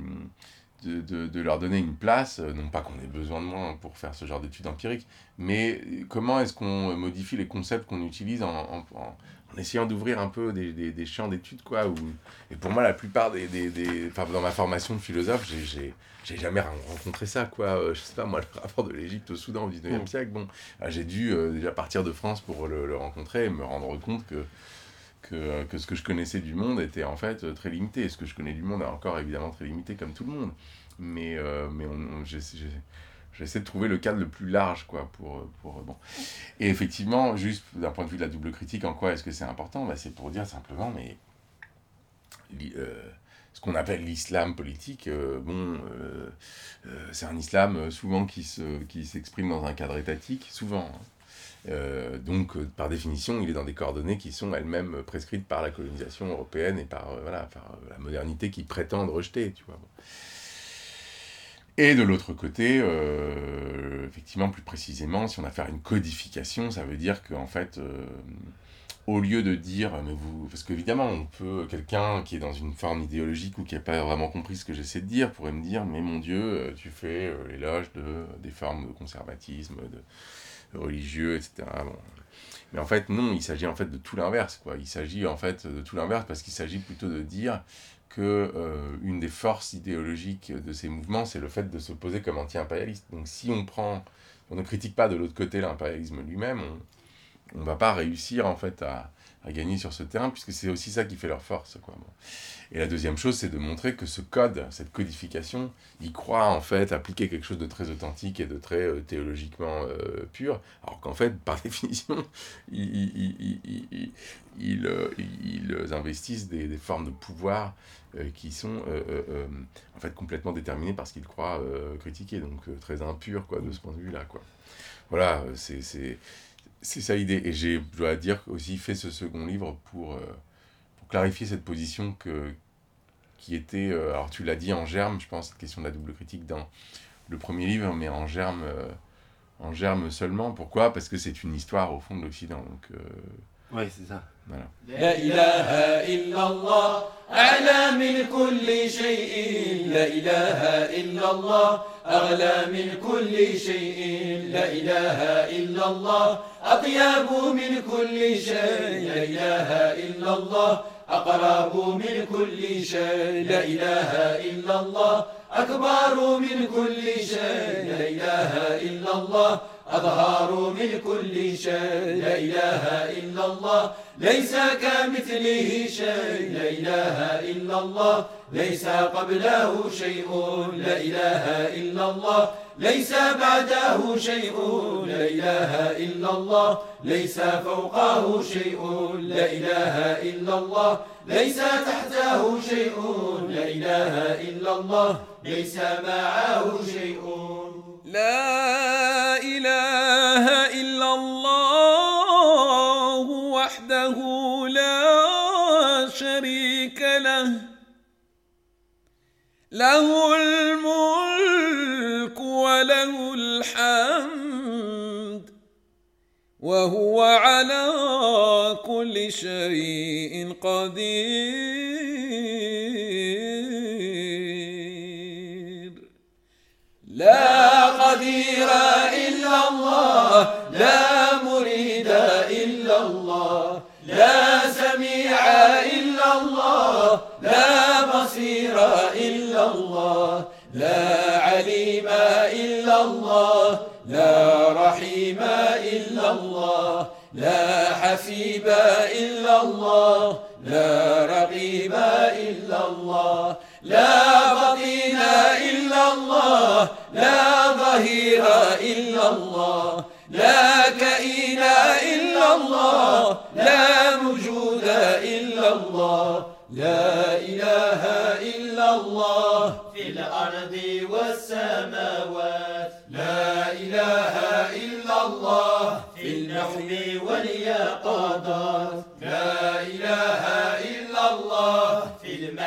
Speaker 1: de, de, leur donner une place, euh, non pas qu'on ait besoin de moi pour faire ce genre d'études empiriques, mais comment est-ce qu'on modifie les concepts qu'on utilise en, en, en, essayant d'ouvrir un peu des, des, des champs d'études, quoi. Où, et pour moi, la plupart des... des, des enfin, dans ma formation de philosophe, j'ai j'ai jamais rencontré ça, quoi. je sais pas, moi, le rapport de l'Égypte au Soudan au 19e mm. siècle, bon, ah, j'ai dû déjà partir de France pour le, le, rencontrer et me rendre compte que que, que, ce que je connaissais du monde était en fait très limité. Ce que je connais du monde est encore évidemment très limité comme tout le monde. Mais, euh, mais on, j'essaie de trouver le cadre le plus large quoi pour, pour bon et effectivement juste d'un point de vue de la double critique en quoi est-ce que c'est important? Bah, c'est pour dire simplement mais euh, ce qu'on appelle l'islam politique euh, bon c'est un islam souvent qui se qui s'exprime dans un cadre étatique souvent hein. Euh, donc, euh, par définition, il est dans des coordonnées qui sont elles-mêmes prescrites par la colonisation européenne et par, euh, voilà, par la modernité qui prétendent rejeter, tu vois. Et de l'autre côté, effectivement, plus précisément, si on a affaire à une codification, ça veut dire qu'en fait, au lieu de dire, mais vous, parce qu'évidemment, on peut, quelqu'un qui est dans une forme idéologique ou qui n'a pas vraiment compris ce que j'essaie de dire, pourrait me dire, mais mon Dieu, tu fais l'éloge de, des formes de conservatisme, religieux, etc. Mais en fait, non, il s'agit en fait de tout l'inverse, quoi. Il s'agit en fait de tout l'inverse parce qu'il s'agit plutôt de dire que euh, une des forces idéologiques de ces mouvements, c'est le fait de se poser comme anti-impérialiste. Donc si on prend, on ne critique pas de l'autre côté l'impérialisme lui-même, on ne va pas réussir en fait à, à gagner sur ce terrain, puisque c'est aussi ça qui fait leur force. Quoi. Et la deuxième chose, c'est de montrer que ce code, cette codification, il croit en fait appliquer quelque chose de très authentique et de très euh, théologiquement euh, pur, alors qu'en fait, par définition, ils, ils, euh, investissent des, des, formes de pouvoir qui sont en fait complètement déterminées par ce qu'ils croient critiquer, donc très impurs quoi, de ce point de vue-là. Voilà, c'est c'est ça l'idée. Et j'ai, je dois dire, aussi fait ce second livre pour, euh, clarifier cette position que, qui était, euh, alors tu l'as dit en germe, je pense, cette question de la double critique dans le premier livre, mais en germe, euh, en germe seulement. Pourquoi? Parce que c'est une histoire au fond de l'Occident.
Speaker 3: Oui, c'est ça.
Speaker 1: Voilà.
Speaker 4: La ilaha illallah, a'la min kulli shay'in. La ilaha illallah, أغلى من كل شيء لا إله إلا الله أطيب من كل شيء لا إله إلا الله أقرب من كل شيء لا إله إلا الله أكبر من كل شيء لا إله إلا الله أظهر من كل شيء. لا إله إلا الله ليس كمثله شيء. لا إله إلا الله ليس قبله شيء. لا إله إلا الله ليس بعده شيء. لا إله إلا الله ليس فوقه شيء. لا إله إلا الله ليس تحته شيء. لا إله إلا الله ليس معه شيء. لا إله إلا الله وحده لا شريك له. له الملك وله الحمد وهو على كل شيء قدير. قدير إلا الله لا مريد إلا الله لا سميع إلا الله لا بصير إلا الله لا عليم إلا الله لا رحيم إلا الله لا حسيب إلا الله لا رقيب إلا الله لا
Speaker 5: الله لا ظهير إلا الله لا كائن إلا الله لا موجود إلا الله لا إله إلا الله. في الأرض والسماوات لا إله إلا الله. في النحو واليقظات لا إله إلا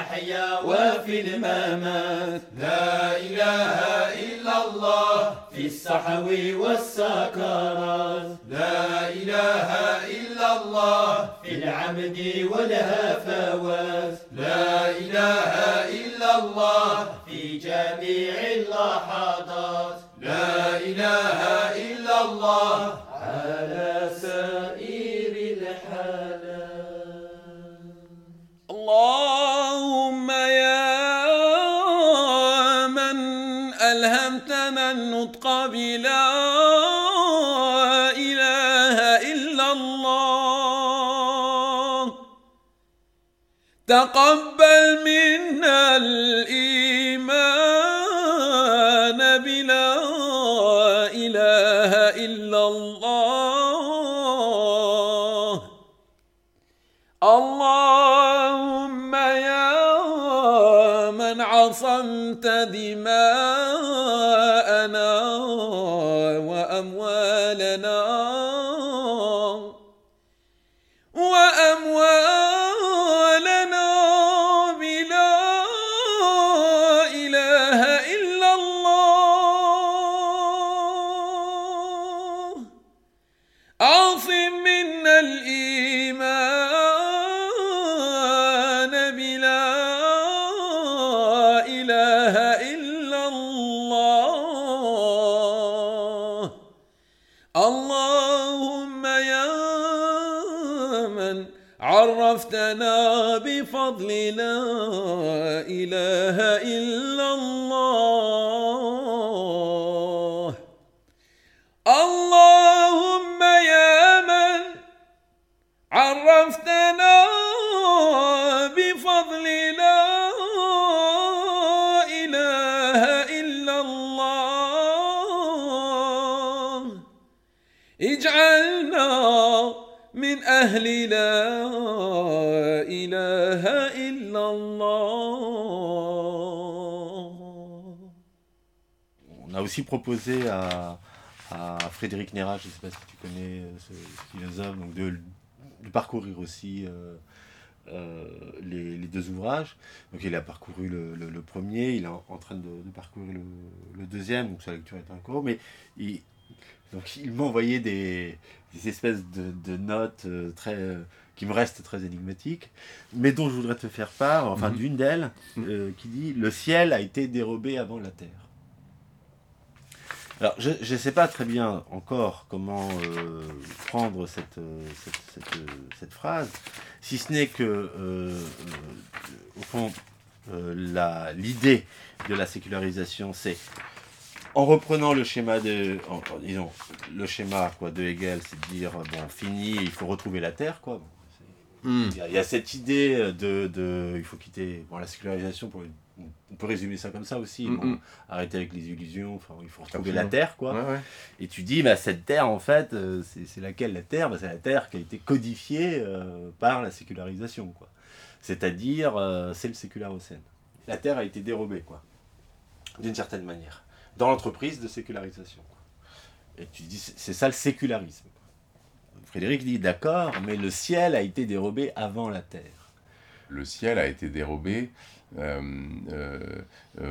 Speaker 5: المحيا وفي الممات. لا إله إلا الله في الصحو والسكرات. لا إله إلا الله في العمد والهفوات. لا إله إلا الله في جميع اللحظات. لا إله إلا الله على سائر الحالات.
Speaker 4: اللهم بلا إله إلا الله تقبل منا الإيمان بلا إله إلا الله. اللهم يا من عصمت دماءنا
Speaker 2: aussi proposé à, à Frédéric Néra, je ne sais pas si tu connais ce, ce philosophe, donc de, de parcourir aussi euh, euh, les, les deux ouvrages. Donc il a parcouru le, le- le premier, il est en, en train de, de parcourir le, le deuxième, donc sa lecture est en cours, mais il, donc il m'a envoyé des, des espèces de, de notes euh, très, qui me restent très énigmatiques, mais dont je voudrais te faire part, enfin
Speaker 1: Mhm.
Speaker 2: d'une d'elles, euh, qui dit « Le ciel a été dérobé avant la terre ». Alors, je ne sais pas très bien encore comment euh, prendre cette, euh, cette, cette, euh, cette phrase, si ce n'est que, euh, au fond, euh, l'idée de la sécularisation, c'est en reprenant le schéma de, en- disons, le schéma quoi, de Hegel, c'est de dire, bon, fini, il faut retrouver la Terre, quoi.
Speaker 1: Hmm.
Speaker 2: il y, a, il y a cette idée de, de- il faut quitter bon, la sécularisation, pour, on peut résumer ça comme ça aussi,
Speaker 1: Mm,
Speaker 2: bon,
Speaker 1: mm.
Speaker 2: arrêter avec les illusions, enfin, il faut retrouver
Speaker 1: Absolument.
Speaker 2: la Terre, quoi.
Speaker 1: Ouais, ouais.
Speaker 2: Et tu dis, bah, cette terre, en fait, euh, c'est c'est laquelle la terre? Bah, C'est la terre qui a été codifiée euh, par la sécularisation, quoi. C'est-à-dire, euh, c'est le sécularocène. La terre a été dérobée, quoi. D'une certaine manière. Dans l'entreprise de sécularisation. quoi. Et tu dis, c'est ça le sécularisme. Frédéric dit, d'accord, mais le ciel a été dérobé avant la terre.
Speaker 1: le ciel a été dérobé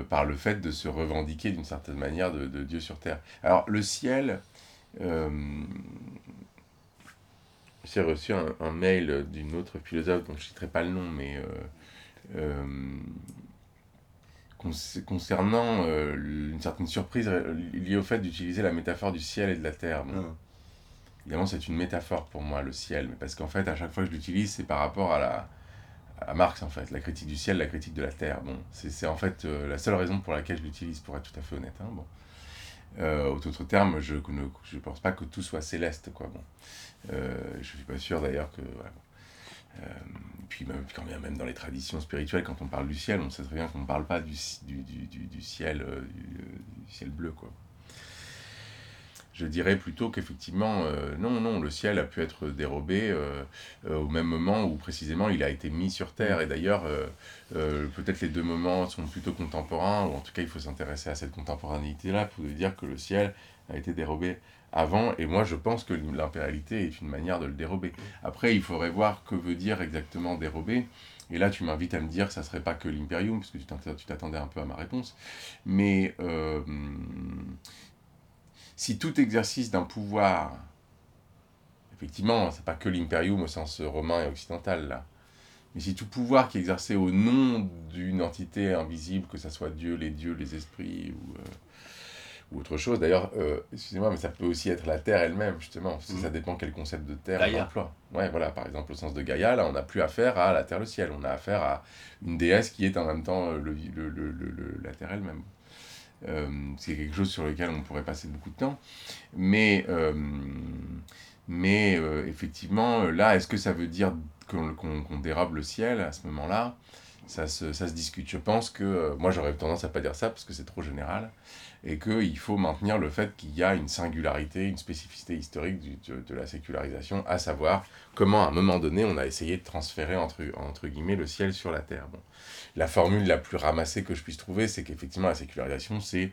Speaker 1: par le fait de se revendiquer d'une certaine manière de, de Dieu sur terre. Alors le ciel, euh, j'ai reçu un, un mail d'une autre philosophe dont je ne citerai pas le nom, mais euh, euh, conc- concernant euh, une certaine surprise liée au fait d'utiliser la métaphore du ciel et de la terre. Bon,
Speaker 2: Hein.
Speaker 1: Évidemment, c'est une métaphore pour moi, le ciel, mais parce qu'en fait, à chaque fois que je l'utilise, c'est par rapport à la à Marx, en fait, la critique du ciel, la critique de la terre. Bon, c'est en fait euh, la seule raison pour laquelle je l'utilise, pour être tout à fait honnête. Hein, bon. Euh, au autre terme, je ne je pense pas que tout soit céleste, quoi. Bon. Euh, je suis pas sûr d'ailleurs que. voilà, bon. puis quand bien même dans les traditions spirituelles, quand on parle du ciel, on sait très bien qu'on ne parle pas du, du, du, du ciel, du, ciel bleu, quoi je dirais plutôt qu'effectivement, euh, non, non, le ciel a pu être dérobé euh, euh, au même moment où précisément il a été mis sur Terre. Et d'ailleurs, peut-être les deux moments sont plutôt contemporains, ou en tout cas il faut s'intéresser à cette contemporanéité-là pour dire que le ciel a été dérobé avant. Et moi, je pense que l'impérialité est une manière de le dérober. Après, il faudrait voir que veut dire exactement dérober. Et là, tu m'invites à me dire que ça serait pas que l'imperium, parce que tu t'attendais un peu à ma réponse. Mais si tout exercice d'un pouvoir, effectivement, c'est pas que l'imperium au sens romain et occidental, là, mais si tout pouvoir qui est exercé au nom d'une entité invisible, que ce soit Dieu, les dieux, les esprits ou, euh, ou autre chose, d'ailleurs, euh, excusez-moi, mais ça peut aussi être la Terre elle-même, justement, parce que ça dépend quel concept de Terre on emploie. Ouais, voilà, par exemple, au sens de Gaïa, là, on n'a plus affaire à la Terre, le ciel, on a affaire à une déesse qui est en même temps le, le, le, la Terre elle-même. Euh, c'est quelque chose sur lequel on pourrait passer beaucoup de temps. Mais, euh, mais euh, effectivement, là, est-ce que ça veut dire qu'on dérabe le ciel à ce moment-là? Ça se, ça se, discute. Je pense que, moi j'aurais tendance à pas dire ça parce que c'est trop général, et qu'il faut maintenir le fait qu'il y a une singularité, une spécificité historique de, de, la sécularisation, à savoir comment à un moment donné on a essayé de transférer entre, entre guillemets le ciel sur la terre. Bon la formule la plus ramassée que je puisse trouver, c'est qu'effectivement, la sécularisation, c'est.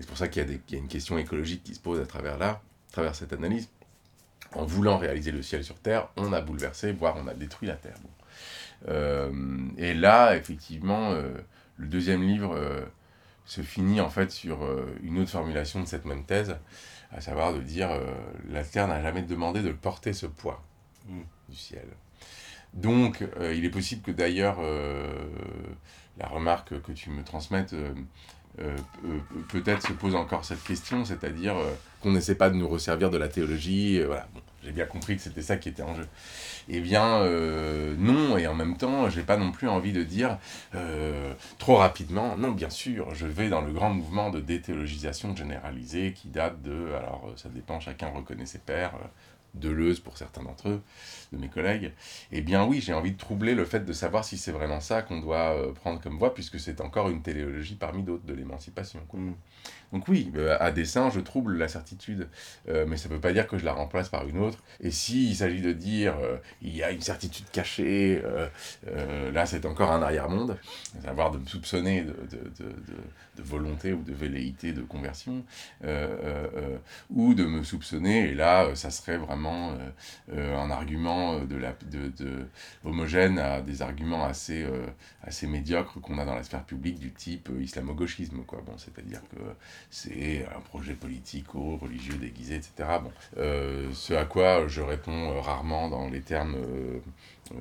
Speaker 1: C'est pour ça qu'il y, a une question écologique qui se pose à travers là, travers cette analyse. En voulant réaliser le ciel sur Terre, on a bouleversé, voire on a détruit la Terre. Euh, et là, effectivement, euh, le deuxième livre euh, se finit en fait sur une autre formulation de cette même thèse, à savoir de dire la Terre n'a jamais demandé de porter ce poids mm. du ciel. Donc, euh, il est possible que d'ailleurs, euh, la remarque que tu me transmettes, euh, peut-être se pose encore cette question, c'est-à-dire qu'on n'essaie pas de nous resservir de la théologie. voilà, j'ai bien compris que c'était ça qui était en jeu. Eh bien, non, et en même temps, j'ai pas non plus envie de dire trop rapidement, non, bien sûr, je vais dans le grand mouvement de déthéologisation généralisée qui date de, alors ça dépend, chacun reconnaît ses pères, Deleuze pour certains d'entre eux, de mes collègues, eh bien oui, j'ai envie de troubler le fait de savoir si c'est vraiment ça qu'on doit euh, prendre comme voie, puisque c'est encore une téléologie parmi d'autres de l'émancipation. Mm. Donc oui, euh, à dessein, je trouble la certitude, euh, mais ça ne veut pas dire que je la remplace par une autre. Et s'il s'agit de dire il y a une certitude cachée, là c'est encore un arrière-monde, à savoir de me soupçonner de, volonté ou de velléité de conversion, ou de me soupçonner, et là ça serait vraiment un argument euh, de la, homogène à des arguments assez, euh, médiocres qu'on a dans la sphère publique du type euh, islamo-gauchisme. Bon, c'est-à-dire que c'est un projet politico-religieux déguisé, etc. Bon, ce à quoi je réponds rarement dans les termes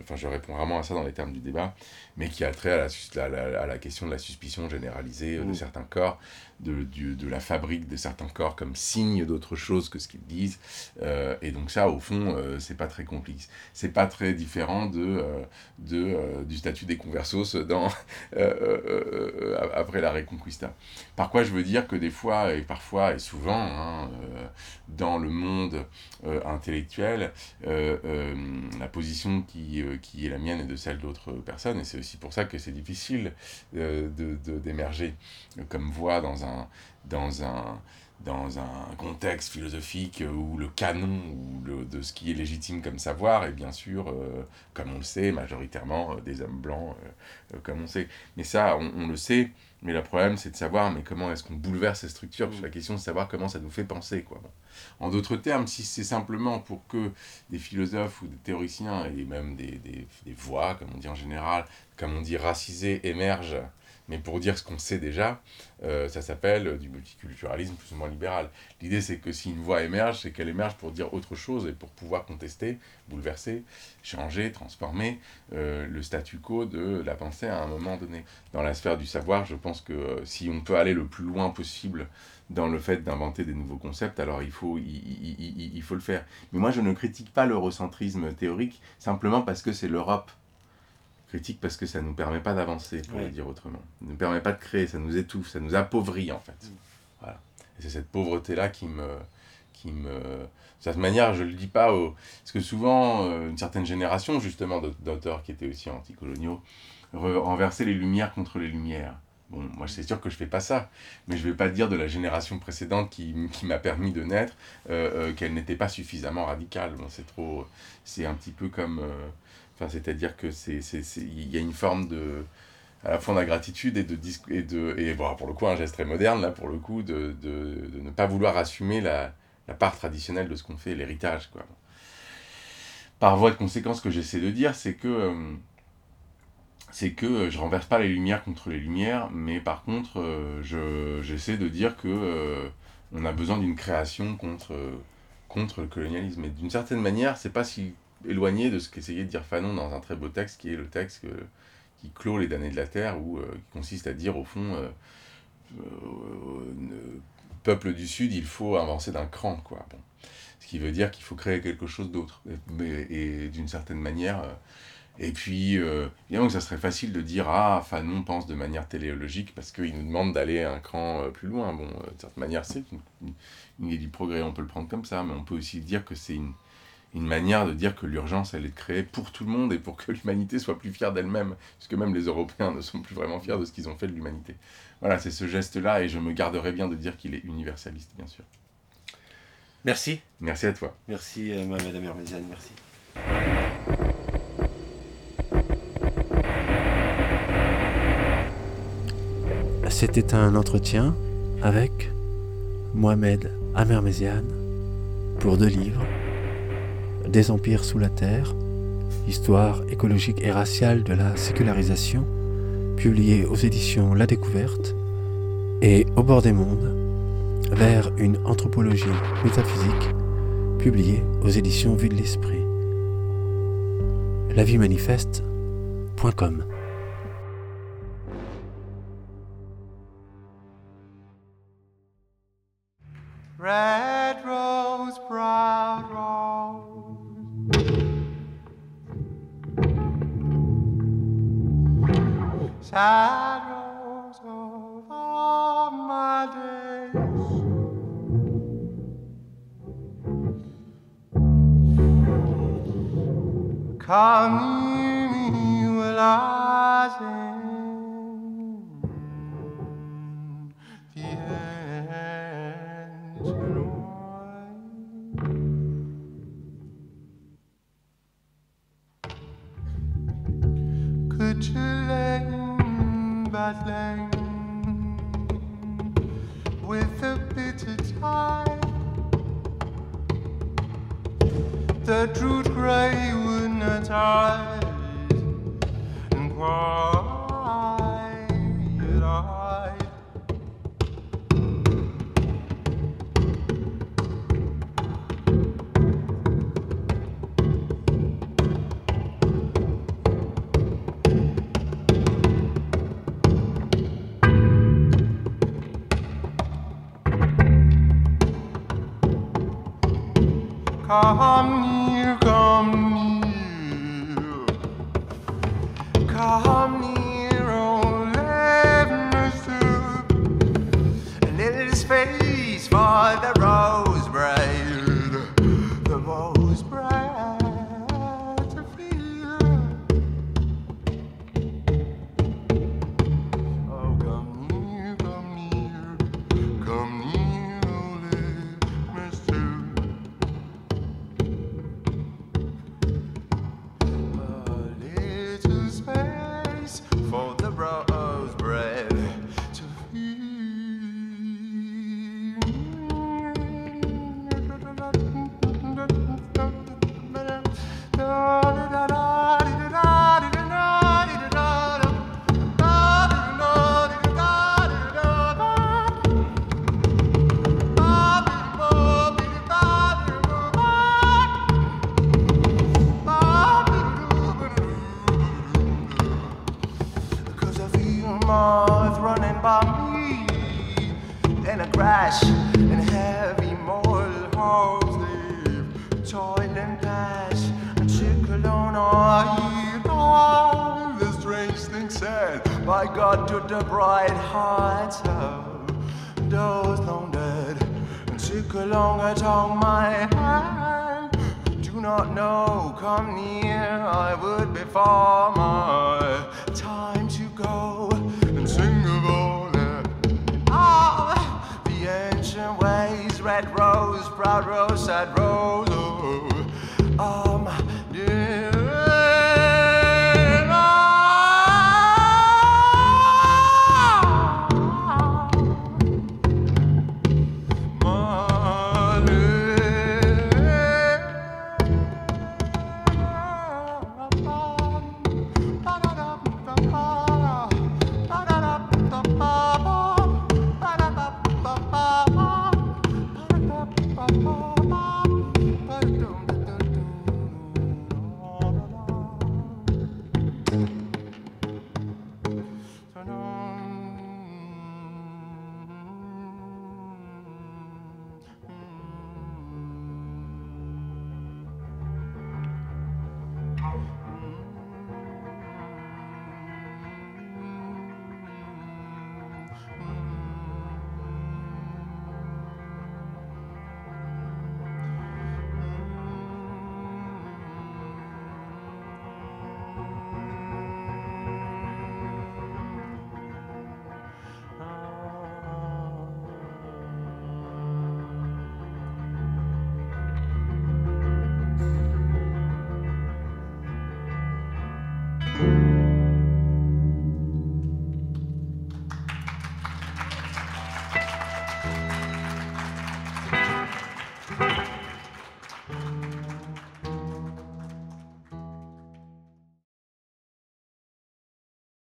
Speaker 1: enfin je réponds vraiment à ça dans les termes du débat, mais qui a trait à la, à la, question de la suspicion généralisée de mmh. certains corps, de, de la fabrique de certains corps comme signe d'autre chose que ce qu'ils disent. Euh, et donc ça, au fond, euh, c'est pas très complice. C'est pas très différent de, euh, de, du statut des conversos dans, après la Reconquista. Par quoi je veux dire que des fois, et parfois, et souvent, hein, dans le monde intellectuel, la position qui, qui est la mienne et de celle d'autres personnes, et c'est aussi pour ça que c'est difficile d'émerger de, comme voix dans un dans un, dans un contexte philosophique où le canon ou le, de ce qui est légitime comme savoir est bien sûr, euh, comme on le sait, majoritairement euh, des hommes blancs, euh, comme on sait. Mais ça, on, le sait, mais le problème c'est de savoir mais comment est-ce qu'on bouleverse ces structures, parce que la question c'est de savoir comment ça nous fait penser. Quoi. En d'autres termes, si c'est simplement pour que des philosophes ou des théoriciens et même des, des, voix, comme on dit en général, comme on dit racisées, émergent mais pour dire ce qu'on sait déjà, euh, ça s'appelle du multiculturalisme plus ou moins libéral. L'idée, c'est que si une voix émerge, c'est qu'elle émerge pour dire autre chose et pour pouvoir contester, bouleverser, changer, transformer euh, le statu quo de la pensée à un moment donné. Dans la sphère du savoir, je pense que euh, si on peut aller le plus loin possible dans le fait d'inventer des nouveaux concepts, alors il faut, il, il faut le faire. Mais moi, je ne critique pas l'eurocentrisme théorique simplement parce que c'est l'Europe critique parce que ça ne nous permet pas d'avancer, pour le dire autrement. Ça ne nous permet pas de créer, ça nous étouffe, ça nous appauvrit en fait. Mm. Voilà. Et c'est cette pauvreté-là qui me, qui me... De cette manière, je le dis pas au... Parce que souvent, euh, une certaine génération, justement, d'auteurs qui étaient aussi anticoloniaux, renversaient les lumières contre les lumières. Bon, moi, c'est sûr que je fais pas ça, mais je vais pas dire de la génération précédente qui, qui m'a permis de naître euh, euh, qu'elle n'était pas suffisamment radicale. Bon, c'est trop... C'est un petit peu comme... Enfin, c'est-à-dire que c'est... Il y a une forme de à la fois d'ingratitude et de, et de et bon, pour le coup un geste très moderne là pour le coup de, de, de ne pas vouloir assumer la, la part traditionnelle de ce qu'on fait l'héritage quoi par voie de conséquence ce que j'essaie de dire c'est que euh, c'est que je renverse pas les lumières contre les lumières mais par contre euh, je j'essaie de dire que euh, on a besoin d'une création contre contre le colonialisme et d'une certaine manière c'est pas si éloigné de ce qu'essayait de dire Fanon dans un très beau texte qui est le texte qui clôt les damnés de la terre, ou euh, qui consiste à dire au fond, euh, euh, peuple du Sud, il faut avancer d'un cran, quoi. Bon. Ce qui veut dire qu'il faut créer quelque chose d'autre. Et d'une certaine manière. Et puis, évidemment que ça serait facile de dire Ah, Fanon pense de manière téléologique parce qu'il nous demande d'aller un cran plus loin. Bon, de certaine manière, c'est une, une, idée du progrès, on peut le prendre comme ça, mais on peut aussi dire que c'est une, une manière de dire que l'urgence, elle est de créer pour tout le monde et pour que l'humanité soit plus fière d'elle-même, puisque même les Européens ne sont plus vraiment fiers de ce qu'ils ont fait de l'humanité. Voilà, c'est ce geste-là, et je me garderai bien de dire qu'il est universaliste, bien sûr.
Speaker 3: Merci.
Speaker 1: Merci à toi.
Speaker 3: Merci, euh, Madame Hermésiane, merci.
Speaker 2: C'était un entretien avec Mohamed Amerméziane pour deux livres des empires sous la terre, histoire écologique et raciale de la sécularisation, publié aux éditions La Découverte, et Au bord des mondes, vers une anthropologie métaphysique, publié aux éditions Vue de l'Esprit. La vie manifeste.com
Speaker 6: Red rose, proud rose. Sad rose of all my days. Come me while I sing Too long, but battling with a bitter tide. The truth grey would not hide.